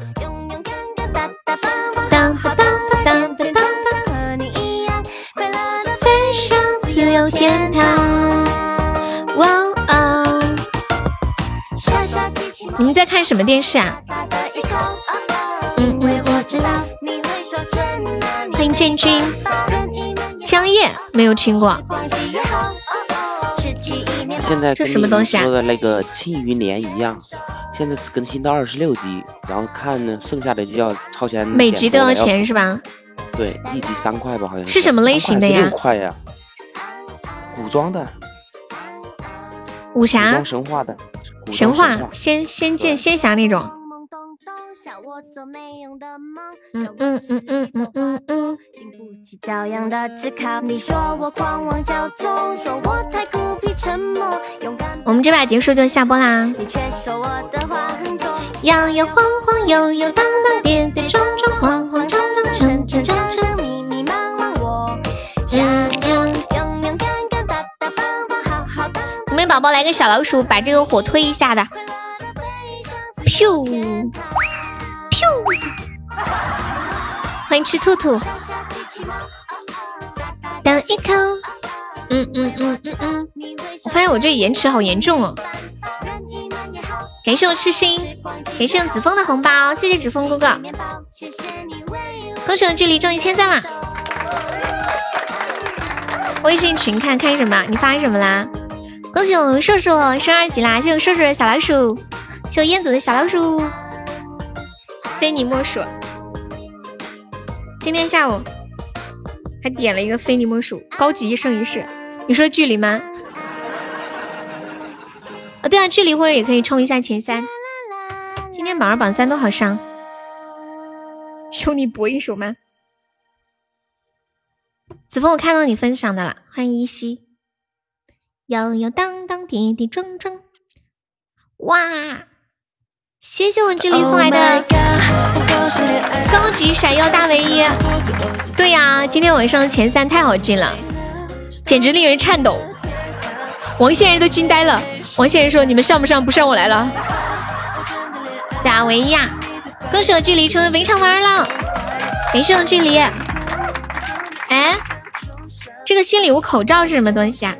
A: 当
C: 当当当当当，和你一样快乐的飞向自由
A: 天堂。哇哦！你们在看什么电视啊？嗯嗯嗯。欢迎建军。江夜没有听过。
B: 现在
A: 这什么东西啊？
B: 说的那个《庆余年》一样，现在只更新到二十六集，然后看呢，剩下的就要超前。
A: 每集都要钱是吧？
B: 对，一集三块吧，好像
A: 是。是什么类型的呀？
B: 六块呀。古装的，
A: 武侠、
B: 神话的，
A: 神话、仙仙剑、仙侠那种。嗯嗯嗯嗯嗯嗯嗯。我们这把结束就下播啦。摇摇晃晃，悠悠荡荡，跌跌撞撞，慌慌张张，沉沉沉沉，迷迷茫茫，我。宝宝来个小老鼠，把这个火推一下的，咻咻！欢迎吃兔兔，等一口，嗯嗯嗯嗯嗯。我发现我这延迟好严重哦。感谢我痴心，感谢我子枫的红包，谢谢子枫哥哥。恭喜我距离中一千赞啦！微信群看看什么？你发什么啦？恭喜我硕硕升二级啦！谢谢硕硕的小老鼠，谢我彦祖的小老鼠，非你莫属。今天下午还点了一个非你莫属高级一生一世，你说距离吗？啊，对啊，距离或者也可以冲一下前三。今天榜二榜三都好上，兄弟搏一手吗？子枫，我看到你分享的了，欢迎依稀。摇摇荡荡，跌跌撞撞，哇！谢谢我这里送来的高级闪耀大唯一。对呀，今天晚上前三太好进了，简直令人颤抖。王先生都惊呆了。王先生说：“你们上不上？不上我来了。”大唯一呀！恭喜我距离成为围场玩了。感谢我距离。哎，这个新礼物口罩是什么东西啊？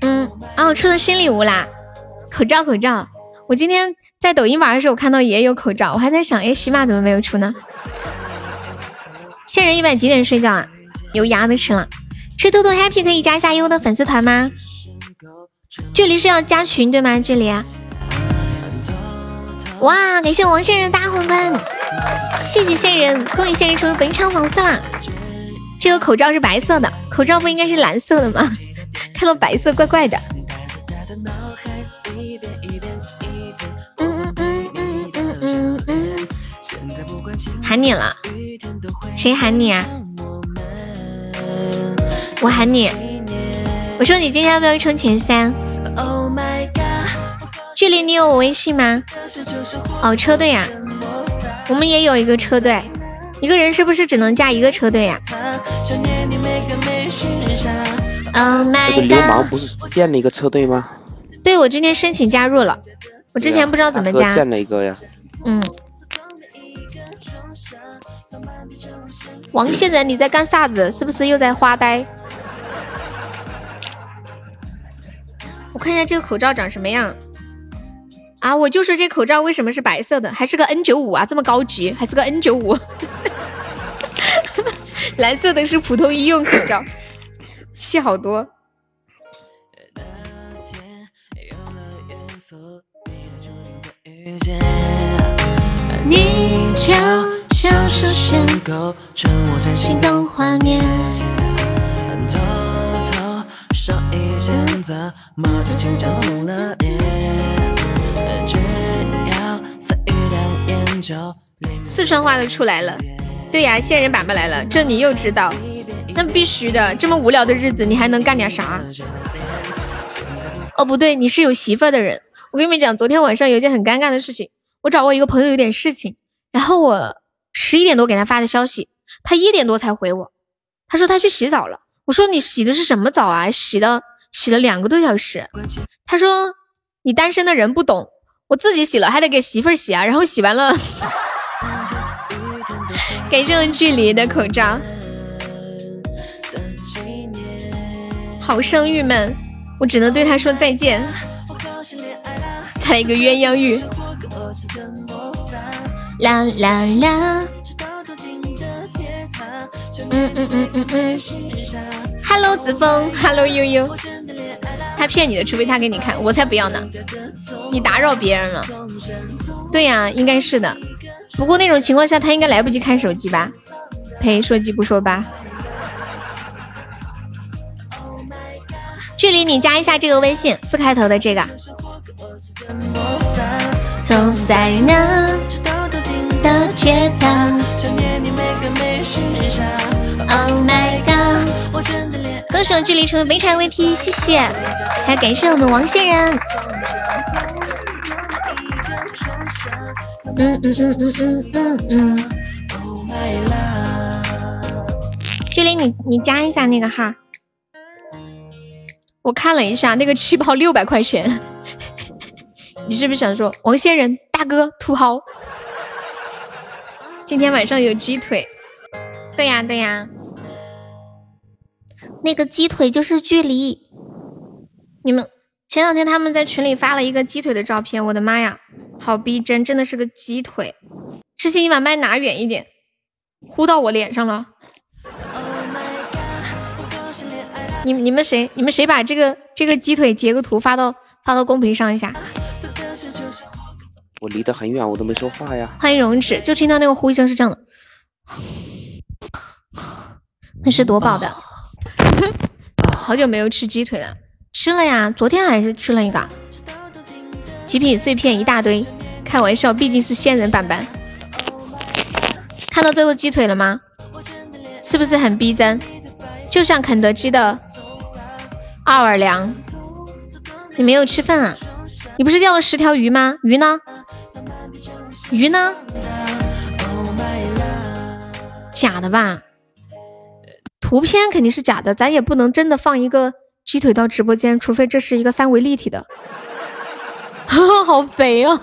A: 嗯，哦，出了新礼物啦，口罩口罩。我今天在抖音玩的时候，我看到也有口罩，我还在想，哎，喜马怎么没有出呢？仙人一般几点睡觉啊？有鸭子吃了。吃兔兔 happy 可以加一下优的粉丝团吗？距离是要加群对吗？距离。哇，感谢王仙人大皇冠，谢谢仙人，恭喜仙人成为本场粉丝啦。这个口罩是白色的，口罩不应该是蓝色的吗？*laughs* 看到白色怪怪的。喊你了，谁喊你啊？我喊你，我说你今天要不要冲前三？距离你有我微信吗？哦，车队呀，我们也有一个车队，一个人是不是只能加一个车队呀？
B: 那个流氓不是建了一个车队吗？
A: 对，我今天申请加入了，我之前不知道怎么加。
B: 建了一个呀。
A: 嗯。王仙人，你在干啥子？是不是又在发呆？我看一下这个口罩长什么样。啊，我就说这口罩为什么是白色的，还是个 N 九五啊，这么高级，还是个 N 九五。*laughs* 蓝色的是普通医用口罩，气好多。你悄悄出现，心动画面。四川话都出来了，对呀，仙人板板来了，这你又知道？那必须的，这么无聊的日子，你还能干点啥？哦，不对，你是有媳妇的人。我跟你们讲，昨天晚上有件很尴尬的事情，我找我一个朋友有点事情，然后我十一点多给他发的消息，他一点多才回我，他说他去洗澡了。我说你洗的是什么澡啊？洗了洗了两个多小时。他说你单身的人不懂。我自己洗了，还得给媳妇儿洗啊，然后洗完了，*laughs* 给这种距离的口罩，好生郁闷，我只能对他说再见。*laughs* 来一个鸳鸯浴，啦啦啦，嗯嗯嗯嗯嗯，Hello 子枫，Hello 悠悠，他骗你的，除非他给你看，我才不要呢。你打扰别人了，对呀，应该是的。不过那种情况下，他应该来不及看手机吧？呸，说鸡不说吧。距离你加一下这个微信，四开头的这个。走在那的街道。Oh my god！歌手距离成为非常 VP，谢谢，还要感谢我们王仙人。嗯嗯嗯嗯嗯嗯嗯。距离你你加一下那个号，我看了一下那个气泡六百块钱，*laughs* 你是不是想说王仙人大哥土豪？今天晚上有鸡腿，对呀对呀，那个鸡腿就是距离。你们前两天他们在群里发了一个鸡腿的照片，我的妈呀！好逼真，真的是个鸡腿。痴心，你把麦拿远一点，呼到我脸上了。你你们谁？你们谁把这个这个鸡腿截个图发到发到公屏上一下？
B: 我离得很远，我都没说话呀。
A: 欢迎荣止，就听到那个呼一声是这样的。那是夺宝的。*laughs* 好久没有吃鸡腿了，吃了呀，昨天还是吃了一个。极品碎片一大堆，开玩笑，毕竟是仙人板板。看到这个鸡腿了吗？是不是很逼真？就像肯德基的奥尔良。你没有吃饭啊？你不是钓了十条鱼吗？鱼呢？鱼呢？假的吧？图片肯定是假的，咱也不能真的放一个鸡腿到直播间，除非这是一个三维立体的。哈 *laughs* 哈好肥哦，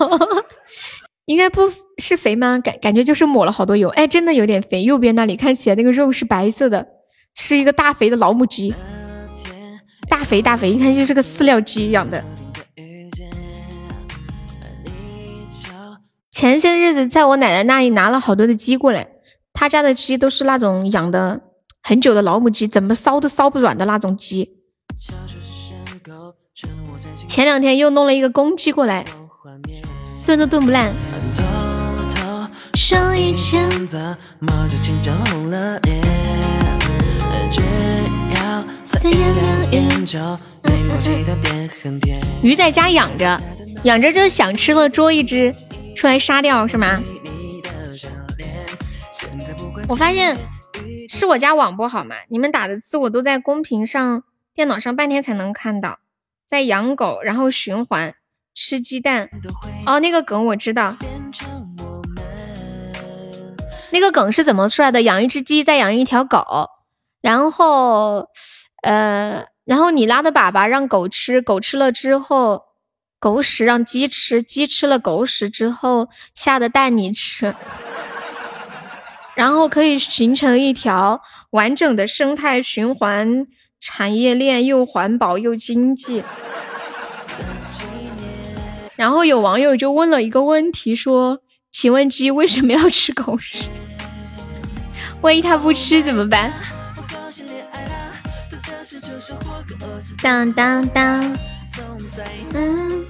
A: 应该不是肥吗？感感觉就是抹了好多油，哎，真的有点肥。右边那里看起来那个肉是白色的，是一个大肥的老母鸡，大肥大肥，一看就是个饲料鸡养的。前些日子在我奶奶那里拿了好多的鸡过来，他家的鸡都是那种养的很久的老母鸡，怎么烧都烧不软的那种鸡。前两天又弄了一个公鸡过来，炖都炖不烂。鱼在家养着，养着就想吃了捉一只出来杀掉是吗？我发现是我家网不好嘛？你们打的字我都在公屏上、电脑上半天才能看到。在养狗，然后循环吃鸡蛋。哦，那个梗我知道。那个梗是怎么出来的？养一只鸡，再养一条狗，然后，呃，然后你拉的粑粑让狗吃，狗吃了之后，狗屎让鸡吃，鸡吃了狗屎之后下的蛋你吃，然后可以形成一条完整的生态循环产业链，又环保又经济。然后有网友就问了一个问题，说：“请问鸡为什么要吃狗屎？”万一它不吃怎么办？当当当，嗯，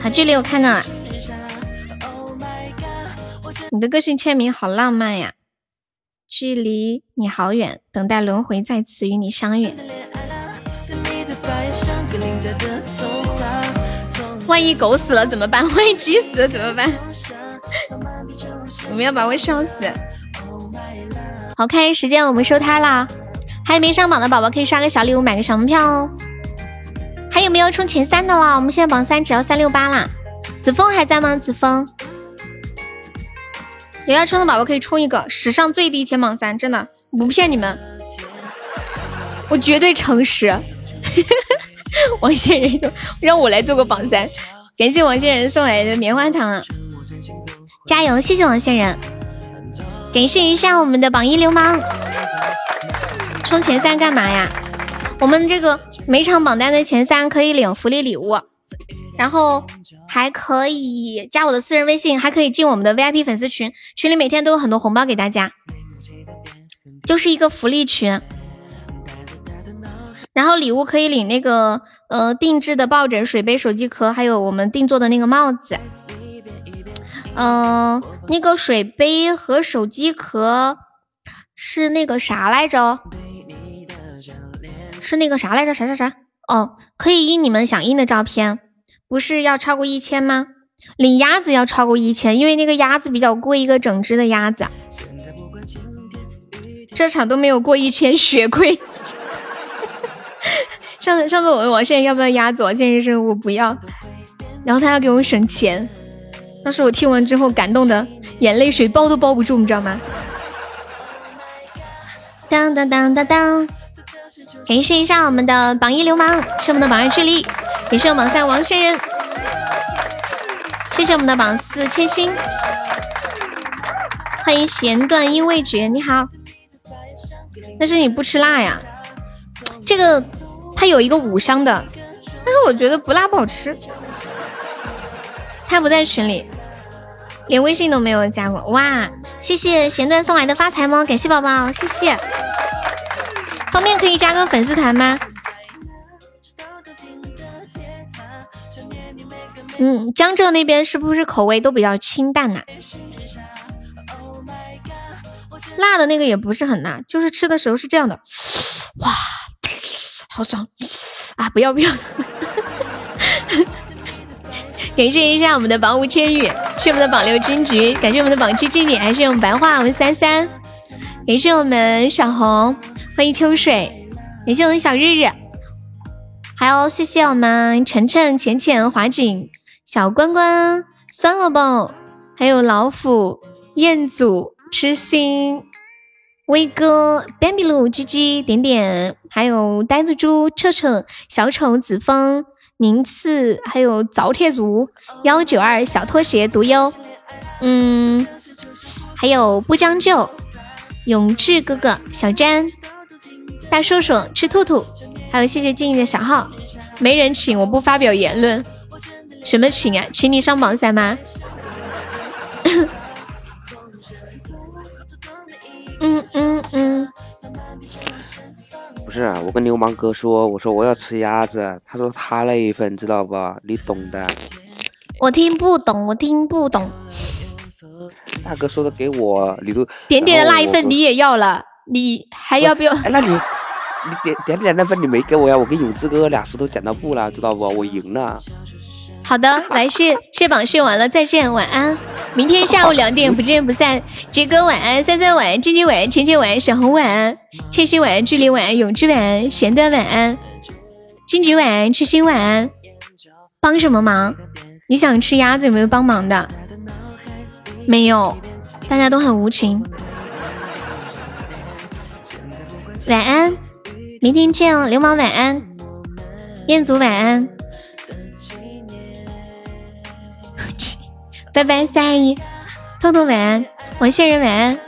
A: 好，这里我看到了，你的个性签名好浪漫呀！距离你好远，等待轮回再次与你相遇。万一狗死了怎么办？*laughs* 万一鸡死了怎么办？*laughs* 我们要把我烧死！好，看时间，我们收摊啦。还有没上榜的宝宝可以刷个小礼物，买个小门票哦。还有没有冲前三的啦？我们现在榜三只要三六八啦。子枫还在吗？子枫，有要冲的宝宝可以冲一个史上最低前榜三，真的不骗你们，我绝对诚实。*laughs* 王仙人让我来做个榜三，感谢王仙人送来的棉花糖。加油！谢谢王仙人，感谢一下我们的榜一流氓。冲前三干嘛呀？我们这个每场榜单的前三可以领福利礼物，然后还可以加我的私人微信，还可以进我们的 VIP 粉丝群，群里每天都有很多红包给大家，就是一个福利群。然后礼物可以领那个呃定制的抱枕、水杯、手机壳，还有我们定做的那个帽子。嗯，那个水杯和手机壳是那个啥来着？是那个啥来着？啥啥啥？哦，可以印你们想印的照片，不是要超过一千吗？领鸭子要超过一千，因为那个鸭子比较贵，一个整只的鸭子。这场都没有过一千，血亏。上次上次我问王现在要不要鸭子，王现在说我不要，然后他要给我省钱。当时我听完之后感动的眼泪水包都包不住，你知道吗？当当当当当！感谢一下我们的榜一流氓，是我们的榜二智力，也是我们榜三王仙人。谢谢我们的榜四千心，欢迎弦断音未绝，你好。但是你不吃辣呀？这个它有一个五香的，但是我觉得不辣不好吃。他不在群里，连微信都没有加过。哇，谢谢弦断送来的发财猫，感谢宝宝，谢谢。方便可以加个粉丝团吗？嗯，江浙那边是不是口味都比较清淡呐？辣的那个也不是很辣，就是吃的时候是这样的。哇，好爽啊！不要不要。*laughs* 感谢一下我们的榜五千羽，谢我们的榜六金桔，感谢我们的榜七经理，还是我们白话我们三三，感谢我们小红，欢迎秋水，感谢我们小日日，还有谢谢我们晨晨、浅浅、华锦、小关关、酸萝卜，还有老虎、彦祖、痴心、威哥、bambi 路、鸡鸡、点点，还有呆子猪、彻彻、小丑、子枫。宁次还有早铁族幺九二小拖鞋独优，嗯，还有不将就永志哥哥小詹。大叔叔吃兔兔，还有谢谢静怡的小号，没人请我不发表言论，什么请啊？请你上榜三吗？*laughs* 嗯嗯嗯。
B: 不是，我跟流氓哥说，我说我要吃鸭子，他说他那一份知道不？你懂的。
A: 我听不懂，我听不懂。
B: 大哥说的给我，你都
A: 点点的那一份你也要了，你还要不要？
B: 哎，那你你点点点那份你没给我呀？我跟永志哥哥俩石头剪刀布了，知道不？我赢了。
A: 好的，来谢谢榜谢完了，再见，晚安。明天下午两点不见不散。杰哥晚安，三三晚安，静静晚安，浅浅晚安，小红晚安，千玺晚安，距离晚安，永志晚安，咸端晚安，金菊晚安，痴心晚安。帮什么忙？你想吃鸭子有没有帮忙的？没有，大家都很无情。晚安，明天见哦，流氓晚安，彦祖晚安，*laughs* 拜拜三二一，兔兔晚安，王仙人晚安。